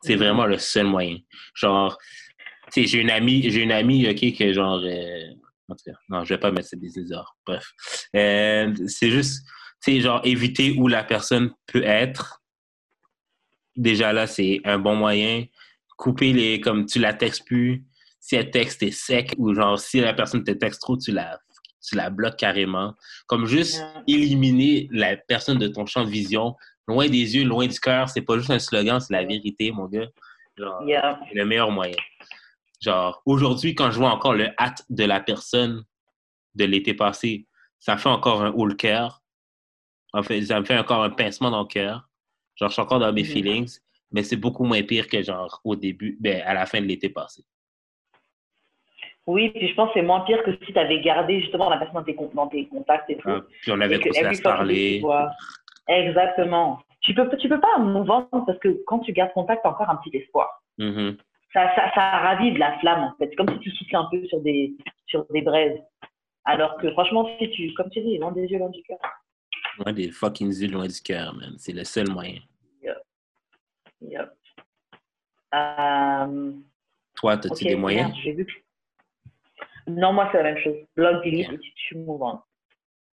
C'est vraiment le seul moyen. Genre, tu sais, j'ai une amie, j'ai une amie, OK, que genre. euh, non, je vais pas mettre ces business dehors. Bref. Euh, c'est juste, tu sais, genre, éviter où la personne peut être déjà là, c'est un bon moyen. Couper les, comme tu la textes plus. Si elle texte, t'es sec. Ou genre, si la personne te texte trop, tu la, tu la bloques carrément. Comme juste éliminer la personne de ton champ de vision. Loin des yeux, loin du cœur. C'est pas juste un slogan, c'est la vérité, mon gars. Genre, Yeah. c'est le meilleur moyen. Genre, aujourd'hui, quand je vois encore le hâte de la personne de l'été passé, ça fait encore un haut le cœur. En fait, ça me fait encore un pincement dans le cœur. Genre, je suis encore dans mes Mhm. feelings, mais c'est beaucoup moins pire que genre au début, ben, à la fin de l'été passé. Oui, puis je pense que c'est moins pire que si tu avais gardé justement la personne dans tes, con- dans tes contacts et tout. Ah, puis on avait continué à se parler. tu. Exactement. Tu peux, tu peux pas move on parce que quand tu gardes contact, t'as encore un petit espoir. Mhm. Ça, ça, ça ravive la flamme en fait. C'est comme si tu soufflais un peu sur des, sur des braises. Alors que franchement, si tu, comme tu dis, loin des yeux, loin du cœur. Loin des fucking yeux, loin du cœur, man. C'est le seul moyen. Yep. Euh, Toi, as-tu ok, des moyens? merde, vu Non, moi, c'est la même chose. Block, delete et tu, on.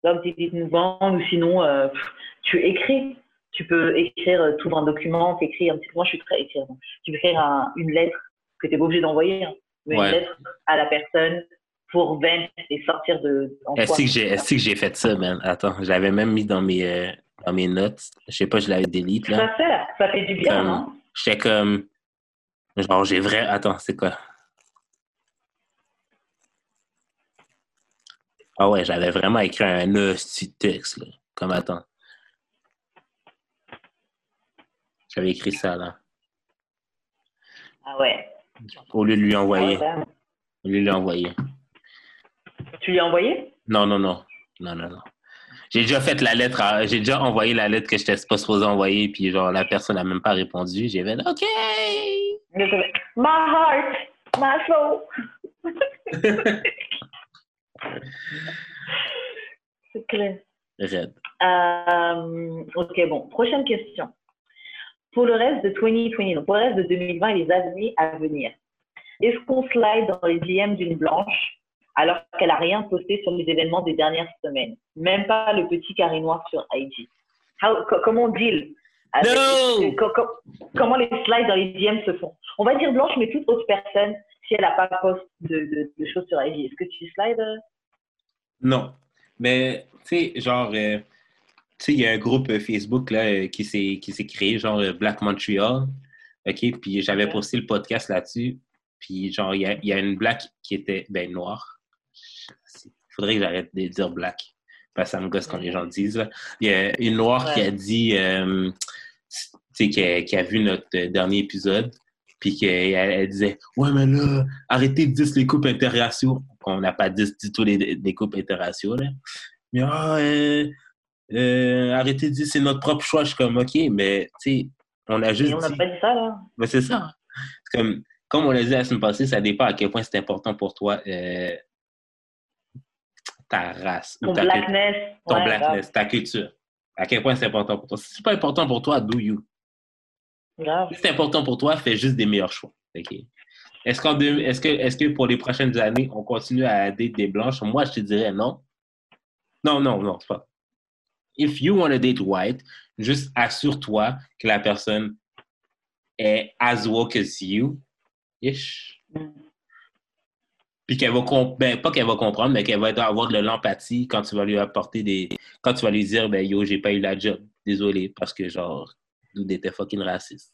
Block, delete, on. Ou sinon, euh, tu écris. Tu peux écrire, euh, ouvres un document, tu écris un petit Moi, je suis très écrire. donc. Tu peux écrire un- une lettre que tu n'es pas obligé d'envoyer. hein, mais Ouais. une lettre à la personne pour vent et sortir de. Est-ce que j'ai fait ça, man? Attends, je l'avais même mis dans mes, euh, dans mes notes. Je sais pas, je l'avais delete, là. Ça fait, ça fait du bien, Comme- non? J'étais comme. Genre, j'ai vrai. Attends, c'est quoi? Ah ouais, j'avais vraiment écrit un petit texte, là. Comme attends. J'avais écrit ça, là. Ah ouais. Au lieu de lui Ah envoyer. ouais, ben, Au lieu de lui envoyer. Tu lui as envoyé? Non, non, non. Non, non, non. J'ai déjà fait la lettre, à- j'ai déjà envoyé la lettre que je n'étais pas supposé envoyer, puis genre, la personne n'a même pas répondu. J'ai fait OK! My heart, my soul. C'est clair. Red. Euh, ok, bon. Prochaine question. Pour le reste de 2020, donc pour le reste de 2020 et les années à venir, est-ce qu'on slide dans les DM d'une blanche alors qu'elle n'a rien posté sur les événements des dernières semaines? Même pas le petit carré noir sur IG. How- co- comment on deal avec- No! co- co- Comment les slides dans les DM se font? On va dire blanche, mais toute autre personne, si elle n'a pas post de, de- de choses sur IG, est-ce que tu slides? Non. Mais, tu sais, genre, euh, sais, il y a un groupe euh, Facebook là, euh, qui s'est qui s'est créé, genre euh, Black Montreal. OK? Puis j'avais posté le podcast là-dessus. Puis, genre, il y y a une black qui était, ben, noire. Il faudrait que j'arrête de dire black. Parce que ça me gosse quand les gens disent. Il y a une noire qui a dit, euh, tu sais, qui a, qui a vu notre dernier épisode. Puis qu'elle elle disait Ouais, mais là, arrêtez de dire les couples interraciaux. On n'a pas dit du tout les, les couples interraciaux, là. Mais ah, euh, euh, arrêtez de dire c'est notre propre choix. Je suis comme OK, mais tu sais, on a juste Et on n'a dit. pas dit ça, là. Mais c'est ça. Comme, comme on l'a dit la semaine passée, ça dépend à quel point c'est important pour toi euh, ta race. ou Ton ta, blackness. ton ouais, blackness, ta culture. À quel point c'est important pour toi. Si c'est pas important pour toi, do you. grave. Si c'est important pour toi, fais juste des meilleurs choix. OK? Est-ce, deux- est-ce, que, est-ce que pour les prochaines années, on continue à date des blanches? Moi, je te dirais non. Non, non, non, c'est pas. If you want to date white, juste assure-toi que la personne est as woke as you. Ish. Mm. Puis qu'elle va comprendre, ben, pas qu'elle va comprendre, mais qu'elle va avoir de l'empathie quand tu vas lui apporter des. Quand tu vas lui dire, ben yo, j'ai pas eu la job. Désolé, parce que genre, nous était fucking raciste.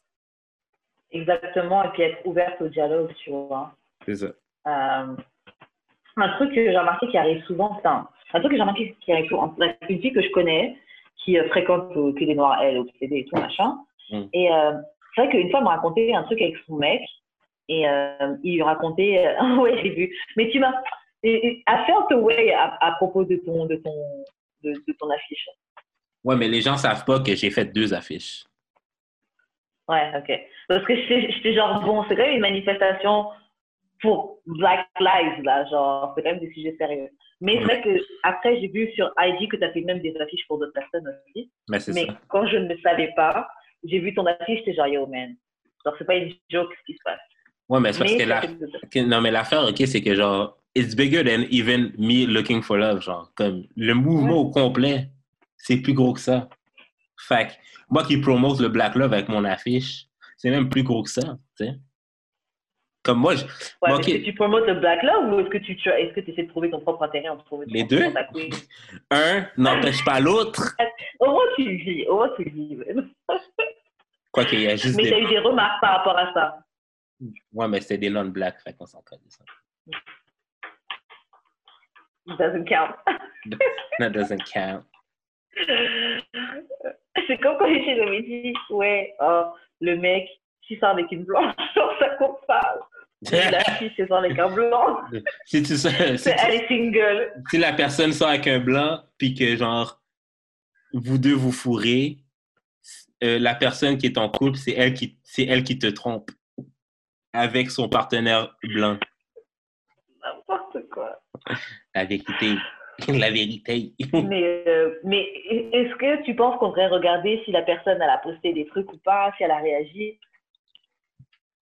Exactement, et puis être ouverte au dialogue, tu vois. C'est ça. Euh, un truc que j'ai remarqué qui arrive souvent, c'est un, truc que j'ai remarqué qui la- une fille que je connais, qui euh, fréquente que des noirs, elle, au et tout, machin. Mm. Et euh, c'est vrai qu'une fois, elle m'a raconté un truc avec son mec, et euh, il lui racontait, ouais, j'ai vu, mais tu m'as, et- I felt away à, à propos de ton, de ton, de, de ton affiche. Ouais, mais les gens savent pas que j'ai fait deux affiches. Ouais, ok. Parce que j'étais genre, bon, c'est quand même une manifestation pour Black Lives, là, genre, c'est quand même des sujets sérieux. Mais c'est vrai que après j'ai vu sur IG que tu as fait même des affiches pour d'autres personnes aussi. Mais Mais ça. quand je ne le savais pas, j'ai vu ton affiche, j'étais genre, yo, man. Genre, c'est pas une joke ce qui se passe. Ouais, mais c'est parce Mais que la... Non, mais l'affaire, OK, c'est que genre, it's bigger than even me looking for love. Genre, comme le mouvement au complet, c'est plus gros que ça. Fait moi qui promote le Black Love avec mon affiche, c'est même plus gros que ça, tu sais. Comme moi, je- Ouais, Bon, mais ok. Est-ce que tu promotes le Black Love ou est-ce que tu est-ce que essaies de trouver ton propre intérêt en trouvant Les deux. un n'empêche pas l'autre. Au moins tu le vis, au moins tu le vis. Quoi qu'il y a juste Mais tu as des... eu des remarques par rapport à ça? Ouais, mais c'était des non-blacks, fait qu'on s'en connaît ça. It doesn't count. That doesn't count. C'est comme quand j'étais mes dit, ouais, oh, le mec, sort avec une blanche, ça compte pas. La fille, s'il sort avec un blanc, si, tu, si, c'est- tu- elle est single. si la personne sort avec un blanc, puis que genre, vous deux vous fourrez, euh, la personne qui est en couple, c'est elle qui, c'est elle qui te trompe avec son partenaire blanc. N'importe quoi. La vérité. La vérité. Mais, euh, mais est-ce que tu penses qu'on devrait regarder si la personne elle a posté des trucs ou pas, si elle a réagi?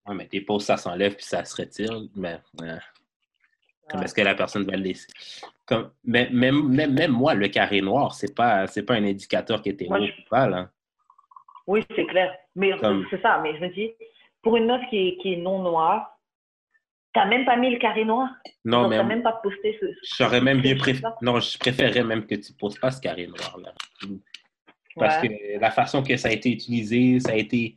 Ouais, mais tes pauses, ça s'enlève puis ça se retire. Mais euh, comme est-ce que la personne va le laisser? Comme, mais, même, même, même moi, le carré noir, c'est pas, c'est pas un indicateur qui était Moi, je- pas, là. Oui, c'est clair. Mais Comme- c'est ça, mais je me dis, pour une meuf qui est, qui est non noire, t'as même pas mis le carré noir. Non, mais t'as même pas posté ce. j'aurais même bien préféré. Non, je préférerais même que tu poses pas ce carré noir, là. Parce Ouais. que la façon que ça a été utilisé, ça a été.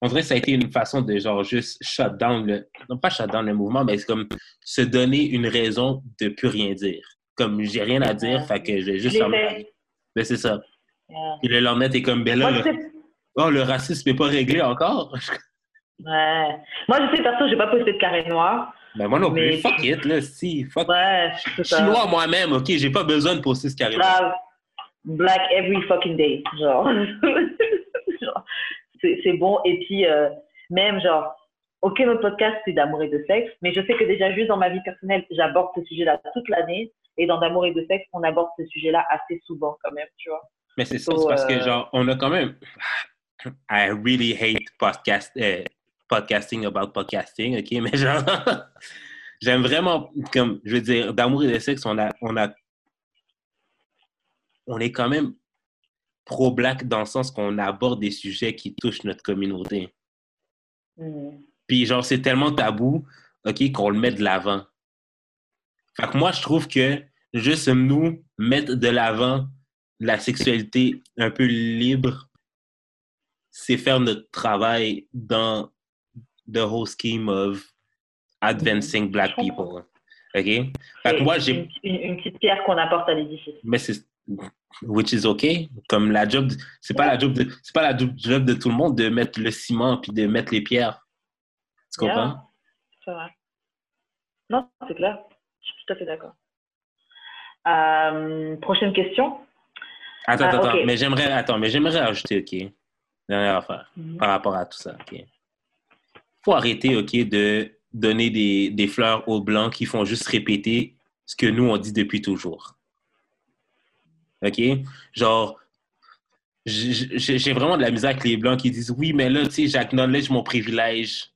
On dirait que ça a été une façon de genre juste shut down le. Non, pas shut down le mouvement, mais c'est comme se donner une raison de plus rien dire. Comme j'ai rien à dire, Ouais. fait que je vais juste. Ben, c'est ça. Ouais. Puis le lendemain, t'es comme, ben là, Moi, le, oh, le racisme n'est pas réglé encore. ouais. Moi, je sais, perso, j'ai pas posté de carré noir. Ben moi non plus. Mais- Fuck it, là, si. Fuck. Ouais, Je suis noir moi-même, ok? J'ai pas besoin de poster ce carré noir. Black every fucking day. Genre. Genre, c'est bon. Et puis, euh, même, genre, ok, notre podcast, c'est d'amour et de sexe, mais je sais que déjà, juste dans ma vie personnelle, j'aborde ce sujet-là toute l'année. Et dans d'amour et de sexe, on aborde ce sujet-là assez souvent, quand même, tu vois. Mais c'est ça, So, c'est parce que, euh, genre, on a quand même. I really hate podcast, euh, podcasting about podcasting, ok? Mais genre, j'aime vraiment, comme, je veux dire, d'amour et de sexe, on a. On, a, on est quand même pro-black dans le sens qu'on aborde des sujets qui touchent notre communauté. Hmm. Puis, genre, c'est tellement tabou, OK, qu'on le met de l'avant. Fait que moi, je trouve que juste nous mettre de l'avant la sexualité un peu libre, c'est faire notre travail dans the whole scheme of advancing black people. OK? Fait que C'est moi, j'ai. une, une- une petite pierre qu'on apporte à l'édifice. Mais c'est. Which is OK. Comme la job. C'est pas la job de. C'est pas la job de tout le monde de mettre le ciment puis de mettre les pierres. Tu comprends? Yeah. C'est vrai. Non, c'est clair. Je suis tout à fait d'accord. Euh, prochaine question. Attends, Ah, attends. Mais j'aimerais, attends, mais j'aimerais ajouter, OK, dernière affaire par rapport à tout ça, OK. Faut arrêter, OK, de donner des, des fleurs aux Blancs qui font juste répéter ce que nous, on dit depuis toujours. OK? Genre, j'ai vraiment de la misère avec les Blancs qui disent « Oui, mais là, tu sais, j'acknowledge mon privilège.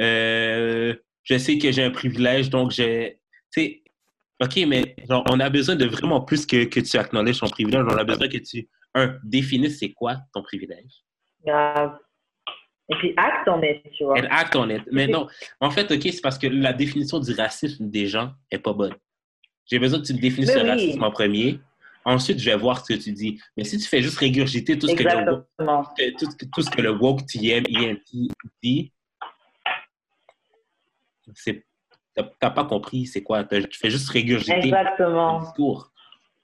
Euh, je sais que j'ai un privilège, donc j'ai... » Tu sais, OK, mais genre, on a besoin de vraiment plus que, que tu acknowledges ton privilège. On a besoin que tu, un, définisses c'est quoi ton privilège. Grave. Et puis acte en est, tu vois. And act on it. Mais non, en fait, OK, c'est parce que la définition du racisme des gens est pas bonne. J'ai besoin que tu définisses le oui. racisme en premier. Ensuite, je vais voir ce que tu dis. Mais si tu fais juste régurgiter tout ce que le, woke- tout, tout ce que le woke TM, ENT dit, t'as pas compris c'est quoi. Tu fais juste régurgiter le Exactement. discours.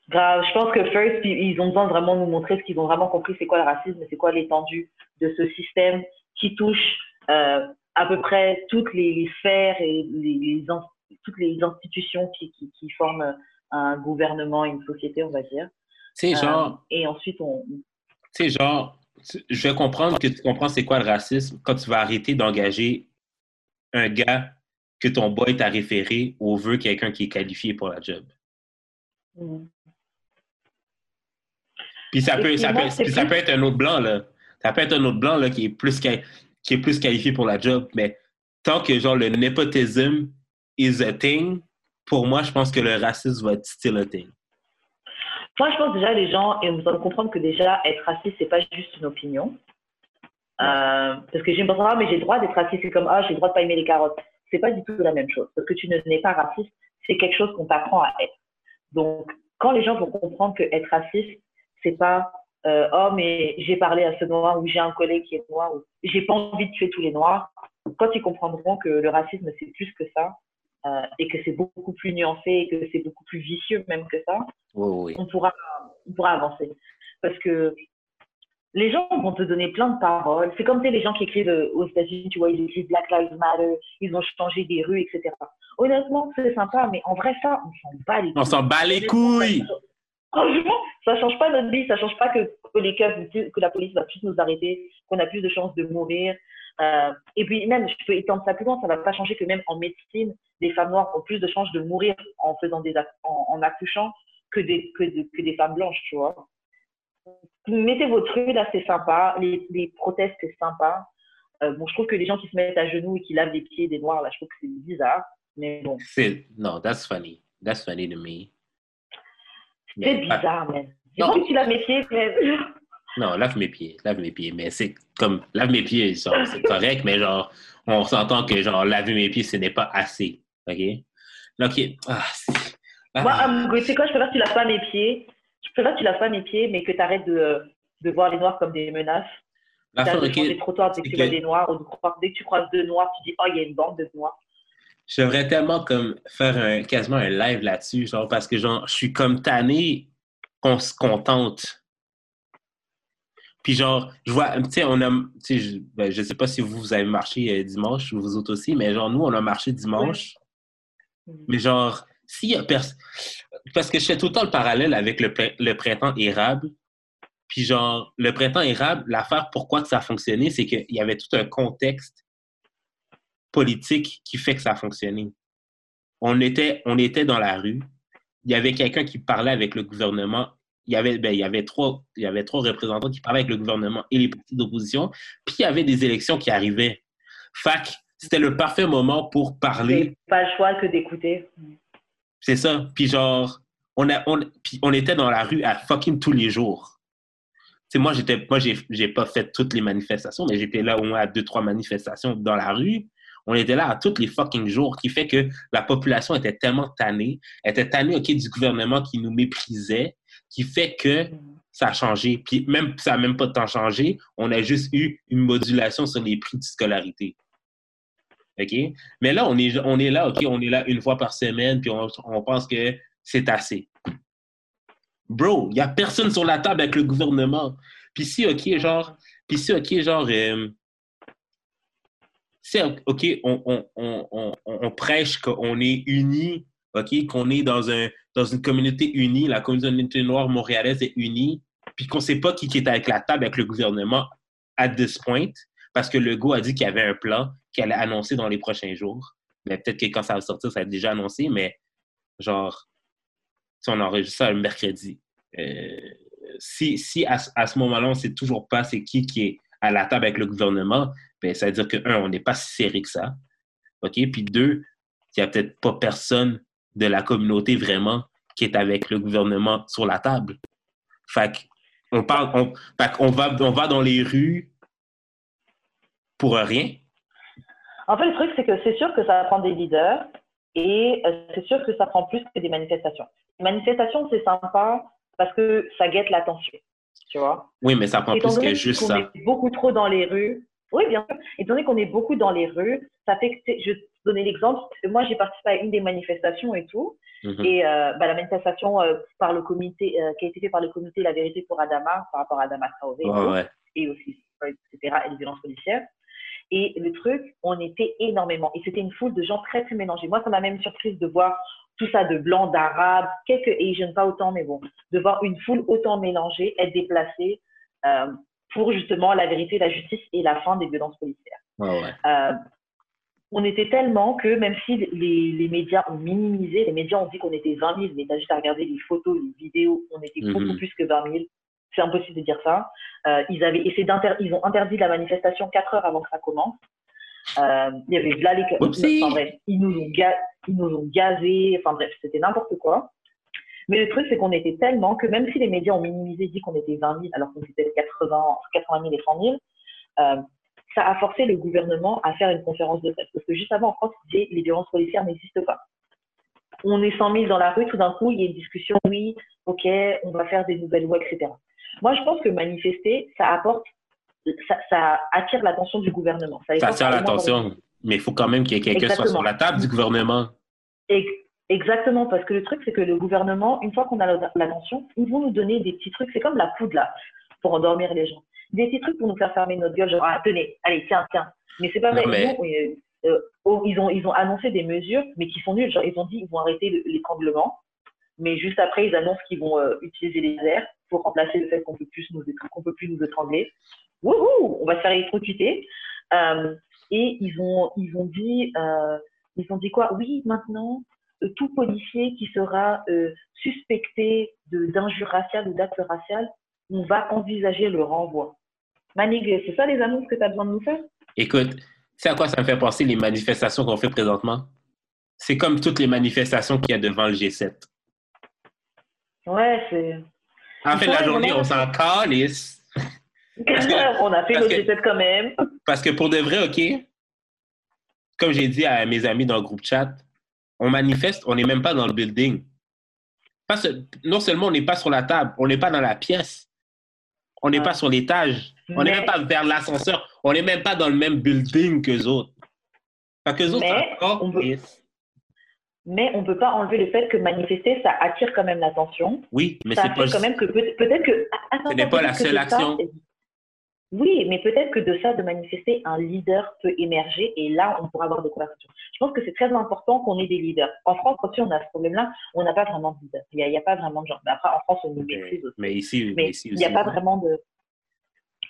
Grave. Je pense que first, ils ont besoin de vraiment nous montrer ce qu'ils ont vraiment compris, c'est quoi le racisme, c'est quoi l'étendue de ce système qui touche euh, à peu près toutes les, sphères et les, les ins- toutes les institutions qui, qui, qui forment un gouvernement, une société, on va dire. Tu sais, genre, Euh, et ensuite, on. sais, genre, je vais comprendre que tu comprends c'est quoi le racisme quand tu vas arrêter d'engager un gars que ton boy t'a référé au veut quelqu'un qui est qualifié pour la job. Mm. Puis ça peut, ça peut, c'est ça peut être un autre blanc, là. Ça peut être un autre blanc, là, qui est plus, qui est plus qualifié pour la job. Mais tant que, genre, le nepotism is a thing, pour moi, je pense que le racisme va être still a thing. Moi, je pense déjà les gens, et vous allez comprendre que déjà être raciste, c'est pas juste une opinion. Euh, parce que mais j'ai le droit d'être raciste, c'est comme, ah, j'ai le droit de pas aimer les carottes. C'est pas du tout la même chose. Parce que tu ne n'es pas raciste, c'est quelque chose qu'on t'apprend à être. Donc, quand les gens vont comprendre que être raciste, c'est pas, euh, oh, mais j'ai parlé à ce noir, ou j'ai un collègue qui est noir, ou j'ai pas envie de tuer tous les noirs, quand ils comprendront que le racisme, c'est plus que ça, euh, et que c'est beaucoup plus nuancé, et que c'est beaucoup plus vicieux même que ça, Oui, oui. on pourra, on pourra avancer. Parce que les gens vont te donner plein de paroles. C'est comme les gens qui écrivent euh, aux États-Unis, tu vois, ils écrivent Black Lives Matter, ils ont changé des rues, etc. Honnêtement, c'est sympa, mais en vrai, ça, on s'en bat les couilles. On s'en bat les couilles! Franchement, ça change pas notre vie, ça change pas que, que les keufs, que la police va plus nous arrêter, qu'on a plus de chances de mourir. Euh, et puis même, je peux étendre ça plus loin, ça va pas changer que même en médecine, des femmes noires ont plus de chances de mourir en faisant des en, en accouchant que des que, de- que des femmes blanches, tu vois. Mettez votre rue là, c'est sympa. Les, les protestes, c'est sympa. Euh, bon, je trouve que les gens qui se mettent à genoux et qui lavent les pieds des noirs, là, je trouve que c'est bizarre. Mais bon, C'est, non, that's funny. That's funny to me. c'est bizarre, mais. J'ai Non. que tu laves mes pieds, mais. Non, lave mes pieds, lave mes pieds. Mais c'est comme, lave mes pieds, genre, c'est correct, mais genre, on s'entend que, genre, laver mes pieds, ce n'est pas assez. OK? OK. Ah, ah, Moi, um, tu sais quoi, je préfère que tu laves pas mes pieds. Je préfère que tu laves pas mes pieds, mais que tu arrêtes de, de voir les noirs comme des menaces. l'affaire, T'arrêtes de changer OK, de trottoir dès que tu que- vois des noirs ou de croire, dès que tu croises deux noirs, tu dis, oh, il y a une bande de noirs. je devrais tellement comme faire un, quasiment un live là-dessus, genre, parce que, genre, je suis comme tanné qu'on se contente. Puis, genre, je vois, tu sais, on a, tu sais, je, ben, je sais pas si vous, vous avez marché euh, dimanche, vous autres aussi, mais genre, nous, on a marché dimanche. Mais genre, s'il y a personne. Parce que je fais tout le temps le parallèle avec le, le printemps érable. Puis genre, le printemps érable, l'affaire pourquoi que ça a fonctionné, c'est qu'il y avait tout un contexte politique qui fait que ça a fonctionné. On était, on était dans la rue. Il y avait quelqu'un qui parlait avec le gouvernement. Il y avait, ben, il y avait trois, il y avait trois représentants qui parlaient avec le gouvernement et les partis d'opposition. Puis il y avait des élections qui arrivaient. Fac, c'était le parfait moment pour parler pas le choix que d'écouter. c'est ça. Puis genre, on, a, on, puis on était dans la rue à fucking tous les jours. Moi, j'étais, moi, j'ai, j'ai pas fait toutes les manifestations, mais j'étais là au moins à deux, trois manifestations dans la rue. On était là à tous les fucking jours, qui fait que la population était tellement tannée, était tannée, OK, du gouvernement qui nous méprisait, qui fait que ça a changé. Puis même, ça n'a même pas tant changé. On a juste eu une modulation sur les prix de scolarité. OK? Mais là, on est, on est là, OK, on est là une fois par semaine, puis on, on pense que c'est assez. Bro, il n'y a personne sur la table avec le gouvernement. Puis si, OK, genre, puis si, OK, genre, euh, OK, on, on, on prêche qu'on est unis, OK, qu'on est dans, un, dans une communauté unie, la communauté noire montréalaise est unie, puis qu'on ne sait pas qui, est avec la table avec le gouvernement at this point, parce que Legault a dit qu'il y avait un plan qu'il allait annoncer dans les prochains jours. Mais peut-être que quand ça va sortir, ça va être déjà annoncé, mais genre, si on enregistre ça le mercredi, euh, si, si à, à ce moment-là, on ne sait toujours pas c'est qui qui est à la table avec le gouvernement, ben, ça veut dire que, un, on n'est pas si serré que ça. OK? Puis deux, il n'y a peut-être pas personne de la communauté vraiment qui est avec le gouvernement sur la table. Fait on parle, on, fait qu'on va, on va dans les rues pour rien. En fait, le truc, c'est que c'est sûr que ça prend des leaders et euh, c'est sûr que ça prend plus que des manifestations. Les manifestations, c'est sympa parce que ça guette l'attention, tu vois. Oui, mais ça prend Étant plus que juste qu'on ça. est beaucoup trop dans les rues, oui, bien sûr. Étant donné qu'on est beaucoup dans les rues, ça fait que, je donner l'exemple, moi j'ai participé à une des manifestations et tout, Mhm. et euh, bah, la manifestation euh, par le comité, euh, qui a été faite par le comité La Vérité pour Adama, par rapport à Adama Traoré, et Ouais, aussi, etc., et les violences policières. Et le truc, on était énormément. Et c'était une foule de gens très, très mélangés. Moi, ça m'a même surprise de voir tout ça de blancs, d'arabes, quelques Asians, pas autant, mais bon, de voir une foule autant mélangée être déplacée pour justement la vérité, la justice et la fin des violences policières. Ouais. Euh, on était tellement que même si les, les médias ont minimisé, les médias ont dit qu'on était 20 000, mais t'as juste à regarder les photos, les vidéos, on était Mhm. beaucoup plus que 20 000. C'est impossible de dire ça. Euh, ils avaient essayé ils ont interdit la manifestation 4 heures avant que ça commence. Euh, il y avait là les, Oupsie. enfin, bref, ils nous ont ga- ils nous ont gazés, enfin bref, c'était n'importe quoi. Mais le truc, c'est qu'on était tellement que même si les médias ont minimisé, dit qu'on était 20 000, alors qu'on était 80, entre 80 000 et 100 000, euh, ça a forcé le gouvernement à faire une conférence de presse. Parce que juste avant, en France, disait les violences policières n'existent pas. On est 100 000 dans la rue, tout d'un coup, il y a une discussion, oui, ok, on va faire des nouvelles lois, etc. Moi, je pense que manifester, ça apporte, ça, ça attire l'attention du gouvernement. Ça, attire l'attention. Mais il faut quand même qu'il y ait quelqu'un soit sur la table du gouvernement. Ex- Exactement, parce que le truc, c'est que le gouvernement, une fois qu'on a la- l'attention, ils vont nous donner des petits trucs, c'est comme la poudre là, pour endormir les gens. Des petits trucs pour nous faire fermer notre gueule, genre, ah, tenez, allez, tiens, tiens. Mais c'est pas vrai. mais- Nous, euh, oh, ils, ont, ils ont annoncé des mesures, mais qui sont nulles. Genre, ils ont dit qu'ils vont arrêter le- l'étranglement, mais juste après, ils annoncent qu'ils vont euh, utiliser les airs pour remplacer le fait qu'on peut plus nous qu'on peut plus nous étrangler. Wouhou, on va se faire électrocuter. Euh, et ils ont, ils ont dit, ils ont dit quoi? Oui, maintenant, tout policier qui sera suspecté d'injure raciale ou d'acte racial, on va envisager le renvoi. Manig, c'est ça les annonces que tu as besoin de nous faire? Écoute, sais à quoi ça me fait penser les manifestations qu'on fait présentement? C'est comme toutes les manifestations qu'il y a devant le G7. Ouais, c'est. En fait, la Ouais, journée, on s'en calisse. Parce que- on a fait parce que- G7 quand même. Parce que pour de vrai, OK, comme j'ai dit à mes amis dans le groupe chat, on manifeste, on n'est même pas dans le building. Pas se- non seulement on n'est pas sur la table, on n'est pas dans la pièce, on n'est Ouais. pas sur l'étage, on n'est Mais- même pas vers l'ascenseur, on n'est même pas dans le même building que autres. Fait que autres, Mais encore on veut- pisse. Mais on peut pas enlever le fait que manifester, ça attire quand même l'attention. Oui, mais c'est pas quand même que peut- peut-être que. Ah, attends, Ce n'est pas la seule ça, action. Oui, mais peut-être que de ça, de manifester, un leader peut émerger et là, on pourra avoir des conversations. Je pense que c'est très important qu'on ait des leaders. En France, aussi, on a ce problème-là, on n'a pas vraiment de leader. Il n'y a, pas vraiment de gens. Mais après, en France, on nous maîtrise aussi. mais ici, Mais ici il n'y a aussi, pas vraiment de.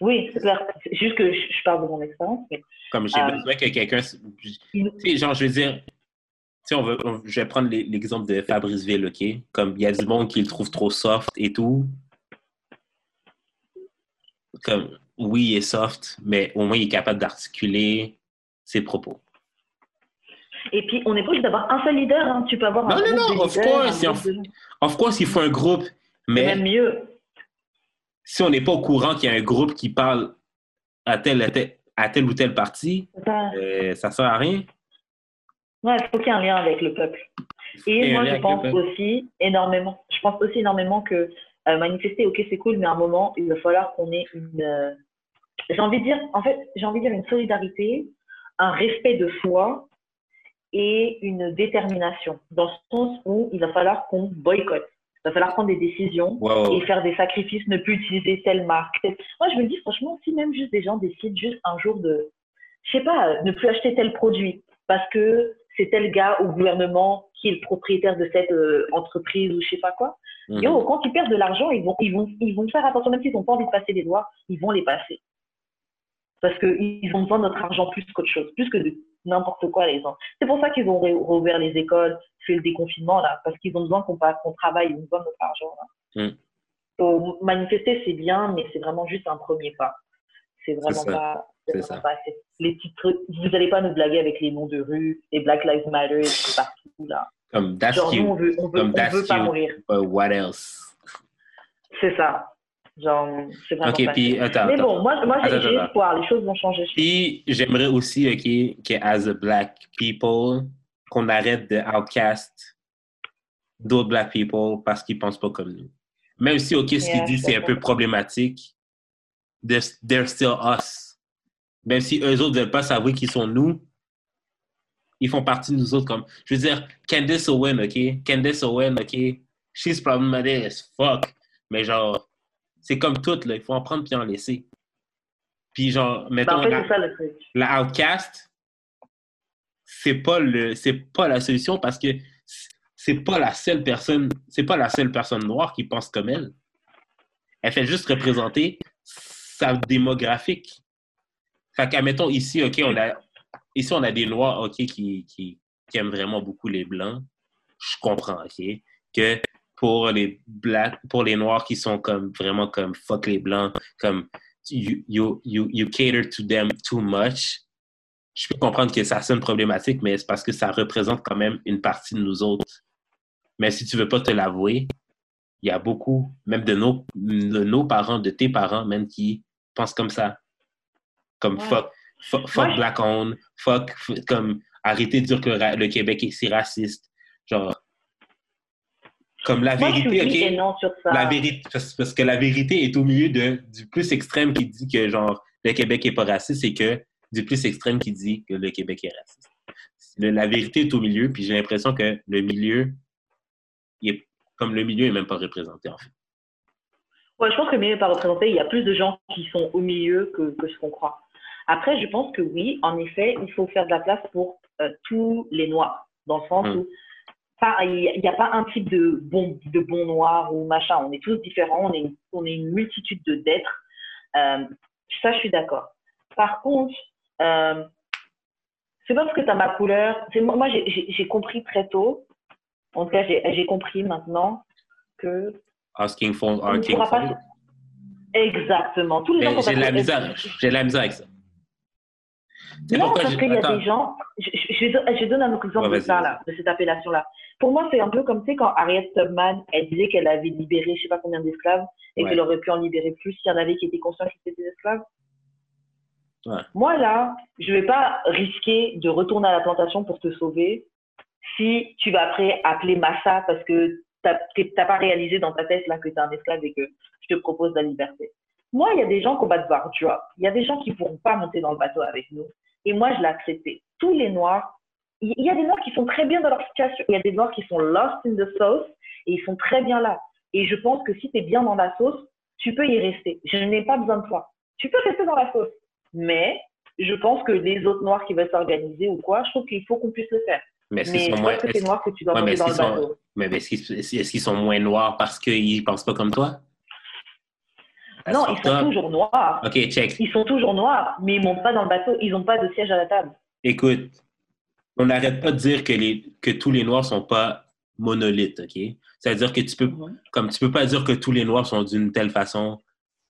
Oui, c'est clair. C'est juste que je, parle de mon expérience. Mais... comme j'ai euh, besoin que quelqu'un Tu sais, genre, je veux dire, tu sais, on veut, on- je vais prendre l'e- l'exemple de Fabriceville, OK? Comme il y a du monde qui le trouve trop soft et tout. Comme, oui, il est soft, mais au moins, il est capable d'articuler ses propos. Et puis, on n'est pas obligé d'avoir un seul leader. hein. Tu peux avoir un Non, non, groupe non, de of leaders, course, de gens. Of course, il faut un groupe, mais même mieux. Si on n'est pas au courant qu'il y a un groupe qui parle à tel, à tel, à tel ou tel parti, ça. euh, ça sert à rien? Ouais, il faut qu'il y ait un lien avec le peuple. Et moi, je pense aussi énormément, je pense aussi énormément que euh, manifester, ok, c'est cool, mais à un moment, il va falloir qu'on ait une, euh, j'ai envie de dire, en fait, j'ai envie de dire une solidarité, un respect de soi et une détermination, dans le sens où il va falloir qu'on boycotte. Il va falloir prendre des décisions Wow. et faire des sacrifices, ne plus utiliser telle marque. Moi, je me dis, franchement, si même juste des gens décident juste un jour de, je sais pas, ne plus acheter tel produit parce que c'est tel gars au gouvernement qui est le propriétaire de cette euh, entreprise ou je sais pas quoi. Mhm. Yo, quand ils perdent de l'argent, ils vont, ils vont, ils vont faire attention, même s'ils n'ont pas envie de passer les doigts, ils vont les passer. Parce qu'ils ont besoin de notre argent plus qu'autre chose, plus que de n'importe quoi, les gens. C'est pour ça qu'ils ont rouvert les écoles, fait le déconfinement, là, parce qu'ils ont besoin qu'on qu'on travaille, ils ont besoin de notre argent. Là. Mm. Donc, manifester, c'est bien, mais c'est vraiment juste un premier pas. C'est vraiment pas. vraiment ça. pas. Les petits trucs, vous n'allez pas nous blaguer avec les noms de rue, les Black Lives Matter, partout, là. Comme that's Genre, nous, on veut, on veut, Comme on that's veut pas mourir. but what else? C'est ça. Genre, c'est vraiment Ok, puis attends. Mais attends. bon, moi, moi j'ai Attends, j'ai attends. espoir. Les choses vont changer. Puis j'aimerais aussi, OK, que as a black people, qu'on arrête de outcast d'autres black people parce qu'ils pensent pas comme nous. Même si, OK, ce Yeah, qu'ils disent, c'est un peu problématique, they're, they're still us. Même si eux autres ne veulent pas savoir qui sont nous, ils font partie de nous autres. Comme, je veux dire, Candice Owen, OK? Candice Owen, OK? She's problematic as fuck. Mais genre, c'est comme tout, là. Il faut en prendre puis en laisser. Puis genre, Ben, mettons, en fait, la- c'est ça le truc. la outcast, c'est pas le, c'est pas la solution parce que c'est pas la seule personne, c'est pas la seule personne noire qui pense comme elle. Elle fait juste représenter sa démographique. Fait qu'admettons ici, ok, on a, ici on a des noirs, ok, qui, qui, qui aiment vraiment beaucoup les blancs. Je comprends, ok, que pour les blacks, pour les noirs qui sont comme vraiment comme fuck les blancs, comme you, you, you, you cater to them too much. Je peux comprendre que ça sonne problématique, mais c'est parce que ça représente quand même une partie de nous autres. Mais si tu veux pas te l'avouer, il y a beaucoup, même de nos, de nos parents, de tes parents, même qui pensent comme ça. Comme Ouais. fuck, fuck, black owned, fuck, comme arrêtez de dire que le Québec est si raciste. Genre, comme la Moi, vérité, ok? et non sur ça. La vérité, parce, que la vérité est au milieu de, du plus extrême qui dit que genre le Québec est pas raciste et que du plus extrême qui dit que le Québec est raciste. Le- la vérité est au milieu, puis j'ai l'impression que le milieu, il est, comme le milieu est même pas représenté en fait. Ouais, je pense que le milieu n'est pas représenté. Il y a plus de gens qui sont au milieu que, que ce qu'on croit. Après, je pense que oui, en effet, il faut faire de la place pour euh, tous les noirs, dans le sens Mm. où pas- il n'y a pas un type de bon, de bon noir ou machin. On est tous différents, on est, une- on est une multitude de d'êtres. Euh, ça, je suis d'accord. Par contre, euh, c'est pas parce que tu as ma couleur. c'est- Moi, j'ai- compris très tôt, en tout cas, j'ai compris maintenant que Asking for asking for. Exactement. Tous les gens Mais sont J'ai de la pas- misère, j'ai de la misère avec ça. Non, pourquoi parce qu'il y a des gens. Je, je, je donne- un autre exemple Ouais, de ça, là, de cette appellation-là. Pour moi, c'est un peu comme, tu sais, quand Harriet Tubman, elle disait qu'elle avait libéré je sais pas combien d'esclaves et Ouais. qu'elle aurait pu en libérer plus s'il y en avait qui étaient conscients qu'ils étaient des esclaves. Ouais. Moi, là, je vais pas risquer de retourner à la plantation pour te sauver si tu vas après appeler Massa parce que t'as que pas réalisé dans ta tête là que tu es un esclave et que je te propose la liberté. Moi, il y a des gens qu'on va devoir, tu vois. Il y a des gens qui pourront pas monter dans le bateau avec nous. Et moi, je l'ai accepté. Tous les Noirs, il y a des Noirs qui sont très bien dans leur situation. Il y a des Noirs qui sont lost in the sauce et ils sont très bien là. Et je pense que si tu es bien dans la sauce, tu peux y rester. Je n'ai pas besoin de toi. Tu peux rester dans la sauce. Mais je pense que les autres Noirs qui veulent s'organiser ou quoi, je trouve qu'il faut qu'on puisse le faire. Mais est-ce qu'ils sont moins. pense que tu dois Ouais, mais monter est-ce dans le qu'ils sont-. Mais est-ce qu'ils sont moins noirs parce qu'ils pensent pas comme toi? Non, ils sont toujours noirs. Ok, check. Ils sont toujours noirs, mais ils montent pas dans le bateau. Ils n'ont pas de siège à la table. Écoute, on n'arrête pas de dire que, les, que tous les noirs sont pas monolithes, ok? C'est-à-dire que tu peux, comme tu peux pas dire que tous les noirs sont d'une telle façon.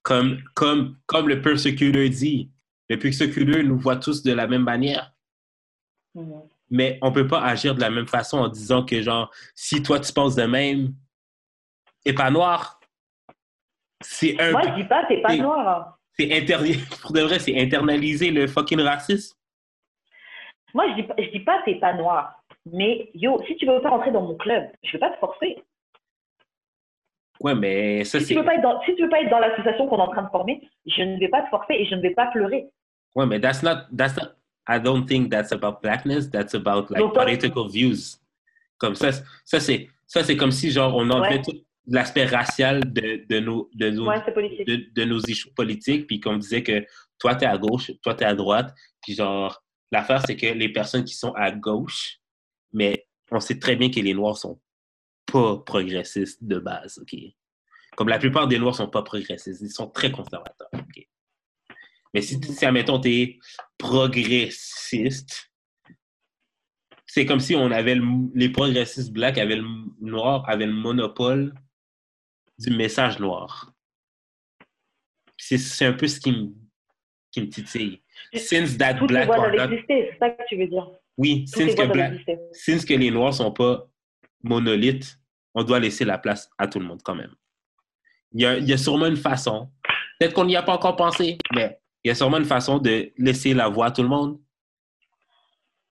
Comme, comme, comme le persecutor dit, le persecutor nous voit tous de la même manière. Mais on peut pas agir de la même façon en disant que, genre, si toi tu penses de même, et pas noir, c'est un. Moi, je dis pas, t'es pas noir. C'est interdi- Pour de vrai, c'est internaliser le fucking racisme. Moi, je dis pas, je dis pas, t'es pas noir. Mais yo, si tu veux pas rentrer dans mon club, je vais pas te forcer. Ouais, mais ça, Si c'est. tu veux pas être dans, si tu veux pas être dans l'association qu'on est en train de former, je ne vais pas te forcer et je ne vais pas pleurer. Ouais, mais that's not, that's not, I don't think that's about blackness, that's about like Donc, political views. Comme ça, ça c'est, ça c'est comme si genre on enlevait Ouais. tout l'aspect racial de, de nos, de nos, Ouais, de, de nos issues politiques, puis qu'on disait que toi t'es à gauche, toi t'es à droite, puis genre l'affaire c'est que les personnes qui sont à gauche, mais on sait très bien que les noirs sont pas progressistes de base, ok? Comme la plupart des noirs sont pas progressistes, ils sont très conservateurs, ok? Mais si, si admettons, t'es progressiste, c'est comme si on avait le- les progressistes blacks avaient le noir, avaient le monopole du message noir. C'est un peu ce qui me, qui me titille. Since that Toutes les black voix are doivent not- exister, c'est ça que tu veux dire. Oui, since que, black, since que les noirs sont pas monolithes, on doit laisser la place à tout le monde quand même. Il y a, il y a sûrement une façon, peut-être qu'on n'y a pas encore pensé, mais il y a sûrement une façon de laisser la voix à tout le monde.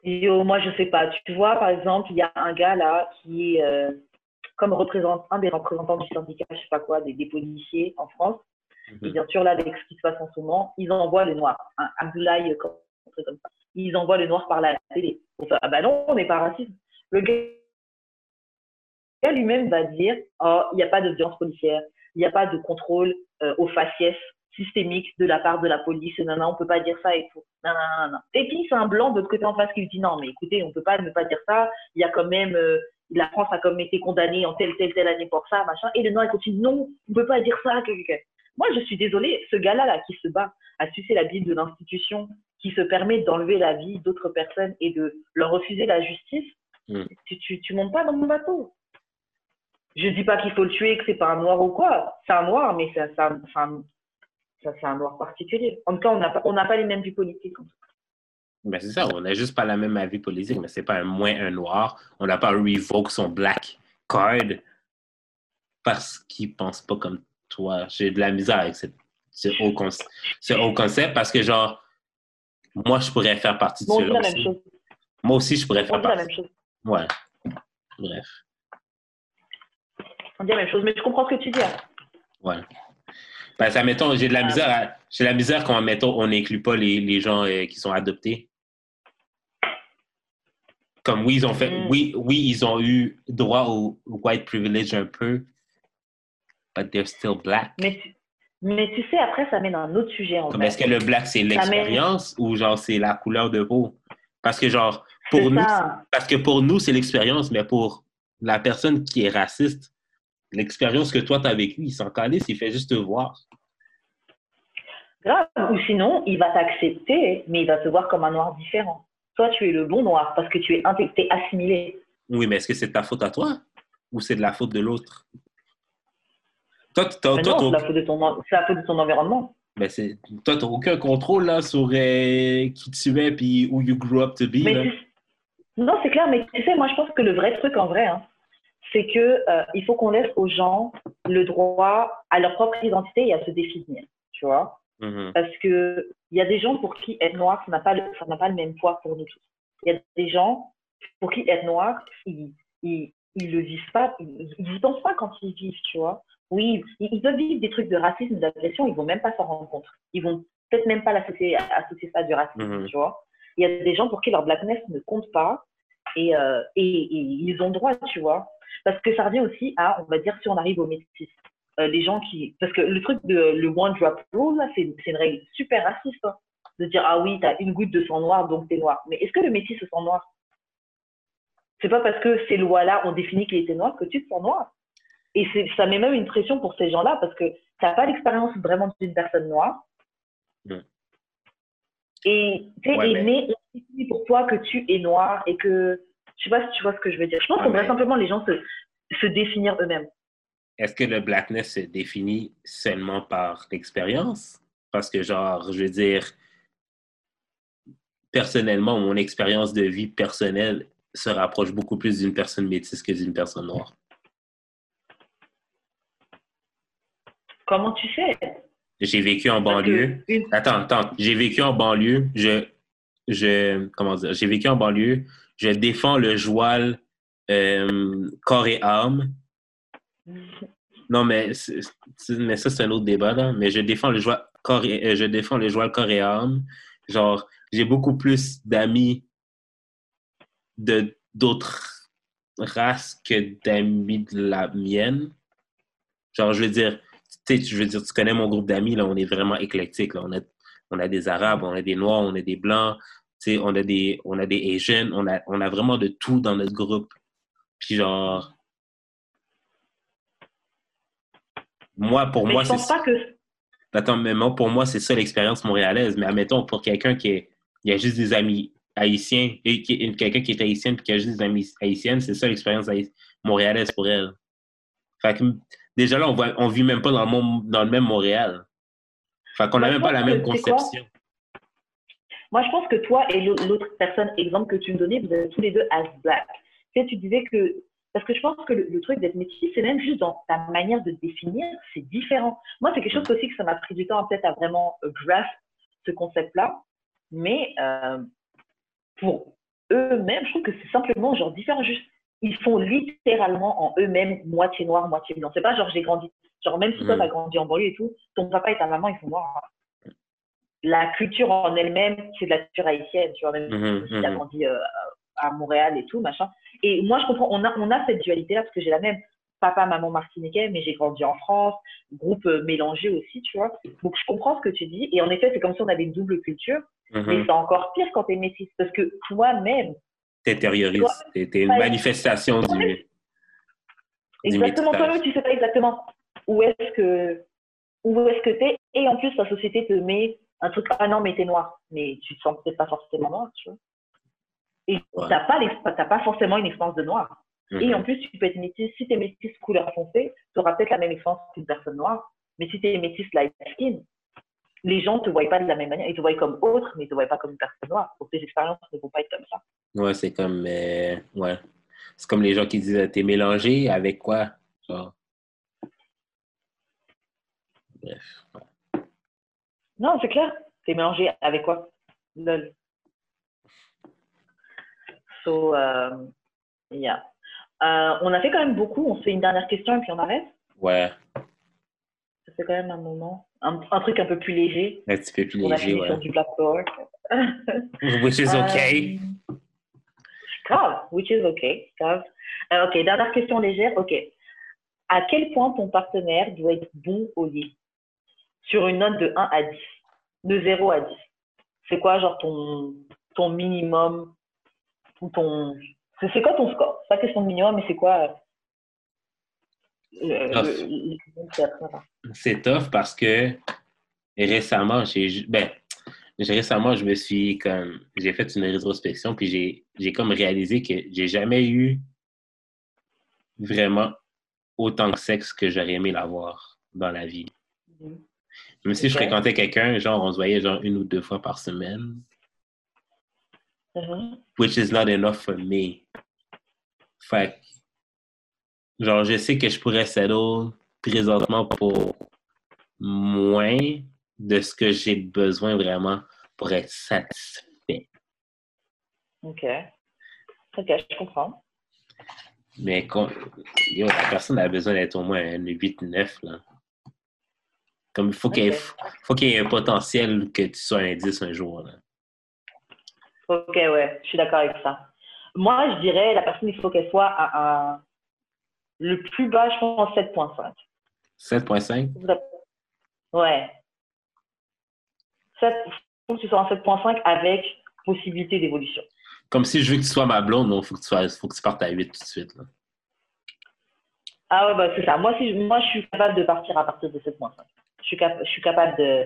Yo, moi, je sais pas. Tu vois, par exemple, il y a un gars là qui est euh, comme représente, un des représentants du syndicat, je sais pas quoi, des, des policiers en France. Et Mhm. bien sûr, là, avec ce qui se passe en ce moment, ils envoient les Noirs. Hein, Abdoulaye, comme, un truc comme ça. Ils envoient les Noirs par la télé. Ah bah non, on n'est pas raciste. Le gars lui-même va dire, oh, il n'y a pas de violence policière, il n'y a pas de contrôle euh, aux faciès systémique de la part de la police. Non, non, on peut pas dire ça et tout. Non, non, non, non. Et puis, c'est un blanc de l'autre côté en face qui lui dit, non, mais écoutez, on peut pas ne pas dire ça. Il y a quand même, euh, la France a même été condamnée en telle, telle, telle année pour ça, machin. Et le noir, il continue, non, on peut pas dire ça. que- que- que. Moi, je suis désolée, ce gars-là, là, qui se bat à sucer la Bible de l'institution, qui se permet d'enlever la vie d'autres personnes et de leur refuser la justice, Mm. tu, tu, tu montes pas dans mon bateau. Je dis pas qu'il faut le tuer, que c'est pas un noir ou quoi. C'est un noir, mais c'est un, c'est un- ça, c'est un noir particulier. En tout cas, on n'a pas, on n'a pas les mêmes vues politiques. Ben, c'est ça, on n'a juste pas la même avis politique, mais c'est pas un moins un noir. On n'a pas revoke son black card parce qu'il pense pas comme toi. J'ai de la misère avec cette- ce, haut concept, ce haut concept parce que, genre, moi, je pourrais faire partie de cela aussi. Moi aussi, je pourrais On faire dit la partie. même chose. Ouais. Bref. On dit la même chose. Mais je comprends ce que tu dis. hein. Ouais. Ben, ça, mettons, j'ai de la Ah. misère, j'ai la misère quand, mettons, on n'inclut pas les, les gens euh, qui sont adoptés. Comme oui, ils ont fait, Mm. oui, oui, ils ont eu droit au white privilege un peu, but they're still black. Mais, mais tu sais, après, ça mène à un autre sujet. En Comme est-ce que le black c'est mène- l'expérience ou genre c'est la couleur de peau? Parce que genre, pour nous, parce que pour nous, c'est l'expérience, mais pour la personne qui est raciste, l'expérience que toi tu as vécue, il s'en calisse, il fait juste te voir. Grave. Ou sinon, il va t'accepter, mais il va te voir comme un noir différent. Toi, tu es le bon noir parce que tu es, t'es assimilé. Oui, mais est-ce que c'est de ta faute à toi ou c'est de la faute de l'autre? Toi, tu- toi, Mais toi, c'est la faute de ton, la faute de ton environnement. Ben, c'est... Toi, t'as aucun contrôle là, sur euh, qui tu es puis où you grew up to be. Mais tu- Non, c'est clair, mais tu sais, moi, je pense que le vrai truc en vrai, hein, c'est que euh, il faut qu'on laisse aux gens le droit à leur propre identité et à se définir, tu vois. Mhm. Parce que il y a des gens pour qui être noir, ça n'a pas le, ça n'a pas le même poids pour nous tous. Il y a des gens pour qui être noir, ils, ils, ils le vivent pas, ils, ils y pensent pas quand ils vivent, tu vois. Oui, ils, ils peuvent vivre des trucs de racisme, d'agression, ils vont même pas s'en rendre compte. Ils vont peut-être même pas l'associer associer ça à du racisme, Mhm. tu vois. Il y a des gens pour qui leur blackness ne compte pas et, euh, et, et ils ont droit, tu vois. Parce que ça revient aussi à, on va dire, si on arrive au métis. Euh, les gens qui. Parce que le truc de le one drop rule, là, c'est c'est une règle super raciste. hein. De dire, ah oui, t'as une goutte de sang noir, donc t'es noir. Mais est-ce que le métis se sent noir? C'est pas parce que ces lois-là ont défini qu'il était noir que tu te sens noir. Et c'est- ça met même une pression pour ces gens-là parce que t'as pas l'expérience vraiment d'une personne noire. Et tu sais, Ouais, et mais- mais on définit pour toi que tu es noir et que. Je sais pas si tu vois ce que je veux dire. Je pense Ouais, qu'on devrait mais- simplement les gens se, se définir eux-mêmes. Est-ce que le blackness se définit seulement par l'expérience? Parce que, genre, je veux dire, personnellement, mon expérience de vie personnelle se rapproche beaucoup plus d'une personne métisse que d'une personne noire. Comment tu sais J'ai vécu en banlieue. Attends, attends. J'ai vécu en banlieue. Je, je, comment dire? J'ai vécu en banlieue. Je défends le joual euh, corps et âme. Non, mais, mais ça, c'est un autre débat, là. Mais je défends le joual corps euh, je défends le. Genre, j'ai beaucoup plus d'amis de d'autres races que d'amis de la mienne. Genre, je veux dire, tu je veux dire, tu connais mon groupe d'amis, là, on est vraiment éclectique, là. On a, on a des Arabes, on a des Noirs, on a des Blancs, tu sais, on a des, on a des Asians, on a, on a vraiment de tout dans notre groupe. Puis genre, moi, pour Mais moi, c'est pense pas que. Attends, mais moi, pour moi, c'est ça l'expérience montréalaise. Mais admettons, pour quelqu'un qui est, il y a juste des amis haïtiens, et quelqu'un qui est haïtien puis qui a juste des amis haïtiennes, c'est ça l'expérience montréalaise pour elle. Fait que, déjà là, on voit, on vit même pas dans le, monde- dans le même Montréal. Fait qu'on n'a même pas la même conception. Moi, je pense que toi et l'au- l'autre personne, exemple que tu me donnais, vous êtes tous les deux as black. Tu sais, tu disais que. Parce que je pense que le, le truc d'être métis, c'est même juste dans ta manière de définir, c'est différent. Moi, c'est quelque chose aussi que ça m'a pris du temps peut-être à vraiment euh, grasp ce concept-là. Mais euh, pour eux-mêmes, je trouve que c'est simplement genre différent. Juste, ils font littéralement en eux-mêmes moitié noir, moitié blanc. C'est pas genre j'ai grandi. Genre, même si toi, Mhm. t'as grandi en banlieue et tout, ton papa et ta maman, ils sont noirs la culture en elle-même, c'est de la culture haïtienne, tu vois, même si tu as mhm. grandi euh, à Montréal et tout, machin. Et moi, je comprends, on a, on a cette dualité-là parce que j'ai la même papa, maman martiniquais, mais j'ai grandi en France, groupe euh, mélangé aussi, tu vois. Donc, je comprends ce que tu dis. Et en effet, c'est comme si on avait une double culture, mais Mhm. c'est encore pire quand tu es métisse parce que toi-même, T'intériorises. T'es t'es une manifestation du, exactement toi-même, tu sais pas exactement où est-ce que où est-ce que t'es et en plus, ta société te met un truc, ah non, mais t'es noir. Mais tu te sens peut-être pas forcément noir, tu vois. Et Ouais. pas, l'ex- t'as pas forcément une expérience de noir. Et Mhm. en plus, tu peux être métisse. Si tu es métisse couleur foncée, tu auras peut-être la même expérience qu'une personne noire. Mais si tu es métisse light skin, les gens ne te voient pas de la même manière. Ils te voient comme autre, mais ils te voient pas comme une personne noire. Donc, tes expériences ne vont pas être comme ça. Ouais, c'est comme. euh, ouais. C'est comme les gens qui disent T'es mélangé avec quoi? Genre. Bref. Non, c'est clair. T'es mélangé avec quoi? Lol. So, euh, yeah. Euh, on a fait quand même beaucoup. On se fait une dernière question et puis on arrête. Ouais. Ça fait quand même un moment. Un, un truc un peu plus léger. Un petit peu plus On léger, fini sur ouais. du Black. Which is okay. Euh, grave, which is okay, grave. Ok, dernière question légère. Ok. À quel point ton partenaire doit être bon au lit? Sur une note de 1 à 10. De 0 à 10. C'est quoi, genre, ton, ton minimum ton. C'est quoi ton score? C'est pas question de minimum, mais c'est quoi euh, le- c'est tough parce que récemment, j'ai. Ben, récemment, je me suis comme. J'ai fait une rétrospection, puis j'ai j'ai comme réalisé que j'ai jamais eu vraiment autant de sexe que j'aurais aimé l'avoir dans la vie. Mhm. Même si je fréquentais quelqu'un, genre, on se voyait genre une ou deux fois par semaine. Mhm. which is not enough for me. Fait genre, je sais que je pourrais settle présentement pour moins de ce que j'ai besoin vraiment pour être satisfait. Ok. Ok, je comprends. Mais quand, yo, la personne a besoin d'être au moins un 8-9, là. Comme il faut qu'il y, ait- faut qu'il y ait un potentiel que tu sois un 10 un jour, là. Ok, ouais, je suis d'accord avec ça. Moi, je dirais, la personne, il faut qu'elle soit à. Le plus bas, je pense, 7.5. 7.5? Vous avez- Ouais. 7, faut que tu sois en 7.5 avec possibilité d'évolution. Comme si je veux que tu sois ma blonde, non, faut que tu, sois, faut que tu partes à 8 tout de suite, là. Ah ouais, bah, c'est ça. Moi, si, moi, je suis capable de partir à partir de 7.5. Je suis, cap- je suis capable de...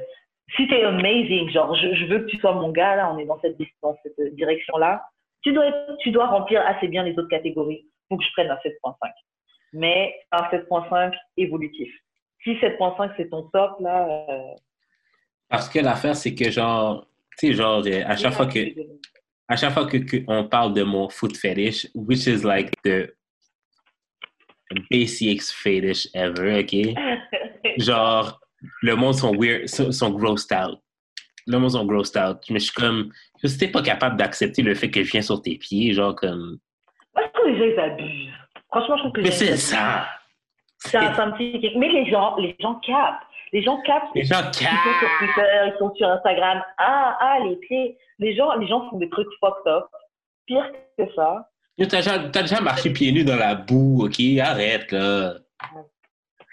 Si t'es amazing, genre, je, je veux que tu sois mon gars, là, on est dans cette, dans cette direction-là, tu dois, être- tu dois remplir assez bien les autres catégories pour que je prenne un 7.5. Mais un 7.5 évolutif. Si 7.5, c'est ton top, là... euh, Parce que l'affaire, c'est que genre, tu sais, genre, à chaque fois que, à chaque fois que, que on parle de mon foot fetish, which is like the basics fetish ever, ok? Genre, le monde sont weird, sont, sont grossed out. Le monde sont grossed out. Mais je suis comme, si t'es pas capable d'accepter le fait que je viens sur tes pieds, genre comme, Moi, je trouve que les gens, ils abusent. Franchement, je trouve que mais c'est ça! Un petit kick. Mais les gens, les gens capent. Les gens capent. Les gens Ils sont sur! Twitter, ils sont sur Instagram. Ah, ah, les pieds. Les gens, les gens font des trucs fucked up. Pire que ça. T'as déjà, t'as déjà marché pieds nus dans la boue, ok? Arrête, là.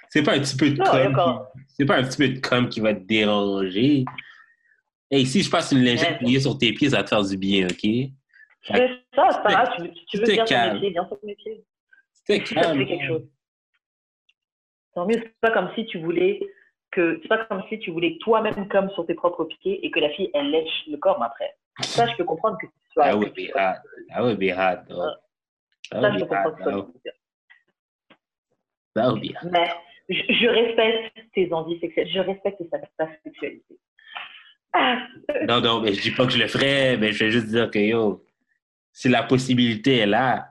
C'est pas un petit peu de Non. C'est pas un petit peu de com qui va te déranger. Hey, si je passe une lingette pliée sur tes pieds, ça va te faire du bien, ok? C'est ça, c'est pas grave. Tu, veux- tu veux bien ton métier, bien ton métier. C'était ça calme. quelque chose. Tant mieux, c'est pas comme si tu voulais que, c'est pas comme si tu voulais toi-même comme sur tes propres pieds et que la fille, elle lèche le corps après. Ça, je peux comprendre que tu sois. That would be hot. That would be hot, though. That Ça, would je be. That would be hot. Mais je, je respecte tes envies sexuelles, je respecte ta, ta sexualité. Ah, Non, non, mais je dis pas que je le ferais, mais je vais juste dire que, yo, si la possibilité est là,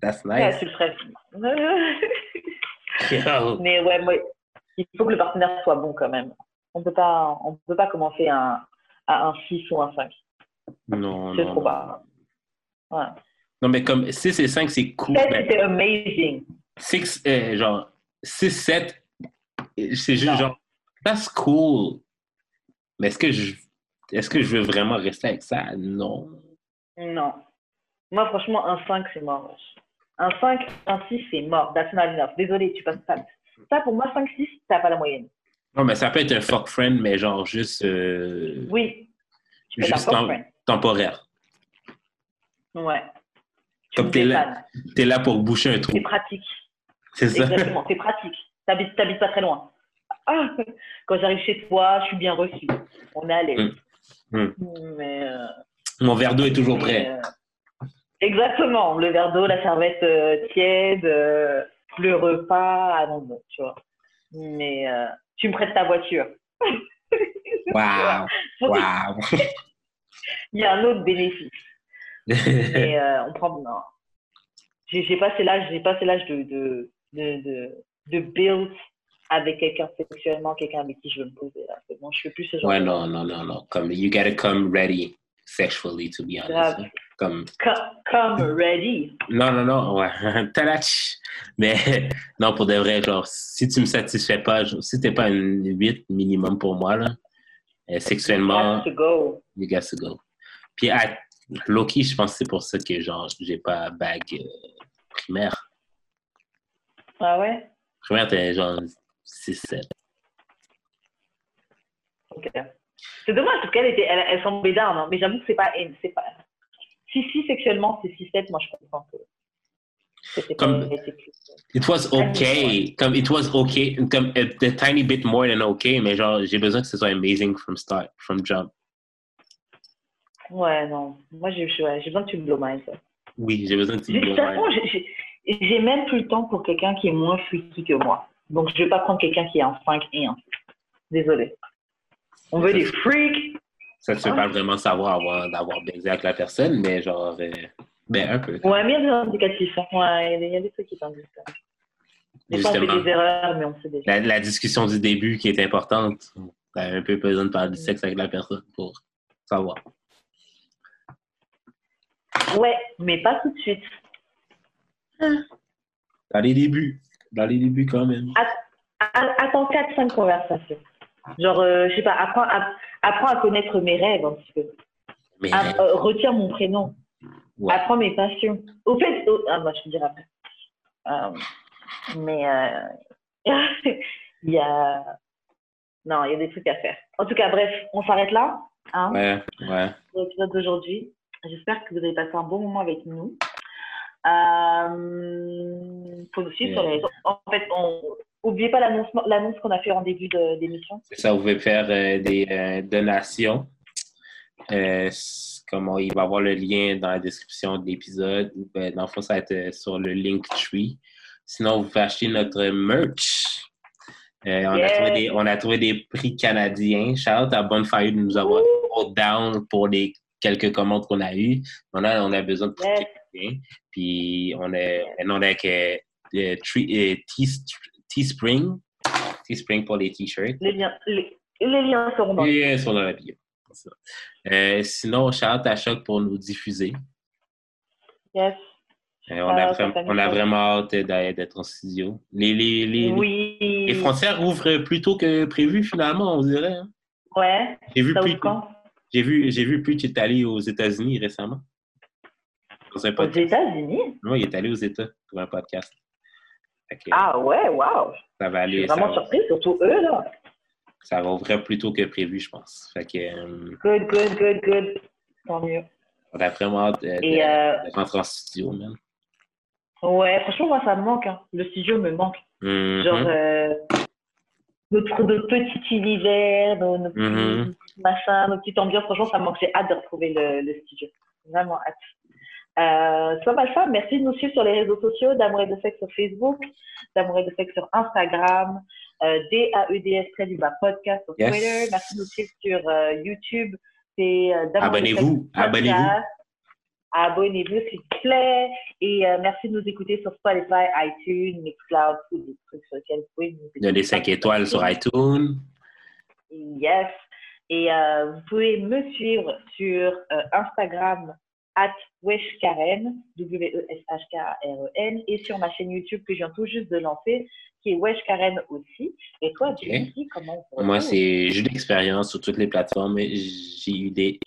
that's ouais, nice. tu le ferais. Mais ouais, moi, il faut que le partenaire soit bon quand même. On peut pas, on peut pas commencer un, à un 6 ou un 5. Non, C'est non, trop non. bas. Ouais. Non, mais comme 6 et 5, c'est cool. Peut-être mais- que c'était amazing. 6, euh, genre, 6, 7, c'est juste Non. genre, that's cool. Mais est-ce que je, est-ce que je veux vraiment rester avec ça? Non. Non. Moi, franchement, un 5, c'est mort. Un 5, un 6, c'est mort. That's not enough. Désolé, tu passes pas. Ça, pour moi, 5, 6, t'as pas la moyenne. Non, mais ça peut être un fuck friend, mais genre juste, euh, Oui. Tu juste friend. temporaire. Ouais. Tu Comme me t'es là, t'es là pour boucher un trou. C'est pratique. C'est ça? Exactement, c'est pratique. T'habites, t'habites pas très loin. Ah, quand j'arrive chez toi, je suis bien reçue. On est à l'aise. Mm. Mais, euh, Mon verre d'eau est toujours prêt. euh, exactement. Le verre d'eau, la serviette euh, tiède, le repas, ah non, tu vois. Mais tu me prêtes ta voiture. Waouh! Il y a un autre bénéfice. Mais on prend. Non. J'ai j'ai passé l'âge, j'ai passé l'âge de, de, de, de, de build avec quelqu'un sexuellement, quelqu'un avec qui je veux me poser. Là. Bon, je fais plus ce genre Ouais, de non, non, non, non. Comme, you gotta come ready sexually, to be honest. Grave. Comme, Co- Come ready. Non, non, non, ouais. Tadach! Mais non, pour de vrai, genre, si tu me satisfais pas, genre, si t'es pas une 8 minimum pour moi, là, euh, sexuellement, Have to go. you got to go. Puis à Loki, je pense que c'est pour ça que, genre, j'ai pas bague euh, primaire. Ah ouais? Primaire, t'es genre 6-7. Ok. C'est dommage parce qu'elle était, elle, elle semblait down, hein, mais j'avoue que c'est pas, c'est pas. Si, si, sexuellement, c'est 6-7, moi je comprends que. pas- Comme- It was okay. Comme, it was okay. Comme, a, a tiny bit more than okay, mais genre, j'ai besoin que ce soit amazing from start, from jump. Ouais, non. Moi, j'ai ouais, besoin que tu me blow ça. Oui, j'ai besoin que tu me blow my- j'ai- même plus le temps pour quelqu'un qui est moins freaky que moi. Donc, je vais pas prendre quelqu'un qui est un 5 et un 6. Désolé. On veut des freaks. Ça, tu veux pas vraiment savoir avant d'avoir baisé avec la personne, mais genre, euh, ben, un peu. Ouais, mais il y a des indicatifs. hein. Ouais, il y a des- trucs qui t'indiquent. ça. Des fois, on fait des erreurs, mais on sait déjà. La, la discussion du début qui est importante. T'as un peu besoin de parler du sexe avec la personne pour savoir. Ouais, mais pas tout de suite. Dans les débuts. Dans les débuts, quand même. A- Attends 4-5 conversations. Genre, euh, je sais pas, apprends à, apprends à connaître mes rêves un petit peu. Mais, euh, retiens mon prénom. Ouais. Apprends mes passions. Au fait, au- ah, moi, je te dirai après. Euh, mais euh, il y a. Non, il y a des trucs à faire. En tout cas, bref, on s'arrête là. Hein, ouais, ouais. pour l'épisode d'aujourd'hui. J'espère que vous avez passé un bon moment avec nous. Euh, faut nous suivre sur les réseaux. En fait, on... oubliez pas l'annonce qu'on a fait en début de- d'émission. C'est ça, vous pouvez faire euh, des euh, donations. Euh, comment il va y avoir le lien dans la description de l'épisode. Ben, dans le fond, ça va être sur le Linktree. Sinon, vous pouvez acheter notre. Euh, on, a Yeah. trouvé des, on a trouvé des prix canadiens. Shout out à Bonfire de nous avoir hold down pour les quelques commandes qu'on a eues. On a, on a besoin de prix Yes. Puis on est, on est avec euh, le euh, Teespring. Teespring pour les t-shirts. Les liens, les, les liens seront dans le Et sur la bio. Euh, sinon, shout à Choc pour nous diffuser. yes. Euh, on, a Ah, vraiment, on a hâte d'être en studio. Les, les, les, Oui. les frontières ouvrent plus tôt que prévu, finalement, on dirait. hein. Ouais. J'ai vu, plus, j'ai vu, j'ai vu Preach est allé aux États-Unis récemment. Dans un Aux. États-Unis? Non, il est allé aux États pour un podcast. Que Ah ouais, waouh. ça va Je suis aller. Vraiment va, surprise, surtout eux, là. ça va ouvrir plus tôt que prévu, je pense. Fait que, euh, Good, good, good, good. Tant mieux. on a vraiment hâte de, euh, de rentrer en studio, man. ouais, franchement, moi, ça me manque. hein. Le studio me manque. Mhm. Genre, euh, notre, notre petit univers, nos, nos petits Mhm. machins, nos petites ambiances. Franchement, ça me manque. J'ai hâte de retrouver le, le studio. Vraiment hâte. Euh, soit mal ça, merci de nous suivre sur les réseaux sociaux, d'amour et de sexe sur Facebook, d'amour et de sexe sur Instagram, euh, D-A-E-D-S près du bas podcast sur Yes. Twitter. Merci de nous suivre sur euh, YouTube. C'est euh, Abonnez-vous, abonnez-vous. Abonnez-vous, s'il vous plaît. Et euh, merci de nous écouter sur Spotify, iTunes, Mixcloud, tous les trucs sur lesquels vous pouvez nous écouter. Donnez 5 étoiles sur iTunes. Yes. Et euh, vous pouvez me suivre sur Instagram at weshkaren, W-E-S-H-K-A-R-E-N, E et sur ma chaîne YouTube que je viens tout juste de lancer, qui est weshkaren aussi. Et toi, Ok. Jenny, comment on Moi, c'est j'ai eu de l'expérience sur toutes les plateformes. J'ai eu des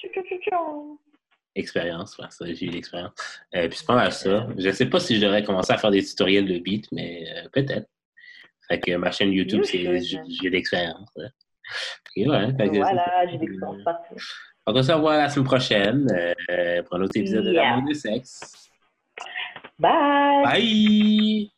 expériences. Ouais, ça, j'ai eu de l'expérience. Euh, puis c'est pas mal ça. Je sais pas si je devrais commencer à faire des tutoriels de beat, mais euh, peut-être. Fait que ma chaîne YouTube, You c'est j'ai l'expérience. ouais. Ouais. Voilà, j'ai l'expérience partout. On va se revoir la semaine prochaine euh, pour un autre épisode de Yeah. L'amour de sexe. Bye! Bye!